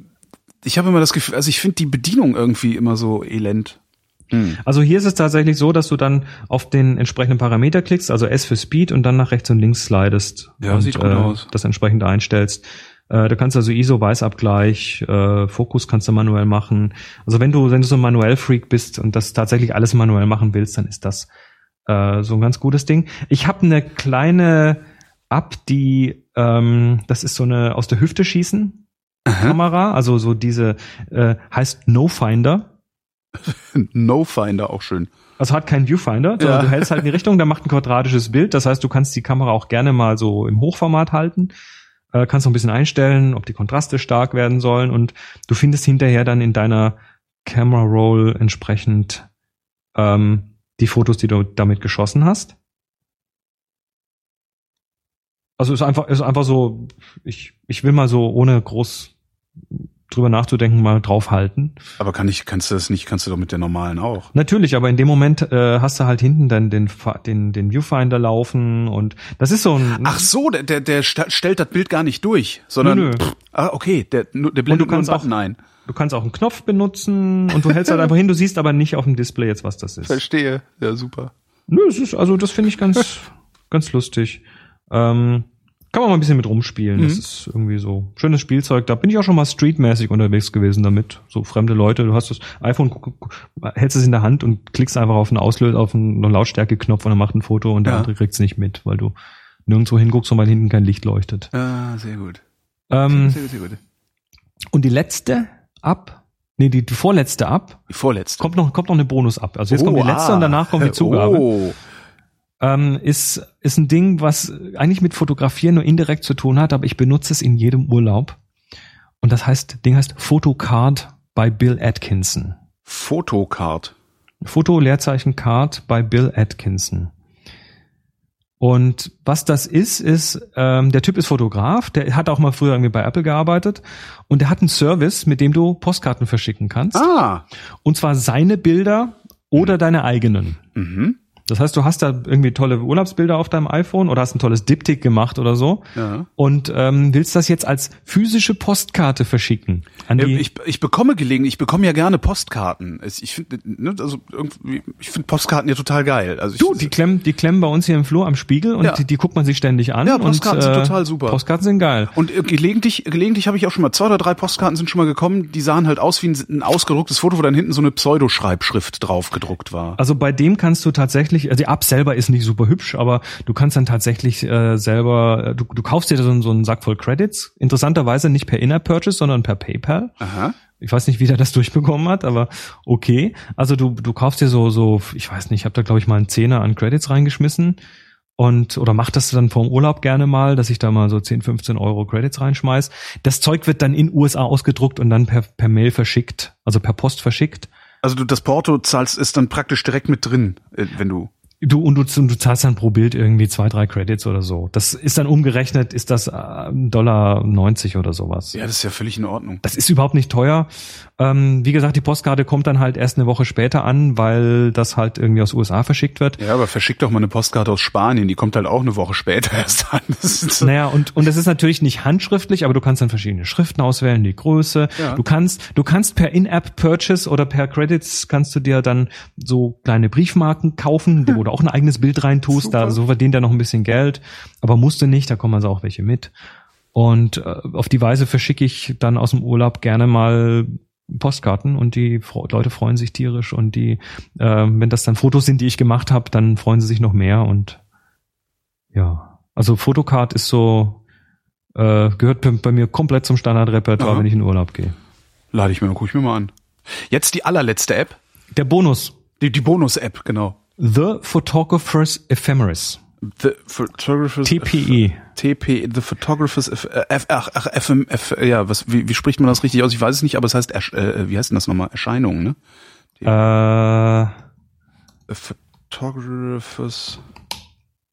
ich habe immer das Gefühl, also ich finde die Bedienung irgendwie immer so elend. Hm. Also hier ist es tatsächlich so, dass du dann auf den entsprechenden Parameter klickst, also S für Speed und dann nach rechts und links slidest Ja, und sieht gut äh, aus. das entsprechend einstellst. Äh, du kannst also ISO Weißabgleich, äh, Fokus kannst du manuell machen. Also wenn du wenn du so ein manuell Freak bist und das tatsächlich alles manuell machen willst, dann ist das äh, so ein ganz gutes Ding. Ich habe eine kleine App, die ähm, das ist so eine aus der Hüfte schießen Kamera, also so diese äh, heißt No Finder. No Finder auch schön. Also hat keinen Viewfinder, sondern Ja. du hältst halt in die Richtung, der macht ein quadratisches Bild. Das heißt, du kannst die Kamera auch gerne mal so im Hochformat halten. Äh, kannst noch ein bisschen einstellen, ob die Kontraste stark werden sollen und du findest hinterher dann in deiner Camera Roll entsprechend ähm, die Fotos, die du damit geschossen hast. Also ist einfach, ist einfach so, ich, ich will mal so ohne groß drüber nachzudenken mal draufhalten. Aber kann ich, kannst du das nicht, kannst du doch mit der normalen auch. Natürlich, aber in dem Moment äh, hast du halt hinten dann den, Fa- den, den Viewfinder laufen und das ist so ein. Ach so, der, der, der stellt das Bild gar nicht durch, sondern, Nö, nö. Pff, ah, okay, der, nur- der blendet du kannst nur einen Button auch- ein. Du kannst auch einen Knopf benutzen und du hältst halt einfach hin, du siehst aber nicht auf dem Display jetzt, was das ist. Verstehe. Ja, super. Nö, es ist, also das finde ich ganz, ganz lustig. Ähm, kann man mal ein bisschen mit rumspielen. Das Mhm. ist irgendwie so schönes Spielzeug. Da bin ich auch schon mal streetmäßig unterwegs gewesen damit. So fremde Leute, du hast das iPhone, hältst es in der Hand und klickst einfach auf einen Auslöser, auf einen Lautstärke-Knopf und dann macht ein Foto und der Ja. andere kriegt's nicht mit, weil du nirgendwo hinguckst und weil hinten kein Licht leuchtet. Ah, sehr gut. Ähm, sehr gut, sehr gut. und die letzte App, nee, die, die vorletzte ab. Die vorletzte. Kommt noch, kommt noch eine Bonus ab. Also jetzt Oh, kommt die letzte ah. und danach kommt die Zugabe. Oh. Ähm, ist, ist ein Ding, was eigentlich mit Fotografieren nur indirekt zu tun hat, aber ich benutze es in jedem Urlaub. Und das heißt, Ding heißt Photocard bei Bill Atkinson. Fotocard. Foto Leerzeichen Card bei Bill Atkinson. Und was das ist, ist, ähm, der Typ ist Fotograf, der hat auch mal früher irgendwie bei Apple gearbeitet und der hat einen Service, mit dem du Postkarten verschicken kannst. Ah. Und zwar seine Bilder oder deine eigenen. Mhm. Das heißt, du hast da irgendwie tolle Urlaubsbilder auf deinem iPhone oder hast ein tolles Diptych gemacht oder so Ja. und ähm, willst das jetzt als physische Postkarte verschicken Ich, ich bekomme gelegentlich, ich bekomme ja gerne Postkarten. Ich finde, ne, also irgendwie, ich finde Postkarten ja total geil. Also ich, du, die klemmen, die klemmen bei uns hier im Flur am Spiegel und Ja. die, die guckt man sich ständig an. Ja, Postkarten und, sind total super. Postkarten sind geil. Und äh, gelegentlich, gelegentlich habe ich auch schon mal zwei oder drei Postkarten sind schon mal gekommen, die sahen halt aus wie ein, ein ausgedrucktes Foto, wo dann hinten so eine Pseudoschreibschrift drauf gedruckt war. Also bei dem kannst du tatsächlich, also die App selber ist nicht super hübsch, aber du kannst dann tatsächlich äh, selber, äh, du, du kaufst dir so, einen- so einen Sack voll Credits. Interessanterweise nicht per In-App-Purchase, sondern per PayPal. Aha. Ich weiß nicht, wie der das durchbekommen hat, aber okay. Also du, du kaufst dir so, so, ich weiß nicht, ich habe da glaube ich mal einen Zehner an Credits reingeschmissen und oder mach das dann vorm Urlaub gerne mal, dass ich da mal so 10, 15 Euro Credits reinschmeiß. Das Zeug wird dann in USA ausgedruckt und dann per, per Mail verschickt, also per Post verschickt. Also du das Porto zahlst ist dann praktisch direkt mit drin, äh, wenn du. Du und du, und du zahlst dann pro Bild irgendwie zwei, drei Credits oder so. Das ist dann umgerechnet, ist das äh, Dollar 90 oder sowas. Ja, das ist ja völlig in Ordnung. Das ist überhaupt nicht teuer. Ähm, wie gesagt, die Postkarte kommt dann halt erst eine Woche später an, weil das halt irgendwie aus USA verschickt wird. Ja, aber verschick doch mal eine Postkarte aus Spanien, die kommt halt auch eine Woche später erst an. Das so, Naja, und, und es ist natürlich nicht handschriftlich, aber du kannst dann verschiedene Schriften auswählen, die Größe. Ja. Du kannst, du kannst per In-App-Purchase oder per Credits kannst du dir dann so kleine Briefmarken kaufen, wo du auch ein eigenes Bild reintust. Da Super. so verdient er noch ein bisschen Geld, aber musste nicht, da kommen also auch welche mit. Und äh, auf die Weise verschicke ich dann aus dem Urlaub gerne mal Postkarten und die Leute freuen sich tierisch und die, äh, wenn das dann Fotos sind, die ich gemacht habe, dann freuen sie sich noch mehr und ja, also Fotocard ist so äh, gehört bei, mir komplett zum Standardrepertoire, wenn ich in Urlaub gehe. lade ich mir mal, guck ich mir mal an. Jetzt die allerletzte App, Der Bonus die, die Bonus-App, genau. The Photographer's Ephemeris The Photographers TPE. TP, The Photographers F, äh, F, ach, ach, FM, F, ja, was, wie, wie spricht man das richtig aus? Ich weiß es nicht, aber es heißt, Ersch, äh, wie heißt denn das nochmal? Erscheinung, ne? Äh, The Photographers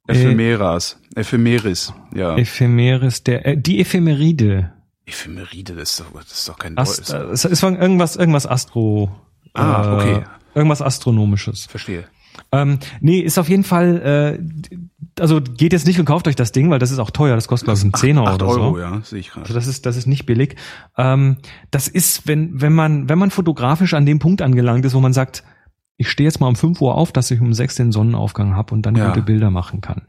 Ephemeras, Ephemeris, ja. Ephemeris, der äh, die Ephemeride. Ephemeride, das ist doch, das ist doch kein Ast, Deutsch. äh, es ist irgendwas irgendwas Astro Ah, okay. äh, irgendwas astronomisches. Verstehe. Ähm, nee, ist auf jeden Fall, äh, also geht jetzt nicht und kauft euch das Ding, weil das ist auch teuer, das kostet glaube ich einen Zehner oder Euro, so. ja, sehe ich Also gerade. das ist, das ist nicht billig. Ähm, das ist, wenn, wenn man, wenn man fotografisch an dem Punkt angelangt ist, wo man sagt, ich stehe jetzt mal um 5 Uhr auf, dass ich um 6 den Sonnenaufgang habe und dann Ja. gute Bilder machen kann.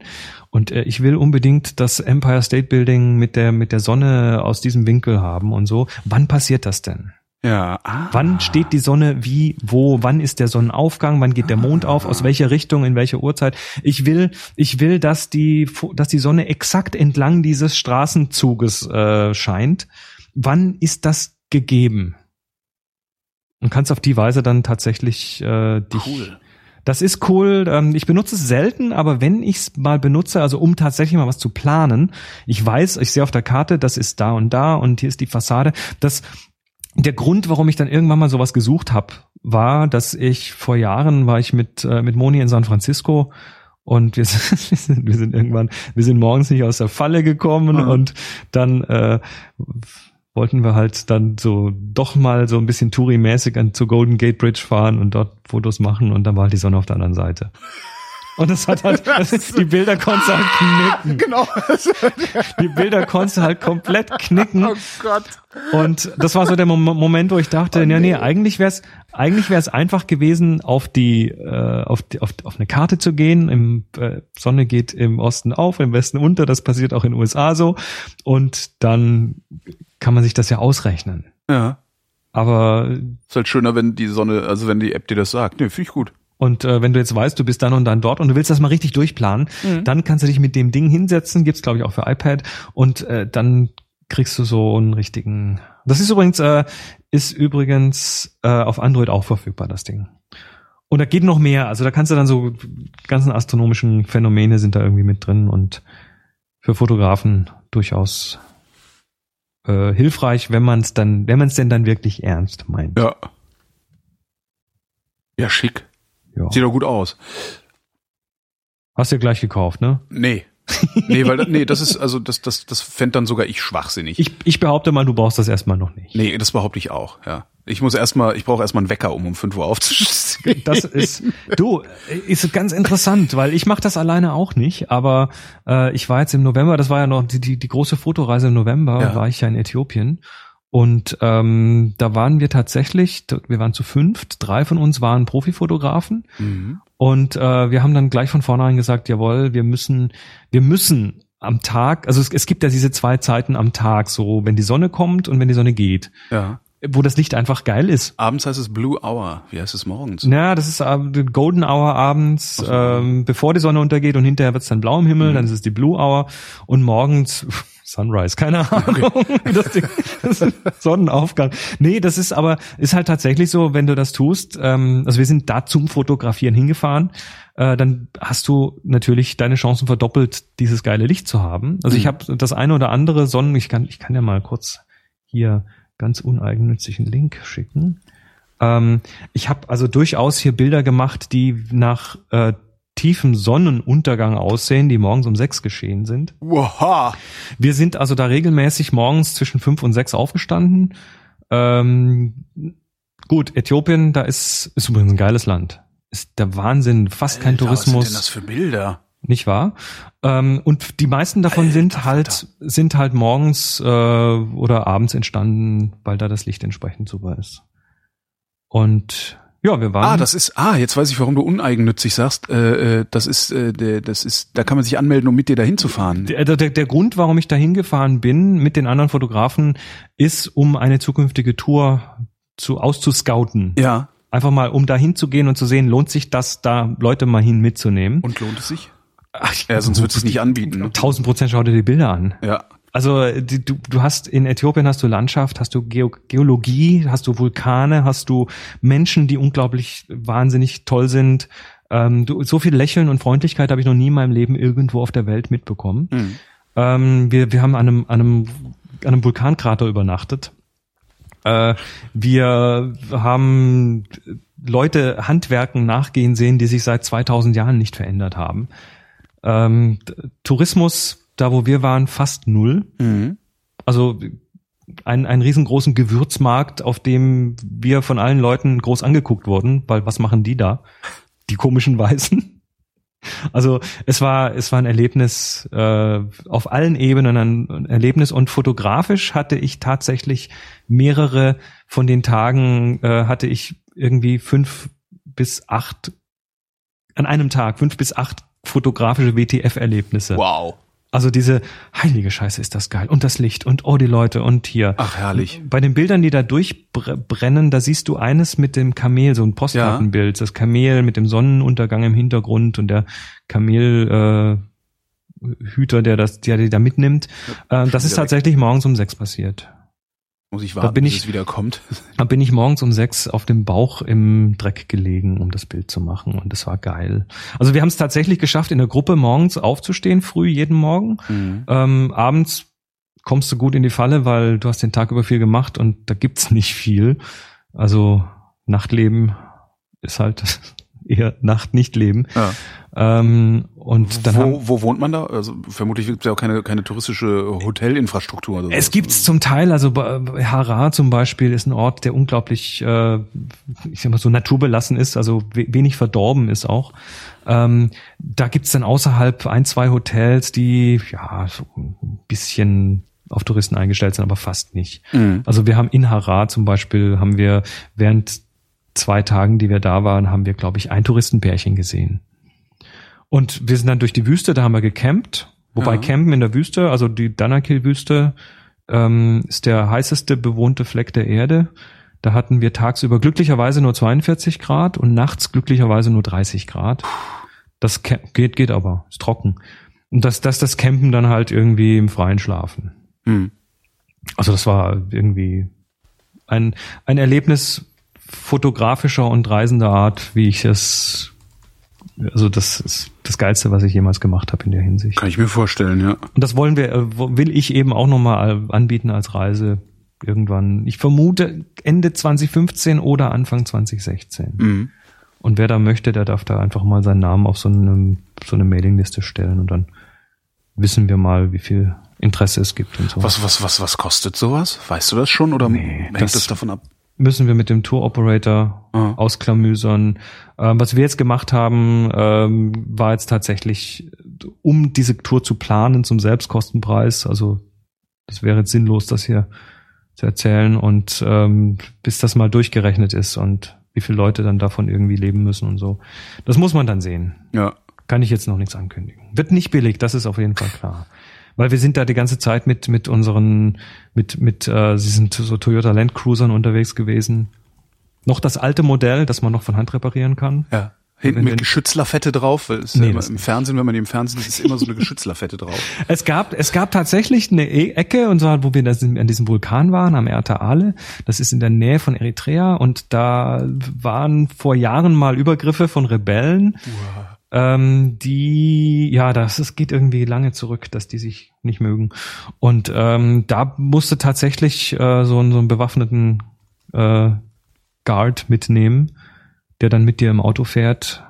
Und äh, ich will unbedingt das Empire State Building mit der, mit der Sonne aus diesem Winkel haben und so. Wann passiert das denn? Ja, ah. Wann steht die Sonne wie, wo, wann ist der Sonnenaufgang, wann geht der Mond auf, aus welcher Richtung, in welcher Uhrzeit? Ich will, ich will, dass die, dass die Sonne exakt entlang dieses Straßenzuges äh, scheint. Wann ist das gegeben? Und kannst auf die Weise dann tatsächlich äh, dich. Cool. Das ist cool. Ähm, ich benutze es selten, aber wenn ich es mal benutze, also um tatsächlich mal was zu planen, ich weiß, ich sehe auf der Karte, das ist da und da und hier ist die Fassade. Das der Grund, warum ich dann irgendwann mal sowas gesucht habe, war, dass ich vor Jahren war ich mit äh, mit Moni in San Francisco und wir sind, wir sind, wir sind irgendwann, wir sind morgens nicht aus der Falle gekommen Mhm. und dann äh, wollten wir halt dann so doch mal so ein bisschen Touri-mäßig zur Golden Gate Bridge fahren und dort Fotos machen und dann war halt die Sonne auf der anderen Seite. Und das hat halt, die Bilder konntest du halt knicken. Genau. Die Bilder konntest du halt komplett knicken. oh Gott. Und das war so der Mom Moment, wo ich dachte, ja, nee, eigentlich wär's, eigentlich wär's einfach gewesen, auf die, äh, auf, die auf, auf eine Karte zu gehen. Im, äh, Sonne geht im Osten auf, im Westen unter. Das passiert auch in den USA so. Und dann kann man sich das ja ausrechnen. Ja. Aber Ist halt schöner, wenn die Sonne, also wenn die App dir das sagt. Nee, finde ich gut. Und äh, wenn du jetzt weißt, du bist dann und dann dort und du willst das mal richtig durchplanen, Mhm. dann kannst du dich mit dem Ding hinsetzen, gibt's glaube ich auch für iPad und äh, dann kriegst du so einen richtigen. Das ist übrigens, äh, ist übrigens äh, auf Android auch verfügbar, das Ding. Und da geht noch mehr. Also da kannst du dann so ganzen astronomischen Phänomene sind da irgendwie mit drin und für Fotografen durchaus äh, hilfreich, wenn man es dann, wenn man es denn dann wirklich ernst meint. Ja. Ja, schick. Ja. Sieht doch gut aus. Hast du ja gleich gekauft, ne? Nee. nee, weil nee, das ist also das das das fänd dann sogar ich schwachsinnig. Ich, ich behaupte mal, du brauchst das erstmal noch nicht. nee, das behaupte ich auch, ja. Ich muss erstmal, ich brauche erstmal einen Wecker, um um 5 Uhr aufzustehen. Das ist du ist ganz interessant, weil ich mache das alleine auch nicht, aber äh, ich war jetzt im November, das war ja noch die die, die große Fotoreise im November, Ja. war ich ja in Äthiopien und ähm, da waren wir tatsächlich, wir waren zu fünft, drei von uns waren Profifotografen Mhm. und äh, wir haben dann gleich von vornherein gesagt, jawohl, wir müssen, wir müssen am Tag, also es, es gibt ja diese zwei Zeiten am Tag, so wenn die Sonne kommt und wenn die Sonne geht, Ja. wo das Licht einfach geil ist. Abends heißt es Blue Hour. Wie heißt es morgens? Ja, das ist äh, Golden Hour abends, so. ähm, bevor die Sonne untergeht und hinterher wird's dann blau im Himmel, Mhm. dann ist es die Blue Hour und morgens Sunrise, keine Ahnung, wie das Ding, das ist Sonnenaufgang. Nee, das ist aber, ist halt tatsächlich so, wenn du das tust, ähm, also wir sind da zum Fotografieren hingefahren, äh, dann hast du natürlich deine Chancen verdoppelt, dieses geile Licht zu haben. Also ich Mhm. habe das eine oder andere Sonnen, ich kann, ich kann ja mal kurz hier ganz uneigennützigen Link schicken. Ähm, ich habe also durchaus hier Bilder gemacht, die nach äh, tiefem Sonnenuntergang aussehen, die morgens um sechs geschehen sind. Wow. Wir sind also da regelmäßig morgens zwischen fünf und sechs aufgestanden. Ähm, gut, Äthiopien, da ist, ist übrigens ein geiles Land. Ist der Wahnsinn, fast kein Alter, Was sind Tourismus denn das für Bilder? nicht wahr? Ähm, und die meisten davon Alter sind halt sind halt morgens äh, oder abends entstanden, weil da das Licht entsprechend super ist. Und ja, wir waren. Ah, das ist, ah, jetzt weiß ich, warum du uneigennützig sagst. Äh, äh, das ist, äh, das ist, da kann man sich anmelden, um mit dir dahin zu fahren. der, der, der Grund, warum ich da hingefahren bin mit den anderen Fotografen, ist, um eine zukünftige Tour zu auszuscouten. Ja. Einfach mal, um da hinzugehen und zu sehen, lohnt sich das, da Leute mal hin mitzunehmen. Und lohnt es sich? Ach, Ja, sonst würdest du es nicht anbieten. Ne? 1000 Prozent schau dir die Bilder an. Ja. Also die, du, du hast in Äthiopien hast du Landschaft, hast du Geo Geologie, hast du Vulkane, hast du Menschen, die unglaublich wahnsinnig toll sind. Ähm, du, so viel Lächeln und Freundlichkeit habe ich noch nie in meinem Leben irgendwo auf der Welt mitbekommen. Hm. Ähm, wir, wir haben an einem, an einem, an einem Vulkankrater übernachtet. Äh, wir haben Leute Handwerken nachgehen sehen, die sich seit 2000 Jahren nicht verändert haben. Ähm, Tourismus, da wo wir waren, fast null. Mhm. Also ein, einen riesengroßen Gewürzmarkt, auf dem wir von allen Leuten groß angeguckt wurden, weil was machen die da? Die komischen Weißen. Also es war es war ein Erlebnis äh, auf allen Ebenen ein Erlebnis und fotografisch hatte ich tatsächlich mehrere von den Tagen äh, hatte ich irgendwie fünf bis acht an einem Tag fünf bis acht fotografische WTF-Erlebnisse. Wow. Also diese heilige Scheiße ist das geil und das Licht und oh die Leute und hier. Ach, herrlich. Bei den Bildern, die da durchbrennen, da siehst du eines mit dem Kamel, so ein Postkartenbild, das Kamel mit dem Sonnenuntergang im Hintergrund und der Kamel äh, Hüter, der das, der die da mitnimmt. Äh, das ist tatsächlich morgens um sechs passiert. Muss ich warten, bin bis ich- es wieder kommt. Da bin ich morgens um sechs auf dem Bauch im Dreck gelegen, um das Bild zu machen und das war geil. Also wir haben es tatsächlich geschafft, in der Gruppe morgens aufzustehen, früh jeden Morgen. Mhm. Ähm, abends kommst du gut in die Falle, weil du hast den Tag über viel gemacht und da gibt's nicht viel. Also Nachtleben ist halt eher Nacht nicht leben. Ja. Ähm, und dann haben, wo, wo wohnt man da? Also vermutlich gibt es ja auch keine, keine touristische Hotelinfrastruktur. Es sowas. gibt's zum Teil, also bei- bei Hara zum Beispiel ist ein Ort, der unglaublich, äh, ich sag mal so naturbelassen ist, also we wenig verdorben ist auch. Ähm, da gibt's dann außerhalb ein, zwei Hotels, die ja so ein bisschen auf Touristen eingestellt sind, aber fast nicht. Mhm. Also wir haben in Harar zum Beispiel, haben wir während zwei Tagen, die wir da waren, haben wir, glaube ich, ein Touristenpärchen gesehen. Und wir sind dann durch die Wüste, da haben wir gecampt. Wobei Ja. Campen in der Wüste, also die Danakil-Wüste, ähm, ist der heißeste bewohnte Fleck der Erde. Da hatten wir tagsüber glücklicherweise nur 42 Grad und nachts glücklicherweise nur 30 Grad. Das geht, geht aber, ist trocken. Und das, das, das Campen dann halt irgendwie im Freien schlafen. Mhm. Also das war irgendwie ein, ein Erlebnis fotografischer und reisender Art, wie ich es, also das ist das Geilste, was ich jemals gemacht habe in der Hinsicht. Kann ich mir vorstellen, ja. Und das wollen wir, äh, will ich eben auch nochmal anbieten als Reise irgendwann. Ich vermute Ende 2015 oder Anfang 2016. Mhm. Und wer da möchte, der darf da einfach mal seinen Namen auf so eine, so eine Mailingliste stellen und dann wissen wir mal, wie viel Interesse es gibt und so. Was, was, was, was kostet sowas? Weißt du das schon oder Nee, hängt das- das davon ab? Müssen wir mit dem Tour Operator Ah. ausklamüsern. Ähm, was wir jetzt gemacht haben, ähm, war jetzt tatsächlich, um diese Tour zu planen zum Selbstkostenpreis. Also das wäre jetzt sinnlos, das hier zu erzählen und ähm, bis das mal durchgerechnet ist und wie viele Leute dann davon irgendwie leben müssen und so. Das muss man dann sehen. Ja. Kann ich jetzt noch nichts ankündigen. Wird nicht billig, das ist auf jeden Fall klar. Weil wir sind da die ganze Zeit mit mit unseren mit mit äh, sie sind so Toyota Land Cruisern unterwegs gewesen. Noch das alte Modell, das man noch von Hand reparieren kann. Ja. Hinten mit Geschützlafette drauf, weil es Nee, ja immer im. Fernsehen, wenn man die im Fernsehen sieht, ist immer so eine Geschützlafette drauf. Es gab es gab tatsächlich eine E- Ecke und zwar wo wir das an diesem Vulkan waren am Erta Ale. Das ist in der Nähe von Eritrea und da waren vor Jahren mal Übergriffe von Rebellen. Ähm, die, ja, das, es geht irgendwie lange zurück, dass die sich nicht mögen. Und ähm, da musste tatsächlich äh, so, einen, so einen bewaffneten äh, Guard mitnehmen, der dann mit dir im Auto fährt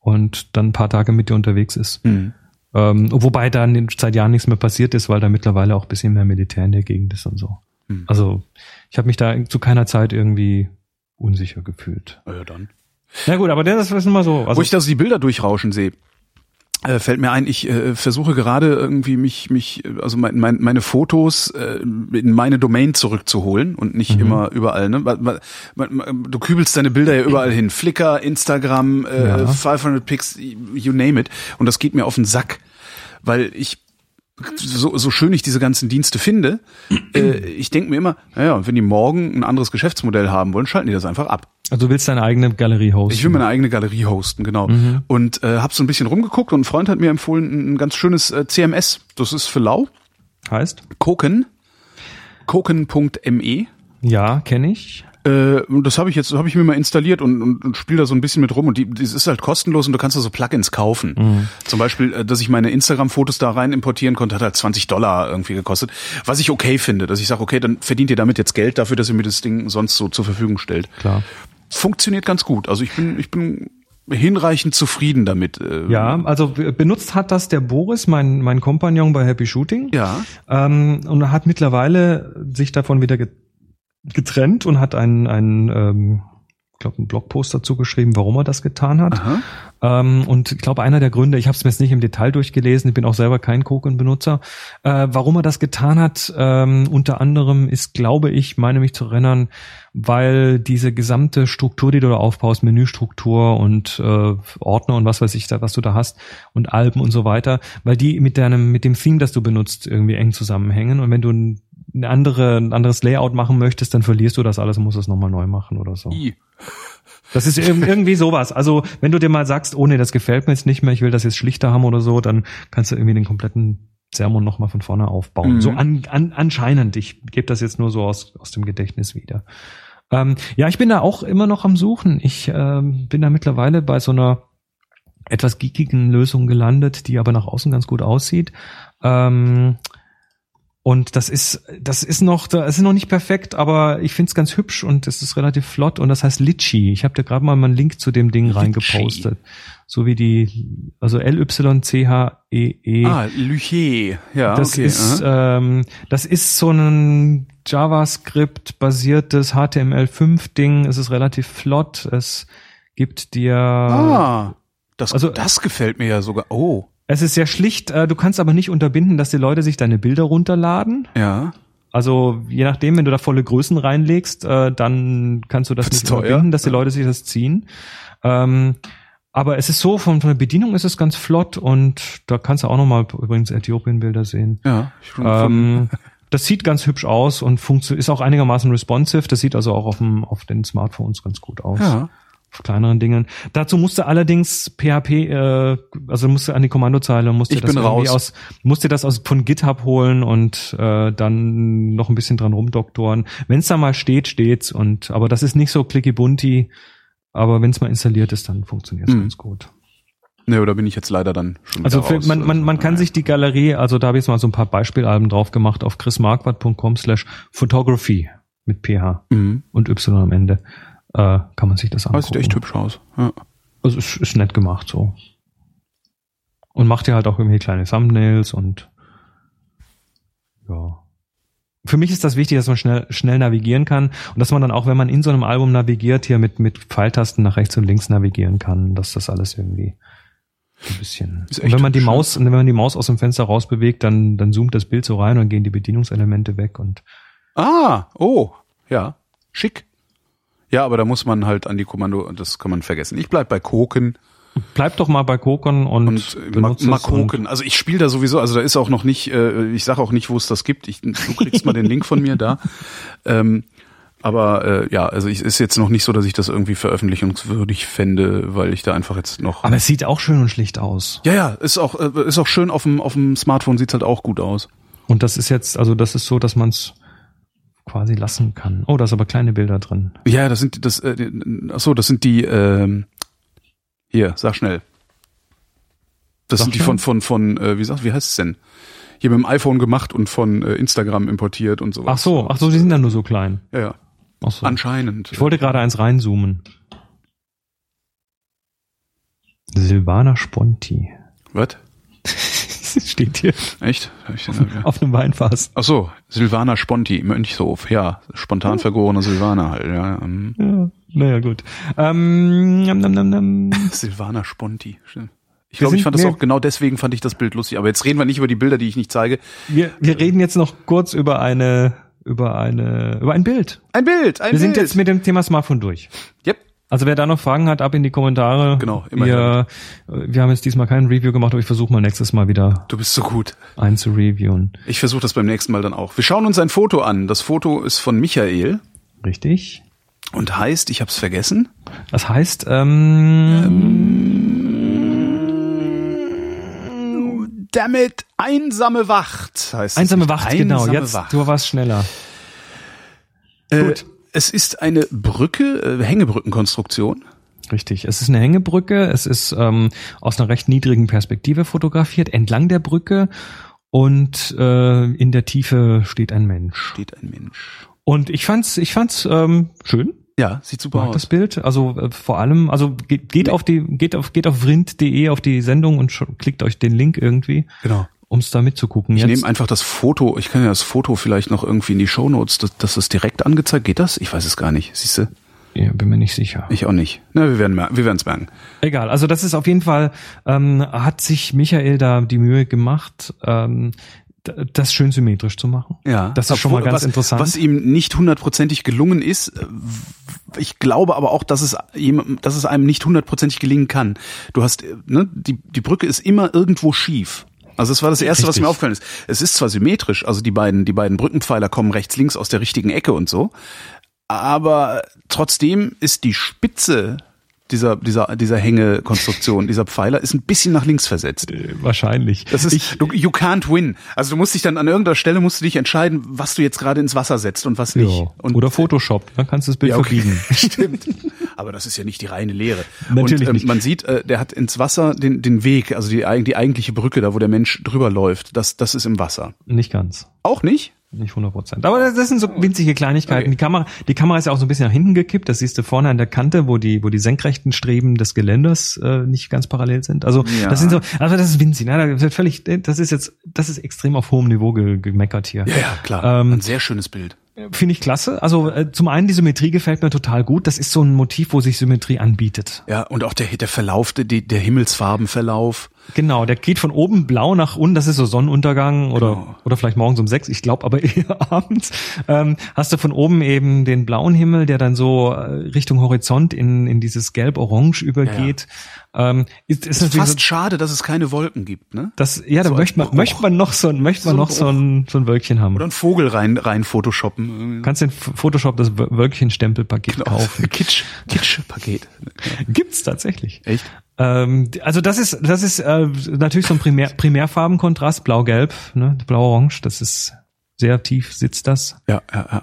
und dann ein paar Tage mit dir unterwegs ist. Mhm. Ähm, wobei da in- seit Jahren nichts mehr passiert ist, weil da mittlerweile auch ein bisschen mehr Militär in der Gegend ist und so. Hm. Also ich habe mich da zu keiner Zeit irgendwie unsicher gefühlt. Ja, dann. Na gut, aber das ist immer so. Also, Wo ich da so die Bilder durchrauschen sehe, äh, fällt mir ein, ich äh, versuche gerade irgendwie mich, mich, also mein, mein, meine Fotos äh, in meine Domain zurückzuholen und nicht Mhm. immer überall. Ne? Du kübelst deine Bilder ja überall hin. Flickr, Instagram, äh, Ja. 500 Pics, you name it. Und das geht mir auf den Sack, weil ich so, so schön ich diese ganzen Dienste finde, äh, ich denke mir immer, naja, wenn die morgen ein anderes Geschäftsmodell haben wollen, schalten die das einfach ab. also du willst deine eigene Galerie hosten. Ich will meine eigene Galerie hosten, genau. Und äh, habe so ein bisschen rumgeguckt und ein Freund hat mir empfohlen, ein ganz schönes äh, CMS. Das ist für lau. heißt? Koken. Koken.me. Ja, kenne ich. Äh, und das habe ich jetzt, habe ich mir mal installiert und, und, und spiele da so ein bisschen mit rum. Und die, das ist halt kostenlos und du kannst da so Plugins kaufen. Zum Beispiel, äh, dass ich meine Instagram-Fotos da rein importieren konnte, hat halt 20 Dollar irgendwie gekostet. Was ich okay finde, dass ich sage, okay, dann verdient ihr damit jetzt Geld dafür, dass ihr mir das Ding sonst so zur Verfügung stellt. Klar. Funktioniert ganz gut. Also ich bin, ich bin hinreichend zufrieden damit. äh, Ja, also be- benutzt hat das der Boris, mein, mein Kompagnon bei Happy Shooting. Ja. Ähm, und hat mittlerweile sich davon wieder getrennt und hat einen, einen ähm, ich glaube, einen Blogpost dazu geschrieben, warum er das getan hat. Ähm, und ich glaube, einer der Gründe, ich habe es mir jetzt nicht im Detail durchgelesen, ich bin auch selber kein Koken-Benutzer, äh, warum er das getan hat, ähm, unter anderem ist, glaube ich, meine mich zu erinnern, weil diese gesamte Struktur, die du da aufbaust, Menüstruktur und äh, Ordner und was weiß ich da, was du da hast und Alben und so weiter, weil die mit deinem, mit dem Theme, das du benutzt, irgendwie eng zusammenhängen. Und wenn du ein, eine andere, ein anderes Layout machen möchtest, dann verlierst du das alles und musst es nochmal neu machen oder so. I. Das ist irg- irgendwie sowas. Also, wenn du dir mal sagst, oh nee, das gefällt mir jetzt nicht mehr, ich will das jetzt schlichter haben oder so, dann kannst du irgendwie den kompletten Sermon nochmal von vorne aufbauen. Mhm. So an, an, anscheinend. Ich gebe das jetzt nur so aus, aus dem Gedächtnis wieder. Ähm, ja, ich bin da auch immer noch am Suchen. Ich ähm, bin da mittlerweile bei so einer etwas geekigen Lösung gelandet, die aber nach außen ganz gut aussieht. Ähm, und das ist, das ist noch, das ist noch nicht perfekt, aber ich find's ganz hübsch und es ist relativ flott und das heißt Litchi. Ich habe dir gerade mal einen Link zu dem Ding Litchi. reingepostet. So wie die, also L-Y-C-H-E-E. Ah, Lüche. Ja, Das okay. ist, aha. ähm, das ist so ein JavaScript-basiertes HTML5-Ding. Es ist relativ flott. Es gibt dir, ah, das, also- das gefällt mir ja sogar. Oh, es ist sehr schlicht. Äh, du kannst aber nicht unterbinden, dass die Leute sich deine Bilder runterladen. ja. Also je nachdem, wenn du da volle Größen reinlegst, äh, dann kannst du das Wird's nicht teuer? überbinden, dass die Leute sich das ziehen. Ähm, aber es ist so, von, von der Bedienung ist es ganz flott und da kannst du auch nochmal übrigens Äthiopien-Bilder sehen. Ja. Ähm, das sieht ganz hübsch aus und ist auch einigermaßen responsive. Das sieht also auch auf, dem, auf den Smartphones ganz gut aus. ja. Kleineren Dingen. Dazu musste allerdings PHP, äh, also musste an die Kommandozeile, musste Ich das irgendwie raus. aus, musste das aus von GitHub holen und äh, dann noch ein bisschen dran rumdoktoren. Wenn es da mal steht, steht's. Und aber das ist nicht so clicky bunti. Aber wenn es mal installiert ist, dann funktioniert es Mhm. ganz gut. Ne, oder bin ich jetzt leider dann schon Also raus? man, man, man kann sich die Galerie, also da habe ich jetzt mal so ein paar Beispielalben drauf gemacht auf chrismarquardt.com slash photography mit PH Mhm. und Y am Ende. Äh, kann man sich das angucken. sieht echt hübsch aus. Ja. Also ist, ist nett gemacht so. Und macht ja halt auch irgendwie kleine Thumbnails und ja. Für mich ist das wichtig, dass man schnell, schnell navigieren kann und dass man dann auch, wenn man in so einem Album navigiert, hier mit, mit Pfeiltasten nach rechts und links navigieren kann, dass das alles irgendwie ein bisschen. Wenn man die. Maus, wenn man die Maus aus dem Fenster rausbewegt, dann, dann zoomt das Bild so rein und gehen die Bedienungselemente weg und Ah, oh, ja, schick. Ja, aber da muss man halt an die Kommando, das kann man vergessen. Ich bleib bei Koken bleib doch mal bei Kokon und, und mal es und- Koken. Also ich spiele da sowieso, also da ist auch noch nicht, äh, ich sage auch nicht, wo es das gibt. Ich, du kriegst mal den Link von mir da. Ähm, aber äh, ja, also ich, ist jetzt noch nicht so, dass ich das irgendwie veröffentlichungswürdig fände, weil ich da einfach jetzt noch. Aber es sieht auch schön und schlicht aus. ja, ja, ist auch äh, ist auch schön auf dem auf dem Smartphone sieht's halt auch gut aus. Und das ist jetzt, also das ist so, dass man es quasi lassen kann. Oh, da ist aber kleine Bilder drin. Ja, das sind das äh, ach so, das sind die ähm, hier, sag schnell. Das Sag sind die schnell. von von von äh, wie sagt, wie heißt es denn? Hier mit dem iPhone gemacht und von äh, Instagram importiert und sowas. Ach so, ach so, die sind dann nur so klein. Ja, ja. Ach so. Anscheinend. Ich wollte gerade eins reinzoomen. Silvana Sponti. Was? Steht hier Echt? Ja. auf einem Weinfass. Ach so, Silvana Sponti, Mönchshof. Ja, spontan vergorene Silvana halt. Ja, ähm, Ja, naja, gut. Ähm, nam, nam, nam. Silvana Sponti. Stimmt. Ich Wir glaube, ich sind- fand das wir- auch genau deswegen fand ich das Bild lustig. Aber jetzt reden wir nicht über die Bilder, die ich nicht zeige. Wir, wir reden jetzt noch kurz über eine, über eine, über ein Bild. Ein Bild, ein Wir sind Bild. jetzt mit dem Thema Smartphone durch. Yep. Also wer da noch Fragen hat, ab in die Kommentare. Genau, immer wir, wir haben jetzt diesmal kein Review gemacht, aber ich versuche mal nächstes Mal wieder Du bist so gut. einzureviewen. Ich versuche das beim nächsten Mal dann auch. Wir schauen uns ein Foto an. Das Foto ist von Michael Richtig? und heißt, ich habe es vergessen. Das heißt, ähm, Damit einsame Wacht heißt einsame. Wacht, genau. Einsame Jetzt, Wacht. du warst schneller. Äh, Gut. Es ist eine Brücke, äh, Hängebrückenkonstruktion. Richtig. Es ist eine Hängebrücke. Es ist ähm, aus einer recht niedrigen Perspektive fotografiert, entlang der Brücke. Und äh, in der Tiefe steht ein Mensch. Steht ein Mensch. Und ich fand's, ich fand's ähm, schön. Ja, sieht super mag aus. das Bild. Also äh, vor allem, also geht, geht auf die, geht auf, geht auf vrind.de auf die Sendung und klickt euch den Link irgendwie, Genau. Ums da mitzugucken. Ich nehme einfach das Foto, ich kann ja das Foto vielleicht noch irgendwie in die Shownotes, dass, dass das direkt angezeigt. Geht das? Ich weiß es gar nicht. Siehst du? ja, bin mir nicht sicher. Ich auch nicht. Na, wir werden wir werden es merken. Egal, also das ist auf jeden Fall, ähm, hat sich Michael da die Mühe gemacht, ähm, das schön symmetrisch zu machen. Ja, Das ist schon mal ganz was, interessant. Was ihm nicht hundertprozentig gelungen ist, äh, ich glaube aber auch, dass es ihm, dass es einem nicht hundertprozentig gelingen kann. Du hast, äh, ne, die, die Brücke ist immer irgendwo schief. Also das war das erste, was Richtig. mir aufgefallen ist. Es ist zwar symmetrisch, also die beiden, die beiden Brückenpfeiler kommen rechts, links aus der richtigen Ecke und so, aber trotzdem ist die Spitze dieser, dieser, dieser Hängekonstruktion, dieser Pfeiler, ist ein bisschen nach links versetzt. Äh, Wahrscheinlich. Das ist, du, you can't win. Also du musst dich dann an irgendeiner Stelle musst du dich entscheiden, was du jetzt gerade ins Wasser setzt und was nicht. Und Oder Photoshop, dann kannst du das Bild ja, okay. verbiegen. Stimmt. Aber das ist ja nicht die reine Lehre. Natürlich und, nicht. Man sieht, äh, der hat ins Wasser den, den Weg, also die, die eigentliche Brücke, da wo der Mensch drüber läuft, das, das ist im Wasser. Nicht ganz. Auch nicht? Nicht 100 Prozent. Aber das, das sind so winzige Kleinigkeiten. Okay. Die Kamera, die Kamera ist ja auch so ein bisschen nach hinten gekippt. Das siehst du vorne an der Kante, wo die, wo die senkrechten Streben des Geländers äh, nicht ganz parallel sind. Also Ja. das sind so, also das ist winzig. Ne? Das ist völlig, das ist jetzt, das ist extrem auf hohem Niveau ge, gemeckert hier. Ja, ja, klar. Ähm, Ein sehr schönes Bild. Finde ich klasse. Also äh, zum einen die Symmetrie gefällt mir total gut. Das ist so ein Motiv, wo sich Symmetrie anbietet. Ja, und auch der, der Verlauf, der, der Himmelsfarbenverlauf. Genau, der geht von oben blau nach unten, das ist so Sonnenuntergang oder, Genau. oder vielleicht morgens um sechs, ich glaube aber eher abends. Ähm, hast du von oben eben den blauen Himmel, der dann so äh, Richtung Horizont in, in dieses Gelb-Orange übergeht. Ähm, ist, ist, Ist fast schade, dass es keine Wolken gibt, ne? das, ja, da so möchte man, Bruch. möchte man noch so, ein- möchte man So noch so ein, so ein Wölkchen haben. Oder einen Vogel rein, rein photoshoppen. Kannst in Photoshop das Wö- Wölkchen-Stempelpaket Genau. kaufen. Kitsch, Kitsch-Paket. Gibt's tatsächlich. Echt? Ähm, also das ist das ist äh, natürlich so ein Primär, Primärfarbenkontrast, blau-gelb, ne, blau-orange, das ist sehr tief sitzt das Ja, ja, ja.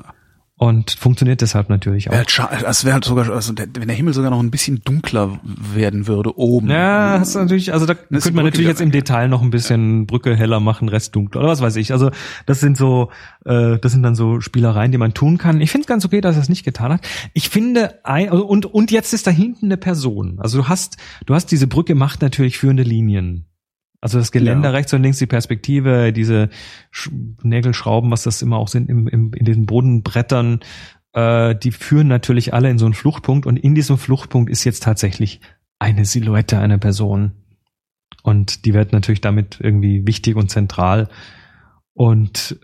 Und funktioniert deshalb natürlich auch. Das wäre halt sogar, also wenn der Himmel sogar noch ein bisschen dunkler werden würde oben. Ja, hast du natürlich, also da ist könnte man natürlich jetzt im Detail noch ein bisschen Brücke heller machen, Rest dunkler oder was weiß ich. Also das sind so, äh, das sind dann so Spielereien, die man tun kann. Ich finde ganz okay, dass er es nicht getan hat. Ich finde, ein, also, und und jetzt ist da hinten eine Person. Also du hast, du hast diese Brücke macht natürlich führende Linien. Also das Geländer Ja. rechts und links, die Perspektive, diese Sch Nägelschrauben, was das immer auch sind, im, im, in diesen Bodenbrettern, äh, die führen natürlich alle in so einen Fluchtpunkt und in diesem Fluchtpunkt ist jetzt tatsächlich eine Silhouette einer Person. Und die wird natürlich damit irgendwie wichtig und zentral. Und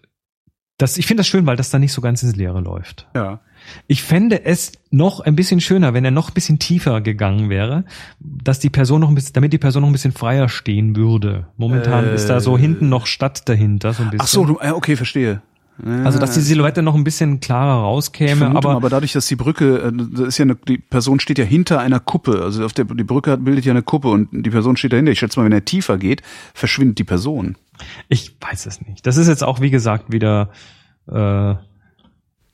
das, ich finde das schön, weil das dann nicht so ganz ins Leere läuft. Ja. Ich fände es noch ein bisschen schöner, wenn er noch ein bisschen tiefer gegangen wäre, dass die Person noch ein bisschen, damit die Person noch ein bisschen freier stehen würde. Momentan Äh. ist da so hinten noch Stadt dahinter, so ein bisschen. Ach so, du, ja, okay, verstehe. also, dass die Silhouette noch ein bisschen klarer rauskäme, aber, mal, aber dadurch, dass die Brücke, äh, das ist ja eine, die Person steht ja hinter einer Kuppe, also auf der die Brücke bildet ja eine Kuppe und die Person steht dahinter. Ich schätze mal, wenn er tiefer geht, verschwindet die Person. ich weiß es nicht. Das ist jetzt auch, wie gesagt, wieder, äh,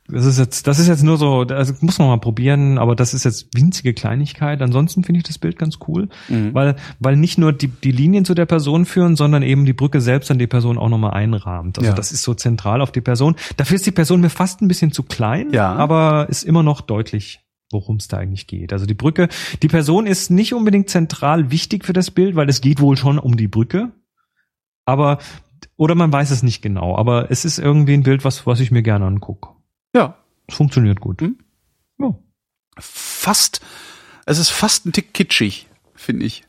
das ist jetzt, das ist jetzt nur so, das muss man mal probieren, aber das ist jetzt winzige Kleinigkeit. Ansonsten finde ich das Bild ganz cool, Mhm. weil, weil nicht nur die, die Linien zu der Person führen, sondern eben die Brücke selbst an die Person auch nochmal einrahmt. Also Ja. das ist so zentral auf die Person. Dafür ist die Person mir fast ein bisschen zu klein, Ja. aber ist immer noch deutlich worum es da eigentlich geht. Also die Brücke, die Person ist nicht unbedingt zentral wichtig für das Bild, weil es geht wohl schon um die Brücke. Aber, oder man weiß es nicht genau, aber es ist irgendwie ein Bild, was, was ich mir gerne angucke. Ja, Es funktioniert gut. Mhm. Ja. fast, es ist fast ein Tick kitschig, finde ich.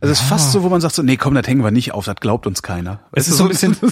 Es ist Ja. fast so, wo man sagt so, nee, komm, das hängen wir nicht auf, das glaubt uns keiner. Es ist so ein bisschen-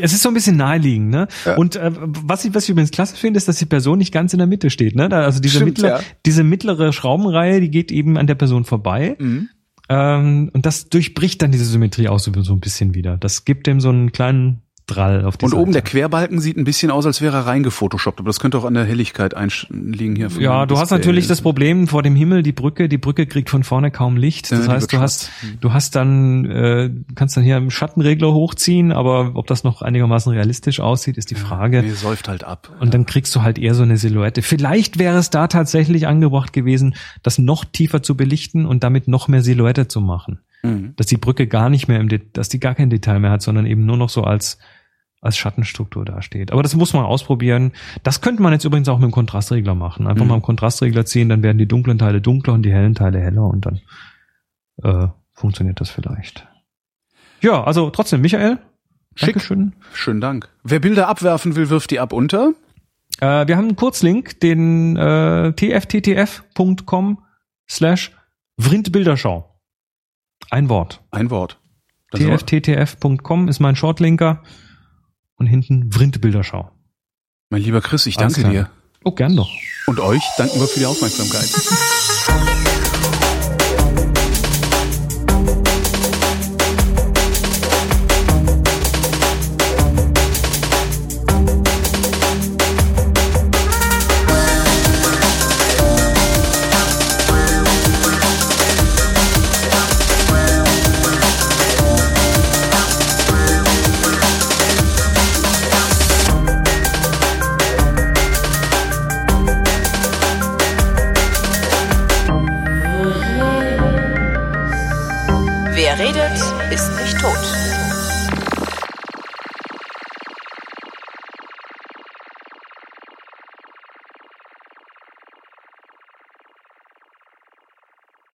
Es ist so ein bisschen naheliegend, ne? Ja. Und äh, was ich was ich übrigens klasse finde, ist, dass die Person nicht ganz in der Mitte steht, ne? Da, also diese Stimmt, mittlere, ja. diese mittlere Schraubenreihe, die geht eben an der Person vorbei. Mhm. Ähm, und das durchbricht dann diese Symmetrie auch so, so ein bisschen wieder. Das gibt dem so einen kleinen Drall auf die Und Seite. oben der Querbalken sieht ein bisschen aus, als wäre er reingefotoshoppt, aber das könnte auch an der Helligkeit liegen hier. Ja, du hast natürlich das Problem vor dem Himmel, die Brücke, die Brücke kriegt von vorne kaum Licht. Ja, Das die heißt, du hast, du hast dann, äh, kannst dann hier einen Schattenregler hochziehen, aber ob das noch einigermaßen realistisch aussieht, ist die Frage. Nee, säuft halt ab. Und dann kriegst du halt eher so eine Silhouette. Vielleicht wäre es da tatsächlich angebracht gewesen, das noch tiefer zu belichten und damit noch mehr Silhouette zu machen. Mhm. Dass die Brücke gar nicht mehr im, Det dass die gar kein Detail mehr hat, sondern eben nur noch so als als Schattenstruktur dasteht. Aber das muss man ausprobieren. Das könnte man jetzt übrigens auch mit dem Kontrastregler machen. Einfach Mhm. mal einen Kontrastregler ziehen, dann werden die dunklen Teile dunkler und die hellen Teile heller und dann äh, funktioniert das vielleicht. Ja, also trotzdem, Michael, Schick. Dankeschön. Schönen Dank. Wer Bilder abwerfen will, wirft die ab unter. Äh, wir haben einen Kurzlink, den äh, tfttf.com slash vrindbilderschau. Ein Wort. Ein Wort. Tfttf.com ist mein Shortlinker und hinten vrindbilderschau. Mein lieber Chris, ich Alles danke klar. dir. Oh, gern doch. Und euch danken wir für die Aufmerksamkeit.